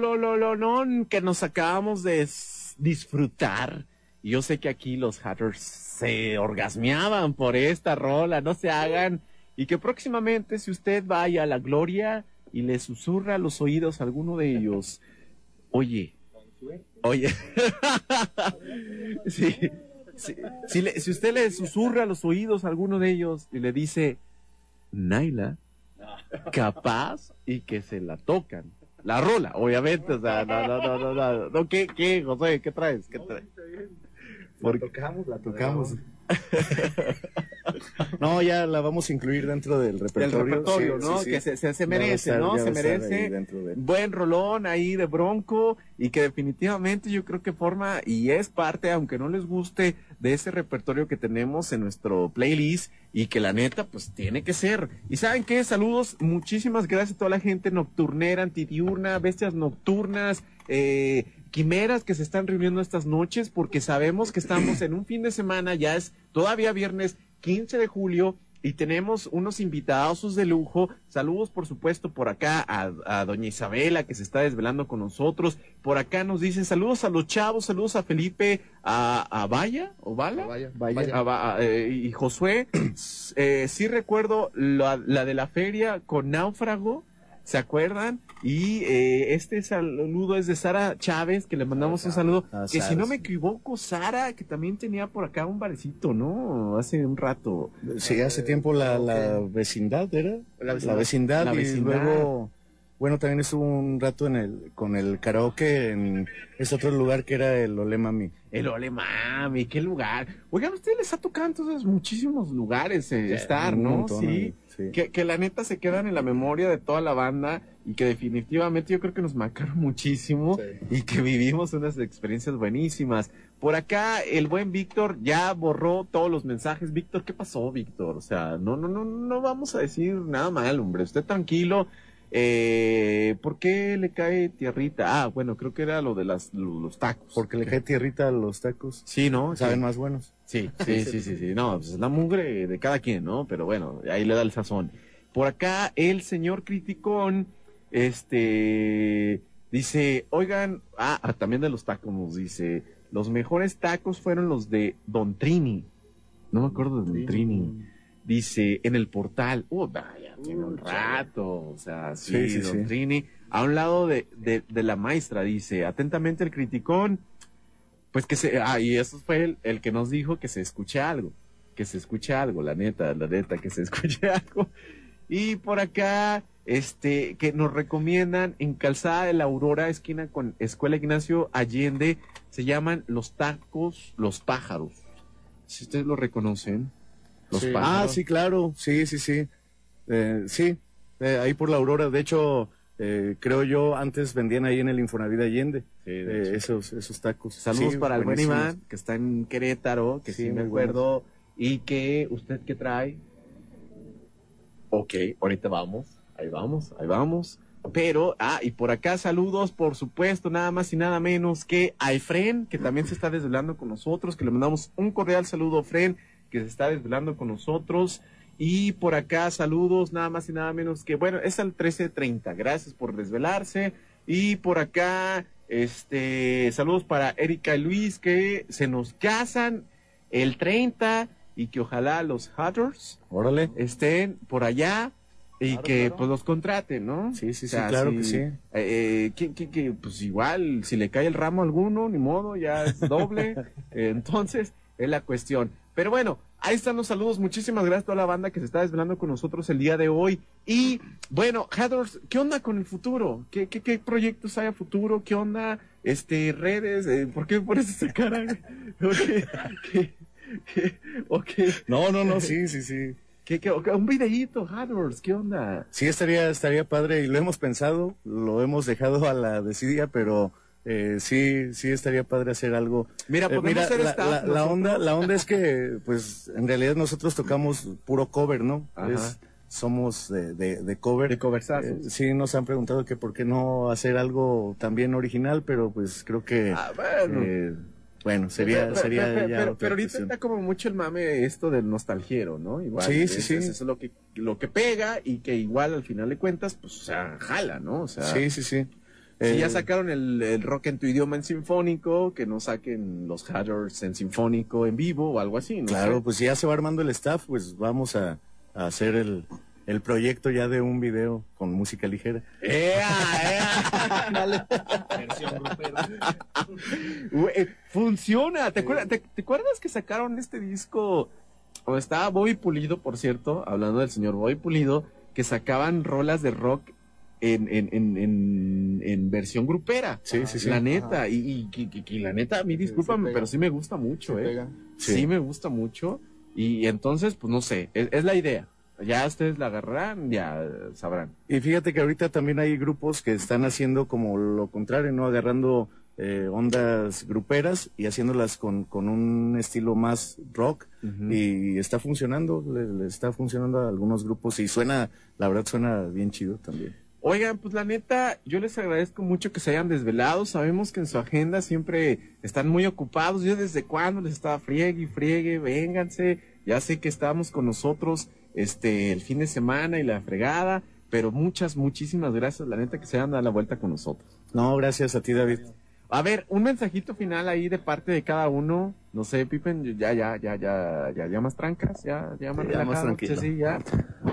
Rololololón que nos acabamos de disfrutar. Yo sé que aquí los hatters se orgasmeaban por esta rola, no se hagan. Y que próximamente, si usted vaya a la gloria y le susurra a los oídos a alguno de ellos, oye, oye, sí, sí, si, si usted le susurra a los oídos a alguno de ellos y le dice, Naila, capaz y que se la tocan. La rola, obviamente, o sea, no, no, no, no, no, no, ¿qué, qué, José, qué traes? ¿Qué traes? La tocamos, la tocamos. no, ya la vamos a incluir dentro del Del repertorio. repertorio, Sí, ¿no? sí, sí. Que se, merece, estar- ¿no? Se merece. de- Buen rolón ahí de Bronco y que definitivamente yo creo que forma y es parte, aunque no les guste, de ese repertorio que tenemos en nuestro playlist y que la neta, pues tiene que ser. Y saben qué, saludos, muchísimas gracias a toda la gente nocturnera, antidiurna, bestias nocturnas, eh, quimeras que se están reuniendo estas noches porque sabemos que estamos en un fin de semana, ya es todavía viernes 15 de julio y tenemos unos invitados de lujo. Saludos, por supuesto, por acá a, a doña Isabela, que se está desvelando con nosotros. Por acá nos dicen saludos a los chavos, saludos a Felipe, a, a Vaya, o Vala, A Vaya, Vaya, Vaya. a Va- a- eh, y Josué. Eh, sí recuerdo la, la de la feria con Náufrago. ¿Se acuerdan? Y eh, este saludo es de Sara Chávez, que le mandamos un saludo. Ah, que si no me equivoco, Sara, que también tenía por acá un barecito, ¿no? Hace un rato. Sí, hace tiempo la, la vecindad era. La La vecindad. vecindad, La y vecindad. luego, bueno, también estuvo un rato en el, con el karaoke en ese otro lugar que era el Ole Mami. El Ole Mami, qué lugar. Oigan, a ustedes les ha tocado entonces muchísimos lugares eh, estar, ¿no? montón, sí. Sí. Que, que la neta se quedan en la memoria de toda la banda y que definitivamente yo creo que nos marcaron muchísimo y que vivimos unas experiencias buenísimas. Por acá el buen Víctor ya borró todos los mensajes. Víctor, ¿qué pasó, Víctor? O sea, no, no, no, no vamos a decir nada mal, hombre. Usted tranquilo. Eh, ¿Por qué le cae tierrita? Ah, bueno, creo que era lo de las, lo- los tacos. Porque le cae tierrita a los tacos. Sí, ¿no? Saben Sí. más buenos. Sí, sí, sí, sí, sí. No, pues es la mugre de cada quien, ¿no? Pero bueno, ahí le da el sazón. Por acá, el señor criticón, este, dice, oigan, ah, ah, también de los tacos nos dice, los mejores tacos fueron los de Don Trini. No me acuerdo de Don Trini. Dice, en el portal, uh, vaya, tiene un rato, o sea, sí, Sí, sí, Don sí. Trini, a un lado de, de, de la maestra, dice, atentamente el criticón, pues que se, ah, y eso fue el, el que nos dijo que se escuche algo, que se escuche algo, la neta, la neta, que se escuche algo. Y por acá, este, que nos recomiendan en Calzada de la Aurora, esquina con Escuela Ignacio Allende, se llaman los tacos, los pájaros. Si ustedes lo reconocen, los Sí. pájaros. Ah, sí, claro. Sí, sí, sí. Eh, sí, eh, ahí por la Aurora. De hecho, eh, creo yo, antes vendían ahí en el Infonavit Allende Sí, de eh, esos, esos tacos. Saludos Sí, para el buen. Iván, que está en Querétaro, que sí, Sí, me acuerdo. Y que, ¿usted qué trae? Ok, ahorita vamos, ahí vamos, ahí vamos. Pero, ah, y por acá saludos, por supuesto, nada más y nada menos que a Efren, que también se está desvelando con nosotros, que le mandamos un cordial saludo a Efren, que se está desvelando con nosotros. Y por acá saludos, nada más y nada menos que, bueno, es al 13.30, gracias por desvelarse. Y por acá, este, saludos para Erika y Luis, que se nos casan el 30 y que ojalá los Hatters Órale. estén por allá y Claro, que claro. pues los contraten, ¿no? Sí, sí, O sí, sea, claro si- que sí. eh, eh, que, que- que, pues igual, si le cae el ramo a alguno, ni modo, ya es doble. Entonces, es la cuestión. Pero bueno, ahí están los saludos. Muchísimas gracias a toda la banda que se está desvelando con nosotros el día de hoy. Y bueno, Hathors, ¿qué onda con el futuro? ¿Qué, qué, qué proyectos hay a futuro? ¿Qué onda? Este, redes, eh, ¿por qué pones esa cara? ¿O qué? ¿Qué? ¿Qué? ¿O qué? No, no, no, sí, sí, sí. ¿Qué, qué? Un videíto, Hathors, ¿qué onda? Sí, estaría, estaría padre y lo hemos pensado, lo hemos dejado a la desidia, pero eh, sí, sí estaría padre hacer algo. Mira, Eh, podemos ser la, staff la- onda, la onda es que, pues, en realidad nosotros tocamos puro cover, ¿no? Es- somos de, de, de cover. De coversazos. Eh, sí, nos han preguntado que por qué no hacer algo también original, pero pues creo que, Ah, bueno. eh, bueno, sería, pero, sería pero, ya pero- otra pero ahorita está como mucho el mame esto del nostalgiero, ¿no? Igual. Sí, sí, es- sí. Eso es lo que, lo que pega y que igual al final de cuentas, pues, o sea, jala, ¿no? O sea, Sí, sí, sí. Si Eh, ya sacaron el, el rock en tu idioma en sinfónico, que no saquen los Hatters en sinfónico en vivo o algo así, ¿no? Claro, sé. pues ya se va armando el staff, pues vamos a, a hacer el, el proyecto ya de un video con música ligera. ¡Ea, ea! Güey, funciona. ¿Te, acuerdas, te, te acuerdas que sacaron este disco? O estaba Bobby Pulido, por cierto, hablando del señor Bobby Pulido, que sacaban rolas de rock en, en, en, en, en versión grupera. Sí, sí, sí. La neta. Y, y, la neta, a mí, discúlpame, pero sí me gusta mucho, ¿eh? Sí. Me gusta mucho. Y entonces, pues no sé, es, es la idea. Ya ustedes la agarrarán, ya sabrán. Y fíjate que ahorita también hay grupos que están haciendo como lo contrario, ¿no? Agarrando eh, ondas gruperas y haciéndolas con, con un estilo más rock. Y está funcionando, le, le está funcionando a algunos grupos y suena, la verdad suena bien chido también. Oigan, pues la neta, yo les agradezco mucho que se hayan desvelado. Sabemos que en su agenda siempre están muy ocupados. Yo desde cuándo les estaba friegue y friegue, vénganse. Ya sé que estábamos con nosotros este el fin de semana y la fregada, pero muchas, muchísimas gracias, la neta, que se hayan dado la vuelta con nosotros. No, gracias a ti, David. A ver, un mensajito final ahí de parte de cada uno. No sé, Pippen, ya, ya, ya, ya, ya, ya más trancas, ya, ya más Ya más tranquilo. Sí, sí, ya.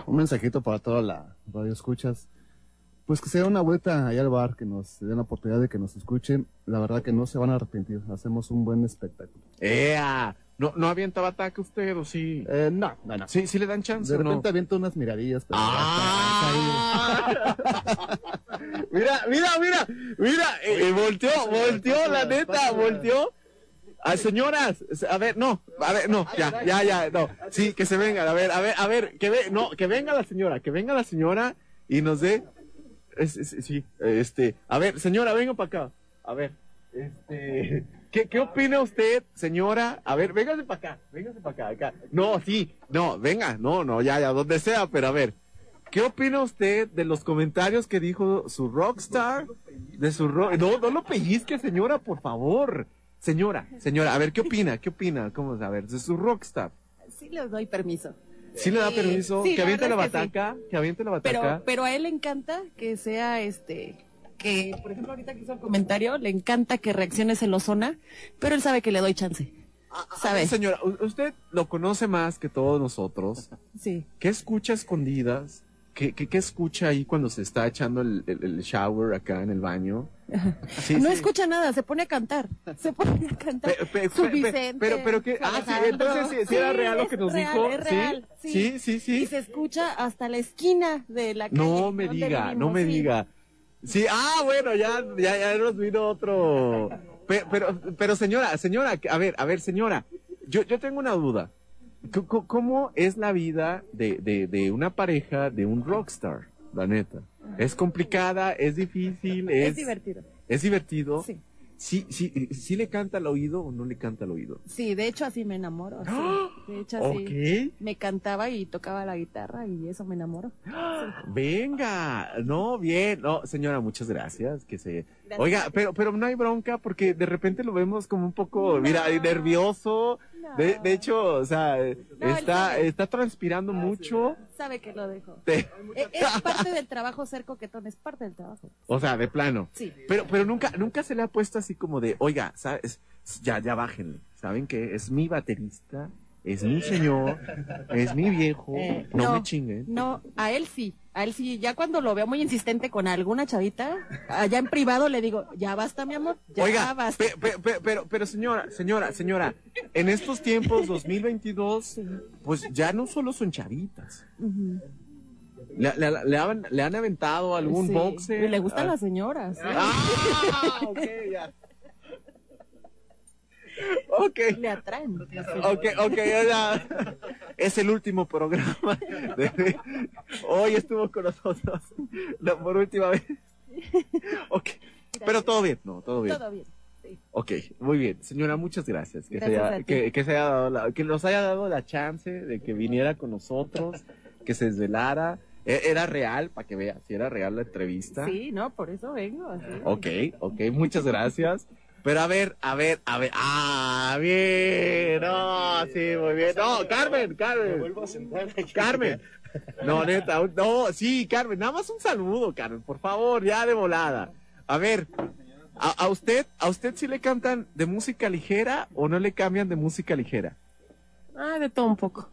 Un mensajito para toda la radio escuchas. Pues que sea una vuelta allá al bar, que nos den la oportunidad de que nos escuchen. La verdad que no se van a arrepentir. Hacemos un buen espectáculo. ¡Ea! ¿No, ¿No avienta bataca usted o sí? Eh, no, no, no. ¿Sí, sí le dan chance De o no? repente aviento unas miradillas. Pero ¡Ah! mira, mira, mira, mira, eh, eh, volteó, volteó, la neta, volteó. Ah, señoras, a ver, no, a ver, no, ya, ya, ya, no, sí, que se vengan, a ver, a ver, a ver, que ve, no, que venga la señora, que venga la señora y nos dé, es- es- sí, este, a ver, señora, venga para acá, a ver, este, ¿qué, qué opina usted, señora? A ver, véngase para acá, véngase para acá, acá, no, sí, no, venga, no, no, ya, ya, donde sea, pero a ver, ¿Qué opina usted de los comentarios que dijo su rockstar? De su ro no, no lo pellizque, señora, por favor. Señora, señora, a ver, ¿qué opina? ¿Qué opina? ¿Cómo? A ver, de su rockstar. Sí les doy permiso. ¿Sí le da permiso? sí, que la aviente la verdad es que sí. bataca, que aviente la Pero, bataca. pero a él le encanta que sea este, que por ejemplo ahorita que hizo el comentario, le encanta que reaccione celosona, pero él sabe que le doy chance. ¿Sabe? Señora, usted lo conoce más que todos nosotros. Sí. ¿Qué escucha escondidas? ¿Qué, qué, qué escucha ahí cuando se está echando el, el- el shower acá en el baño? Sí, no sí. escucha nada, se pone a cantar. Se pone a cantar. Pe- pe- Su pe- pe- Vicente, pero, pero que, ah, sí, entonces sí, sí era real lo que nos real, dijo. real, ¿Sí? sí. sí. Y se escucha hasta la esquina de la calle. No me diga, no me diga. Sí, ah, bueno, ya, ya, ya nos vino otro. Pe- Pero, pero, señora, señora, a ver, a ver, señora, yo, yo tengo una duda. ¿Cómo es la vida de, de, de una pareja de un rockstar? La neta. ¿Es complicada? ¿Es difícil? ¿Es, Es divertido. ¿Es divertido? Sí. Sí, sí, sí le canta al oído o no le canta al oído? Sí, de hecho así me enamoro. sí. De hecho así. Ok. Me cantaba y tocaba la guitarra y eso me enamoró. Venga, no, bien, no, señora, muchas gracias, que se, Gracias. oiga, pero, pero no hay bronca porque de repente lo vemos como un poco, mira, nervioso, de, de hecho, o sea, está, está transpirando mucho, Sabe que lo dejo. de- E- Es parte del trabajo ser coquetón, es parte del trabajo. o sea, de plano, Sí. pero, pero nunca, nunca se le ha puesto así como de, oiga, sabes, ya, ya bájenle, ¿saben que Es mi baterista, es mi señor, es mi viejo, Eh, no, no. me chinguen. No, a él sí. A él sí. Ya cuando lo veo muy insistente con alguna chavita, allá en privado le digo, ya basta, mi amor. Ya Oiga, basta. pe- pe- pe- pero, pero señora, señora, señora, en estos tiempos 2022, pues ya no solo son chavitas. Le, le- le han, le han aventado algún Sí. boxer. Y le gustan Ah. las señoras. ¿sí? Ah, ok, ya. Ok. Le atraen. Ok, ok, ya. Es el último programa. de- Hoy estuvo con nosotros la- por última vez. Ok. Pero todo bien, no, todo bien. Todo bien. Sí. Ok, muy bien. Señora, muchas gracias. Que, Gracias se a haya, ti. que, que se haya dado la- que nos haya dado la chance de que viniera con nosotros, que se desvelara. E- Era real, para que vea, si era real la entrevista. Sí, no, por eso vengo. así. Ok, ok, muchas gracias. Pero a ver, a ver, a ver. Ah, bien. No, sí, muy bien. No, Carmen, Carmen. vuelvo a sentar aquí. Carmen. No, neta, un- no, sí, Carmen, nada más un saludo, Carmen, por favor, ya de volada. A ver, a, a usted, a usted sí le cantan de música ligera o no le cambian de música ligera. Ah, de todo un poco.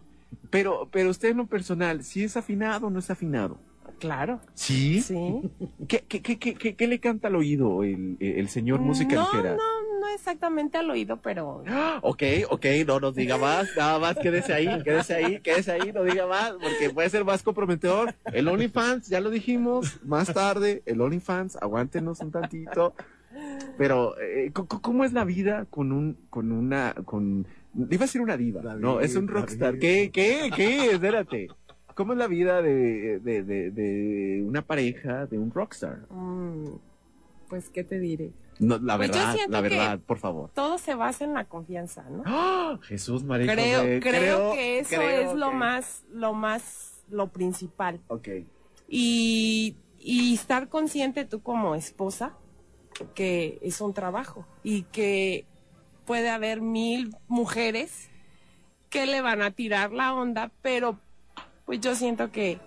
Pero, pero usted en lo personal, ¿sí es afinado o no es afinado? Claro. ¿Sí? Sí. ¿Qué, qué, qué, qué, qué- qué le canta al oído el, el señor música no, ligera? no, no exactamente al oído, pero Ok, ok, no nos diga más, nada más quédese ahí, quédese ahí, quédese ahí, no diga más, porque puede ser más comprometedor. El OnlyFans, ya lo dijimos, más tarde, el OnlyFans, aguántenos un tantito. Pero, eh, ¿cómo es la vida con un, con una, con, iba a decir una diva, no, es un rockstar. ¿Qué, qué, qué? Espérate. ¿Cómo es la vida de, de, de, de una pareja de un rockstar? mm, pues qué te diré. No, la Pues verdad, la verdad, por favor. Todo se basa en la confianza, ¿no? ¡Ah! Jesús, María creo, José, creo, que eso creo es lo más, lo más, lo principal. Ok. Y, y estar consciente tú como esposa que es un trabajo y que puede haber mil mujeres que le van a tirar la onda, pero pues yo siento que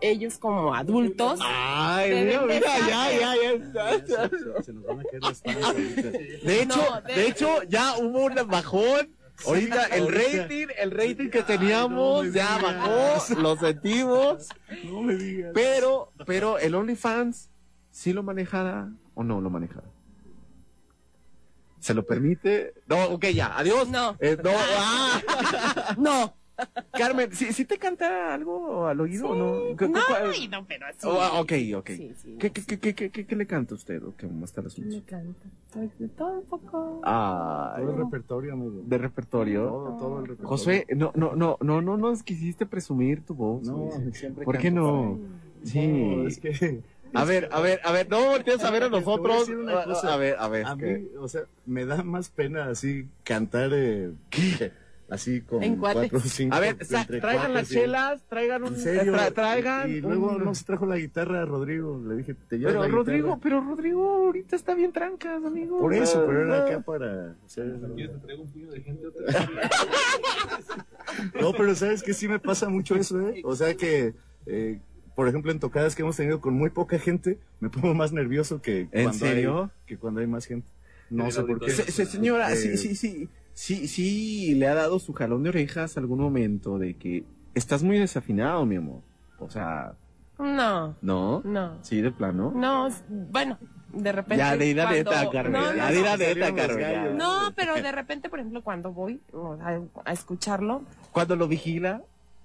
ellos como adultos Ay, mira, de mira, ya, ya, ya está. Se, se nos van a las ahorita. De hecho, No, de- de hecho, ya hubo un bajón. Ahorita el rating, el rating que teníamos no ya bajó, lo sentimos. No me digas. Pero, pero el OnlyFans, ¿sí lo manejará o no lo manejará? ¿Se lo permite? No, ok, ya, adiós. No. Eh, no, ah. No. Carmen, ¿sí, sí te canta algo al oído o no? ¿Qué- No, qué- no, pero así. Oh, ah, ok, ok. Sí, sí. ¿Qué, qué, qué, qué, qué, qué- qué le canta a usted o qué, está el asunto? Me canta. Pues de todo un poco. Ay, Todo el repertorio, amigo. de repertorio. Todo, todo el repertorio. Josué, no, no, no, no, no nos quisiste presumir tu voz. No, siempre ¿Por qué no? para- Sí. No, es que... A ver, a ver, a ver, no voltees a ver a nosotros. A ver, a ver. A ¿qué? mí, o sea, me da más pena así cantar eh, así con En cuatro o cinco. A ver, traigan las chelas, traigan un. En serio. tra- traigan. Y, y luego un- no se trajo la guitarra a Rodrigo. Le dije, te llevas Pero la Rodrigo, guitarra? pero Rodrigo ahorita está bien trancas, amigo. Por eso, pero era acá para hacer... No, pero sabes que sí me pasa mucho eso, ¿eh? O sea que, eh, por ejemplo, en tocadas que hemos tenido con muy poca gente, me pongo más nervioso que ¿En cuando serio? hay que cuando hay más gente. No sé por qué. Se- se- señora, Eh, sí, sí, sí, sí, sí, le ha dado su jalón de orejas algún momento de que estás muy desafinado, mi amor. O sea, No. ¿no? No. Sí, de plano. No, bueno, de repente. Ya, la cuando- neta, Carmen. No, ya, no, neta, salieron los Carmen. No, pero de repente, por ejemplo, cuando voy a, a escucharlo, Cuando lo vigila.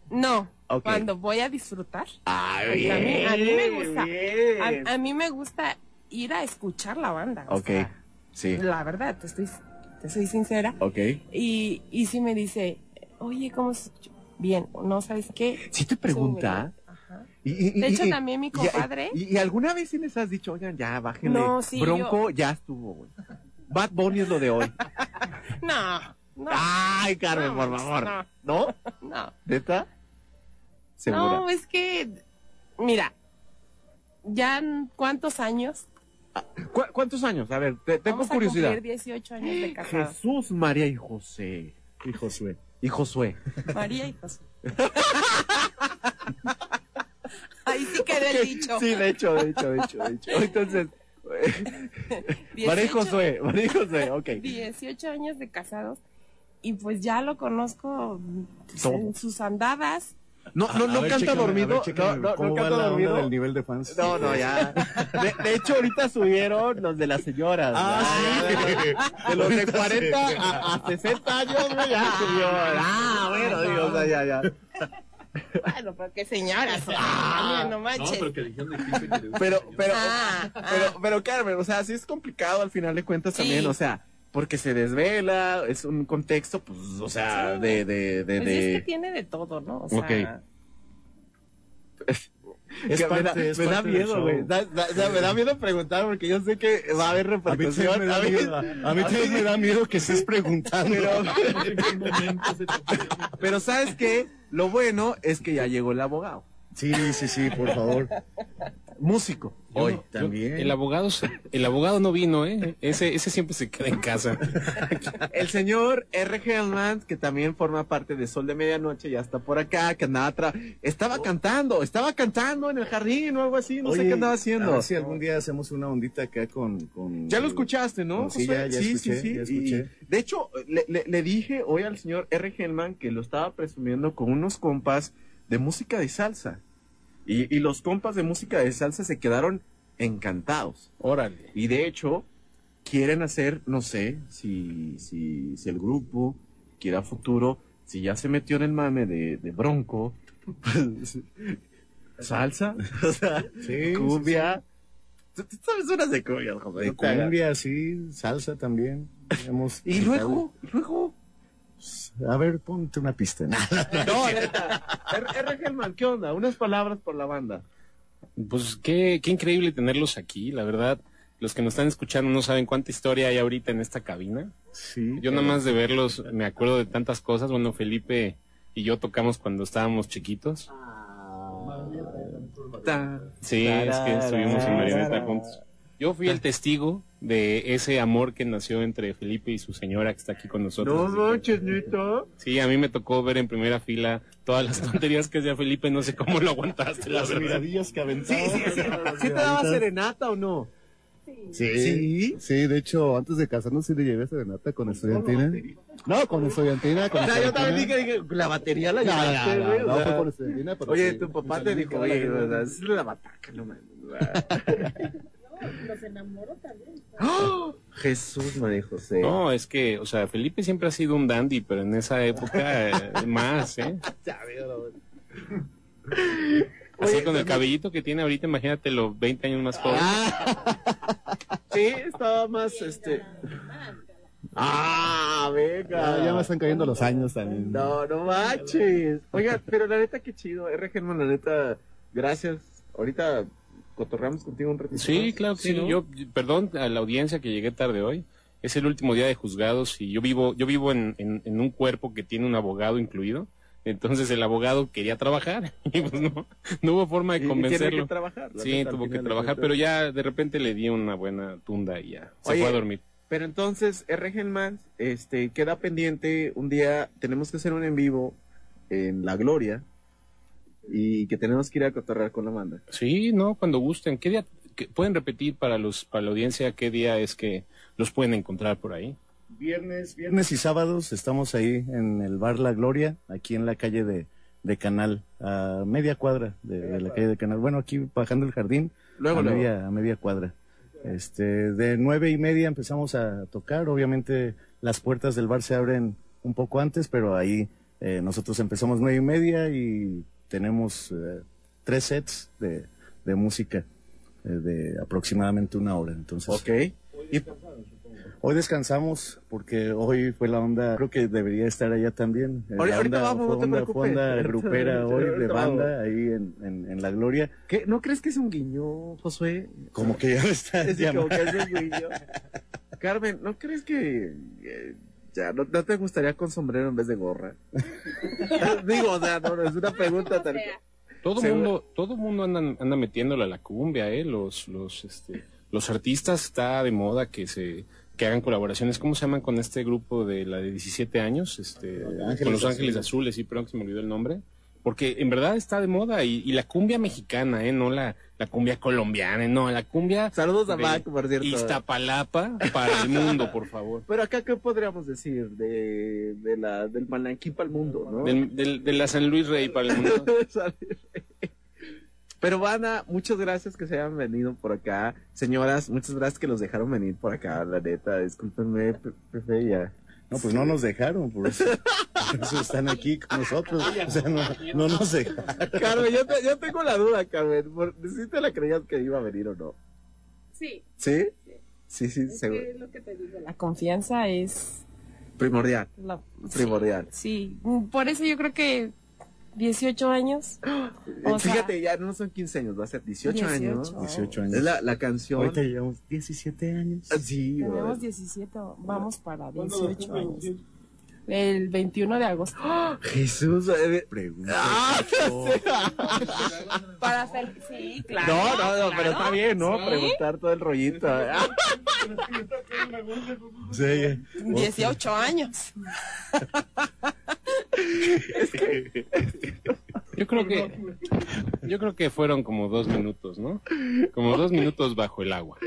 no. Cuando voy a disfrutar. Ay, Porque a mí- a mí me gusta. bien. A, a mí me gusta ir a escuchar la banda. o Ok, sea, sí. La verdad, te estoy, te soy sincera. Ok. Y, y si me dice, oye, ¿cómo se escuchó? Bien, ¿no sabes qué? Si te pregunta. Y, De hecho, y- también mi compadre- Y, alguna vez sí les has dicho, oigan, ya, bájenle. No, sí, Bronco, ya estuvo, güey. Bad Bunny es lo de hoy. No, no. Ay, Carmen, No, por favor. no. ¿No? No. ¿Neta? ¿Segura? No, es que, mira, ya cuántos años. ¿Cu- ¿Cuántos años? A ver, te- tengo Vamos a curiosidad. cumplir 18 años de casado. Jesús, María y José. Y Josué. Y Josué. María y José. Ahí sí quedó el dicho. Sí, de hecho, de hecho, de hecho, de hecho. Entonces, María y 18 Josué, María y Josué, ok. 18 años de casados y pues ya lo conozco Todo. en sus andadas. No, no, no ver, canta dormido. ver, no, no, ¿Cómo no va canta dormido. del nivel de fans? No, no, ya. De, de hecho, ahorita subieron los de las señoras. Ah, Ya, sí. De los de Ahorita 40 sí. a, a 60 años, güey, ya subió. Ah, bueno, digo, o sea, ya, ya. Bueno, pero qué señoras. Ah, no manches. Pero, pero, Ah, pero, pero, Carmen, o sea, sí es complicado al final de cuentas Sí. también, o sea, porque se desvela, es un contexto, pues, o sea, Sí. de, de, de, Pues de... es que tiene de todo, ¿no? O sea. Es Que me da, parte- es me da parte miedo, güey. Da- da- da- me da miedo preguntar porque yo sé que va a haber A mí repercusión. me da A mí- miedo, a mí también me da miedo que estés preguntando. Pero ¿sabes qué? Lo bueno es que ya llegó el abogado. Sí, sí, sí, por favor. Músico. Hoy Yo- también. El abogado, se- el abogado no vino, ¿eh? Ese, ese siempre se queda en casa. El señor R. Hellman, que también forma parte de Sol de Medianoche, ya está por acá, que andaba atrás. Estaba cantando, estaba cantando en el jardín o algo así, no sé qué andaba A haciendo. ver si algún día hacemos una ondita acá con... con Ya lo escuchaste, ¿no? Sí, Josué? ya, ya escuché, ya escuché. Y, de hecho, le, le- le dije hoy al señor R. Hellman que lo estaba presumiendo con unos compas de música de salsa. Y, y los compas de música de salsa se quedaron encantados. Órale. Y de hecho, quieren hacer, no sé, si, si, si el grupo quiere a futuro, si ya se metió en el mame de, de Bronco, pues, salsa, o sea, Sí, cumbia. Tú, tú sabes unas de cumbia, José, De cumbia, sí, salsa también. Hemos Y luego, y A ver, ponte una pista. ¿no? No. R. R. Hellman, ¿qué onda? Unas palabras por la banda. Pues qué, qué increíble tenerlos aquí, la verdad. Los que nos están escuchando no saben cuánta historia hay ahorita en esta cabina. Sí. Yo nada más de verlos me acuerdo de tantas cosas. Bueno, Felipe y yo tocamos cuando estábamos chiquitos. Ta- Sí, es que estuvimos en Marioneta juntos. Yo fui el testigo de ese amor que nació entre Felipe y su señora que está aquí con nosotros. No manches, neta. Sí, a mí me tocó ver en primera fila todas las tonterías que hacía Felipe, no sé cómo lo aguantaste, la Las miradillas que aventaba. Sí, sí, sí. ¿Sí te daba serenata o no? Sí, sí, de hecho, antes de casarnos sí le llevé serenata con estudiantina. No, con estudiantina, con O sea, yo también dije, dije, la batería la No, no, llevaste, no, no, o sea, fue con estudiantina, pero Oye, sí, tu papá te dijo, la oye, es la bataca, no mames. Los enamoro también. ¡Oh! Jesús, María José. No, es que, o sea, Felipe siempre ha sido un dandy, pero en esa época eh, más, ¿eh? Así con el cabellito que tiene ahorita, imagínate los 20 años más joven. Sí, estaba más, este... Ah, venga. Ah, ya me están cayendo los años también. No, no manches. Oiga, pero la neta, qué chido. R. Germán, la neta, gracias. Ahorita cotorreamos contigo un ratito. Sí, más. claro que sí. ¿no? Yo, perdón a la audiencia que llegué tarde hoy. Es el último día de juzgados y yo vivo, yo vivo en, en- en un cuerpo que tiene un abogado incluido. Entonces el abogado quería trabajar y pues no, no hubo forma de y tiene convencerlo. que trabajar, sí, tuvo que trabajar, pero ya de repente le di una buena tunda y ya se Oye, fue a dormir. Pero entonces, R. Germán, este, queda pendiente. Un día tenemos que hacer un en vivo en La Gloria y que tenemos que ir a cotorrear con la banda. Sí, no, cuando gusten. ¿Qué día qué- pueden repetir para los para la audiencia qué día es que los pueden encontrar por ahí? Viernes, viernes y sábados estamos ahí en el bar La Gloria, aquí en la calle de, de Canal, a media cuadra de, de la calle de Canal. Bueno, aquí bajando el jardín, Luego, a, luego. media, a media cuadra. Este, de nueve y media empezamos a tocar. Obviamente las puertas del bar se abren un poco antes, pero ahí eh, nosotros empezamos nueve y media y tenemos eh, tres sets de, de música eh, de aproximadamente una hora. Entonces, Ok. Y- Hoy descansamos porque hoy fue la onda, creo que debería estar allá también. Eh, Ahorita- la ahorita onda, vamos, fue onda, fue onda Ahorita- grupera hoy de banda vamos. ahí en, en, en La Gloria. ¿Qué? ¿No crees que es un guiño, Josué? Como que ya me estás Es como llamando. que es un guiño. Carmen, ¿no crees que eh, ya no, no te gustaría con sombrero en vez de gorra? Digo, o sea, no, no, es una pregunta tal Todo Seguro. mundo, todo mundo anda, anda metiéndole a la cumbia, eh, los, los, este, los artistas está de moda que se, que hagan colaboraciones. ¿Cómo se llaman con este grupo de la de 17 años? Este, Ángeles con los Ángeles Azules. Azules, sí, pero se me olvidó el nombre. Porque en verdad está de moda y, y la cumbia mexicana, eh, no la, la cumbia colombiana, no, la cumbia. Saludos a Mac, por cierto. Iztapalapa para el mundo, por favor. Pero acá, ¿qué podríamos decir? De, de la, del Malanquín para el mundo, ¿no? Del, del- de la San Luis Rey para el mundo. Pero banda, muchas gracias que se hayan venido por acá. Señoras, muchas gracias que los dejaron venir por acá, la neta. Discúlpenme, Pe- Pepe, ya. No, pues no nos dejaron, por eso, por eso están aquí con nosotros. O sea, no, no nos dejaron. Carmen, yo, te- yo tengo la duda, Carmen. por- ¿Sí te la creías que iba a venir o no? Sí. ¿Sí? Sí, sí, Es seguro. que es lo que te digo, la confianza es Primordial. la Primordial. Sí, por eso yo creo que 18 años. O Eh, sea, Fíjate, ya no son 15 años, va a ser 18, años. 18. 18 años. Es la, la canción. Ahorita llevamos 17 años. Ah, Sí, tenemos brother. 17, vamos para 18 años. El 21 de agosto. Jesús, eh, Pregunta. Ah, Para hacer, sí, claro. No, no, no, pero claro, está bien, ¿no? sí. Preguntar todo el rollito. Sí, 18 años. Yo creo que, yo creo que fueron como dos minutos, ¿no? Como dos minutos bajo el agua.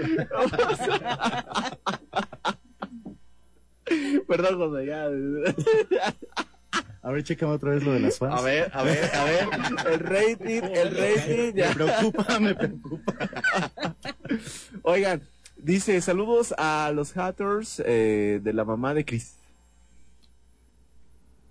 Perdón, José, ya. A ver, chécame otra vez lo de las fans. A ver, a ver, a ver. El rating, el rating. Me preocupa, me preocupa. Oigan, dice saludos a los haters eh, de la mamá de Chris.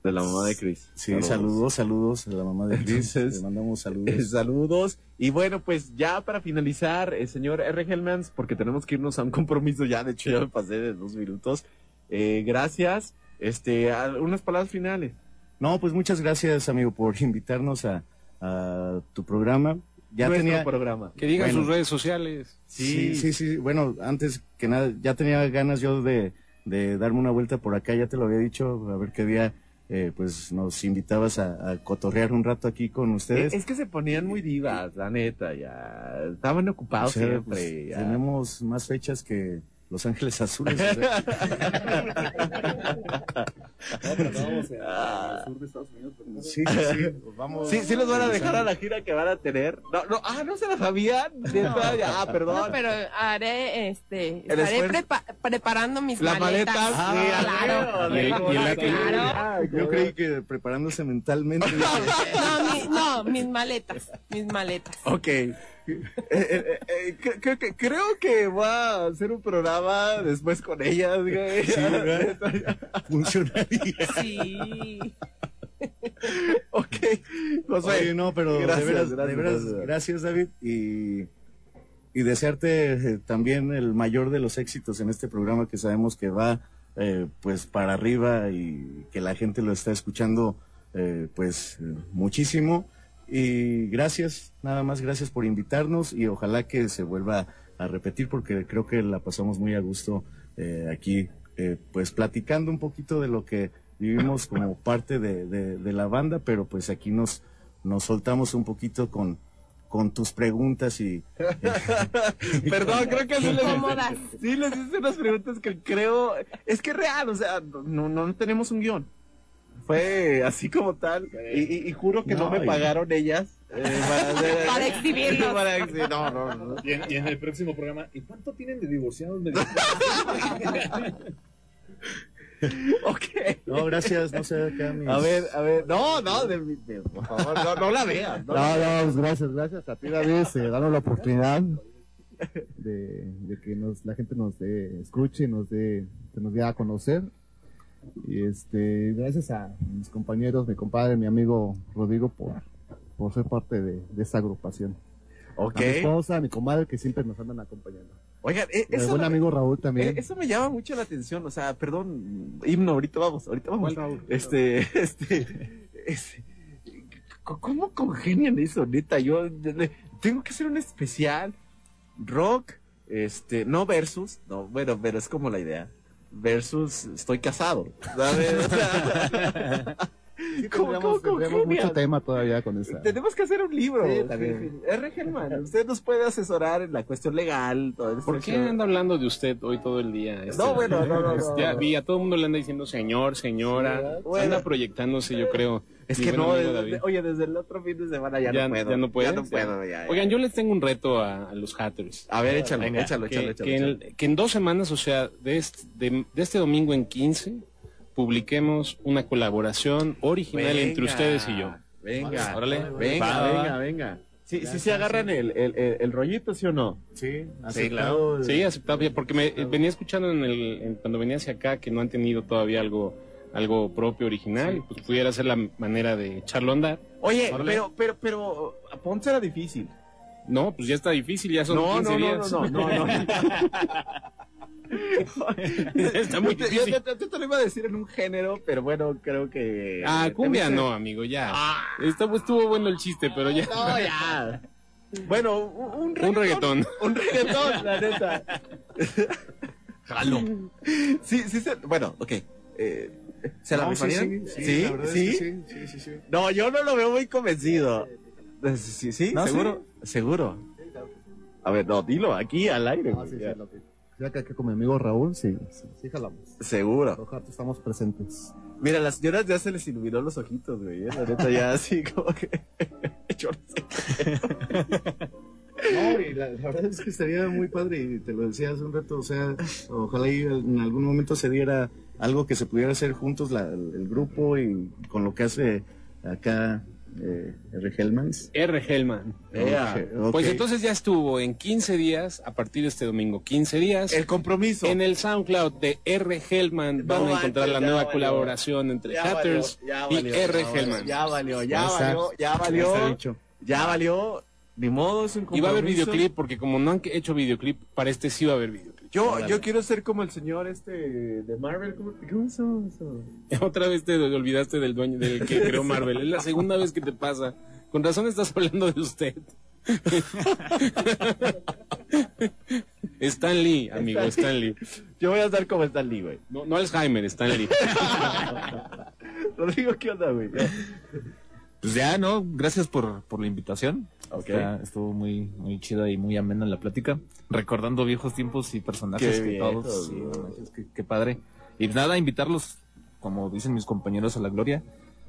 De la mamá de Chris. Sí, saludos, saludos a la mamá de Chris. Le mandamos Eh, saludos. saludos. Y bueno, pues ya para finalizar, eh, señor R. Hellmans, porque tenemos que irnos a un compromiso ya, de hecho ya me pasé de dos minutos. Eh, gracias. Este, unas palabras finales. No, pues muchas gracias, amigo, por invitarnos a, a tu programa. Ya Nuestro tenía, programa. Que digan Bueno. sus redes sociales. Sí, sí, sí. Bueno, antes que nada, ya tenía ganas yo de, de darme una vuelta por acá, ya te lo había dicho, a ver qué día eh, pues nos invitabas a, a cotorrear un rato aquí con ustedes. Es que se ponían muy divas, la neta, ya. Estaban O ocupados sea, siempre. pues, ya. tenemos más fechas que Los Ángeles Azules. o sea, sí, sí, sí, vamos. Sí, sí los van a dejar a la gira que van a tener. No, no, ah, no se la sabían. Ya, Ah, perdón. No, pero haré, este, El estaré prepa- preparando mis Las maletas. maletas, Ah, sí, claro. y el- y la- Claro. Yo creí que preparándose mentalmente. No, mi- no, mis maletas, mis maletas. Ok. Eh, eh, eh, cre- creo, que, creo que voy a hacer un programa después con ellas, güey. Sí, ¿verdad? Funcionaría. Sí. ok. José. Oye, no, pero Gracias, de veras, gracias, de veras, gracias. gracias, David, y, y desearte también el mayor de los éxitos en este programa que sabemos que va eh, pues para arriba y que la gente lo está escuchando eh, pues muchísimo. Y gracias, nada más gracias por invitarnos y ojalá que se vuelva a repetir porque creo que la pasamos muy a gusto eh, aquí, eh, pues platicando un poquito de lo que vivimos como parte de, de- de la banda, pero pues aquí nos, nos soltamos un poquito con, con tus preguntas y... Perdón, creo que sí les, hice, sí les hice unas preguntas que creo. Es que es real, o sea, no, no, no tenemos un guion. Fue así como tal. Y, y- y juro que no, No, me pagaron ellas eh, para, hacer- Para exhibirlos. para exhibir- No, no, no. Y en, y en el próximo programa, ¿y cuánto tienen de divorciados? Ok. No, gracias, no sé, acá mis- A ver, a ver. No, no, de, de- por favor, no, no la veas. No, No, la veas. no, pues gracias, gracias a ti, David, eh, darnos la oportunidad de, de que nos, la gente nos dé, escuche, nos dé, que nos dé a conocer. Y este, gracias a mis compañeros, mi compadre, mi amigo Rodrigo por, por ser parte de, de esta agrupación. Ok. A mi esposa, a mi comadre que siempre nos andan acompañando. Oigan, eh, eso, buen amigo Raúl eh, también. eso me llama mucho la atención. O sea, perdón, himno, ahorita vamos, ahorita vamos. Este, este, este, c- ¿cómo congenian eso, neta? Yo tengo que hacer un especial rock, este, no versus, no, bueno, pero es como la idea. Versus, estoy casado, ¿sabes? O sea, ¿Cómo, tendríamos, cómo tendríamos mucho tema todavía con esa. Tenemos que hacer un libro. Sí, también. R. Gelman, usted nos puede asesorar en la cuestión legal. Todo ¿Por este qué show. anda hablando de usted hoy todo el día? Este, No, bueno, no, no, no. Ya vi, a todo el mundo le anda diciendo señor, señora. Bueno. Anda proyectándose, yo creo. Es Mi que no, desde- oye, desde el otro fin de semana ya, ya, no puedo. ya no puedes. Ya no puedo, ya, ya. Oigan, yo les tengo un reto a, a los hatters. A ver, échalo, Venga, échalo, que, échalo, échalo, que en, que en dos semanas, o sea, de este, de, de este domingo en 15, publiquemos una colaboración original Venga, entre ustedes y yo. Venga, Órale. venga, Va, venga, venga. Sí, sí se agarran el, el, el, el rollito, ¿sí o no? Sí, Sí, claro. Sí, aceptable, porque me eh, venía escuchando en el, en- cuando venía hacia acá que no han tenido todavía algo algo propio, original, y pues pudiera ser la manera de echarlo a andar. Oye, Órale. pero, pero, pero, Ponce era difícil. No, pues ya está difícil, ya son No, 15 no, no, días. no, no, no, no. Está muy difícil. Yo, te- yo te lo iba a decir en un género, pero bueno, creo que. Ah, cumbia no, amigo, ya. Estuvo, estuvo bueno el chiste, pero ya. No, ya. Bueno, un, un Un reggaetón. Un reggaetón, la neta. Jalo. Sí, sí, bueno, ok. Eh, ¿Se la No, sí, rifarían? sí, sí, ¿Sí? la verdad es ¿Sí? que sí, sí, sí, sí. No, yo no lo veo muy convencido. Eh, ¿Sí? sí, ¿No, ¿Seguro? ¿Seguro? A ver, no, dilo aquí al aire. Ah, sí, sí, ya. lo que- ya que aquí con mi amigo Raúl, sí, sí, sí jalamos. Seguro. Hartos estamos presentes. Mira, las señoras ya se les iluminó los ojitos, güey. eh, La neta, ya así como que. Yo no sé. No, y la, la verdad es que estaría muy padre y te lo decía hace un rato, o sea, ojalá y en algún momento se diera algo que se pudiera hacer juntos la- el, el grupo y con lo que hace acá eh, R. Hellmans. R. Hellman. Pues entonces ya estuvo en 15 días, a partir de este domingo, 15 días. El compromiso. En el SoundCloud de R. Hellman van No a encontrar la nueva valió. colaboración entre Ya Hatters valió, ya y R. Hellman. Ya valió, ya valió, ya valió. Ya valió. Ni modo, es un Y va a haber videoclip, porque como no han hecho videoclip, para este sí va a haber videoclip. Yo, yo quiero ser como el señor este de Marvel. ¿Cómo, eso? Otra vez te olvidaste del dueño, del que creó Marvel. Es la segunda vez que te pasa. Con razón estás hablando de usted. Stan Lee, amigo, Stan Lee. Yo voy a estar como Stan Lee, güey. No, no Alzheimer, Stan Lee. Rodrigo, ¿qué onda, güey? Pues ya, ¿no? Gracias por, por la invitación. Ok. Está- estuvo muy, muy chida y muy amena la plática. Recordando viejos tiempos y personajes Qué que todos. sí, qué, qué padre. Y nada, invitarlos, como dicen mis compañeros, a la gloria.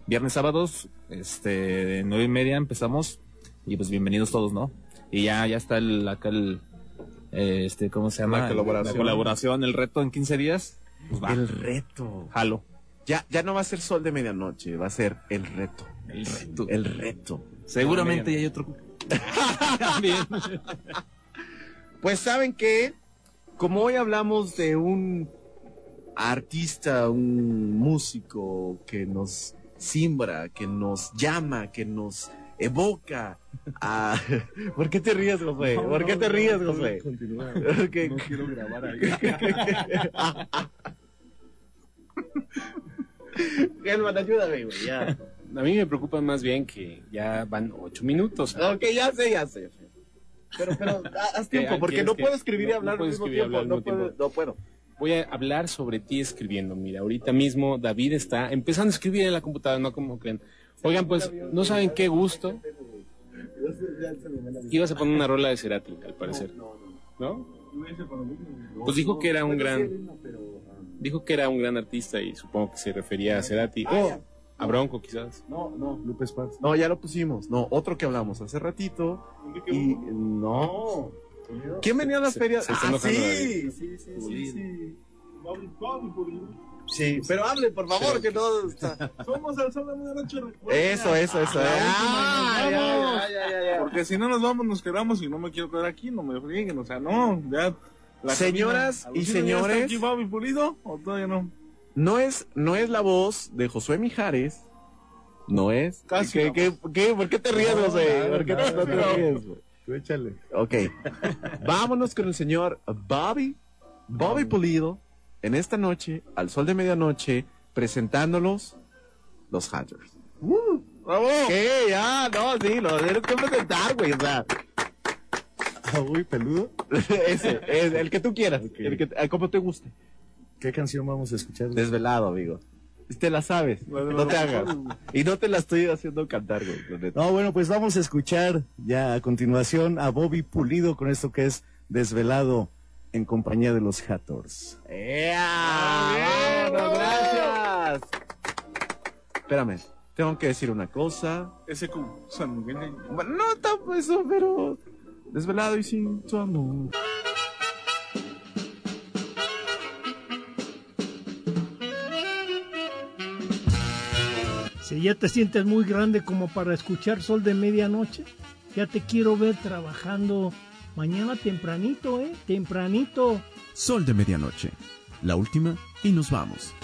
Viernes, sábados, este, de nueve y media empezamos. Y pues bienvenidos todos, ¿no? Y ya, ya está el, acá el, eh, este, ¿cómo se llama? La colaboración. La colaboración, el reto en 15 días. Pues va. El reto. Jalo. Ya, ya no va a ser sol de medianoche, va a ser el reto. El reto. El reto. Seguramente ya hay otro. También. Pues saben que, como hoy hablamos de un artista, un músico que nos simbra, que nos llama, que nos evoca a... ¿Por qué te ríes, José? ¿Por qué te ríes, José? Continúa. Ok. No quiero grabar ayúdame, güey, ya. A mí me preocupa más bien que ya van ocho minutos. Ok, ya sé, ya sé. Pero, pero, ha- haz tiempo, ¿Qué- porque no puedo escribir y no- no hablar al mismo tiempo. No puedo, no puedo. Voy a hablar sobre ti escribiendo. Mira, ahorita mismo David está empezando a escribir en la computadora, no como creen. Oigan, pues, no saben qué gusto. Ibas a poner una rola de Cerati, al parecer. ¿No? Pues dijo que era un gran, dijo que era un gran artista y supongo que se refería a Cerati. O a Bronco, quizás. No, no, Lupe Esparza. No, ya lo pusimos. No, otro que hablamos hace ratito. Y no. ¿Quién venía a la Se- feria? se está ah, sí, sí, sí, sí, sí. Pero hable, por favor, que no. Somos el sol de medianoche. Eso, eso, eso. Porque si no nos vamos, nos quedamos y no me quiero quedar aquí, no me frieguen. O sea, no, ya. Señoras y ¿ya está señores. aquí Bobby Pulido o todavía no? No es, no es la voz de Josué Mijares. No es. Casi ¿Qué, la qué, qué- por qué te ríes, José? ¿Por qué no te ríes, güey? Tú échale. Ok. Vámonos con el señor Bobby, Bobby Pulido, en esta noche, al sol de medianoche, presentándolos los Hunters. ¡Bravo! ¿Qué? Ya, no, sí, lo tienes que presentar, güey, o sea. Uy, peludo. Ese, es el que tú quieras, el que, ah, como te guste. ¿Qué canción vamos a escuchar? Desvelado, amigo. Te la sabes, no te hagas. Y no te la estoy haciendo cantar, güey. No, bueno, pues vamos a escuchar ya a continuación a Bobby Pulido con esto que es Desvelado en compañía de los Hattors. ¡Ea! ¡Vámonos, gracias! Espérame, tengo que decir una cosa. Ese con San Miguel. Bueno, no tanto eso, pero desvelado y sin tu amor. Si ya te sientes muy grande como para escuchar Sol de Medianoche, ya te quiero ver trabajando mañana tempranito, ¿eh? Tempranito. Sol de medianoche. La última y nos vamos.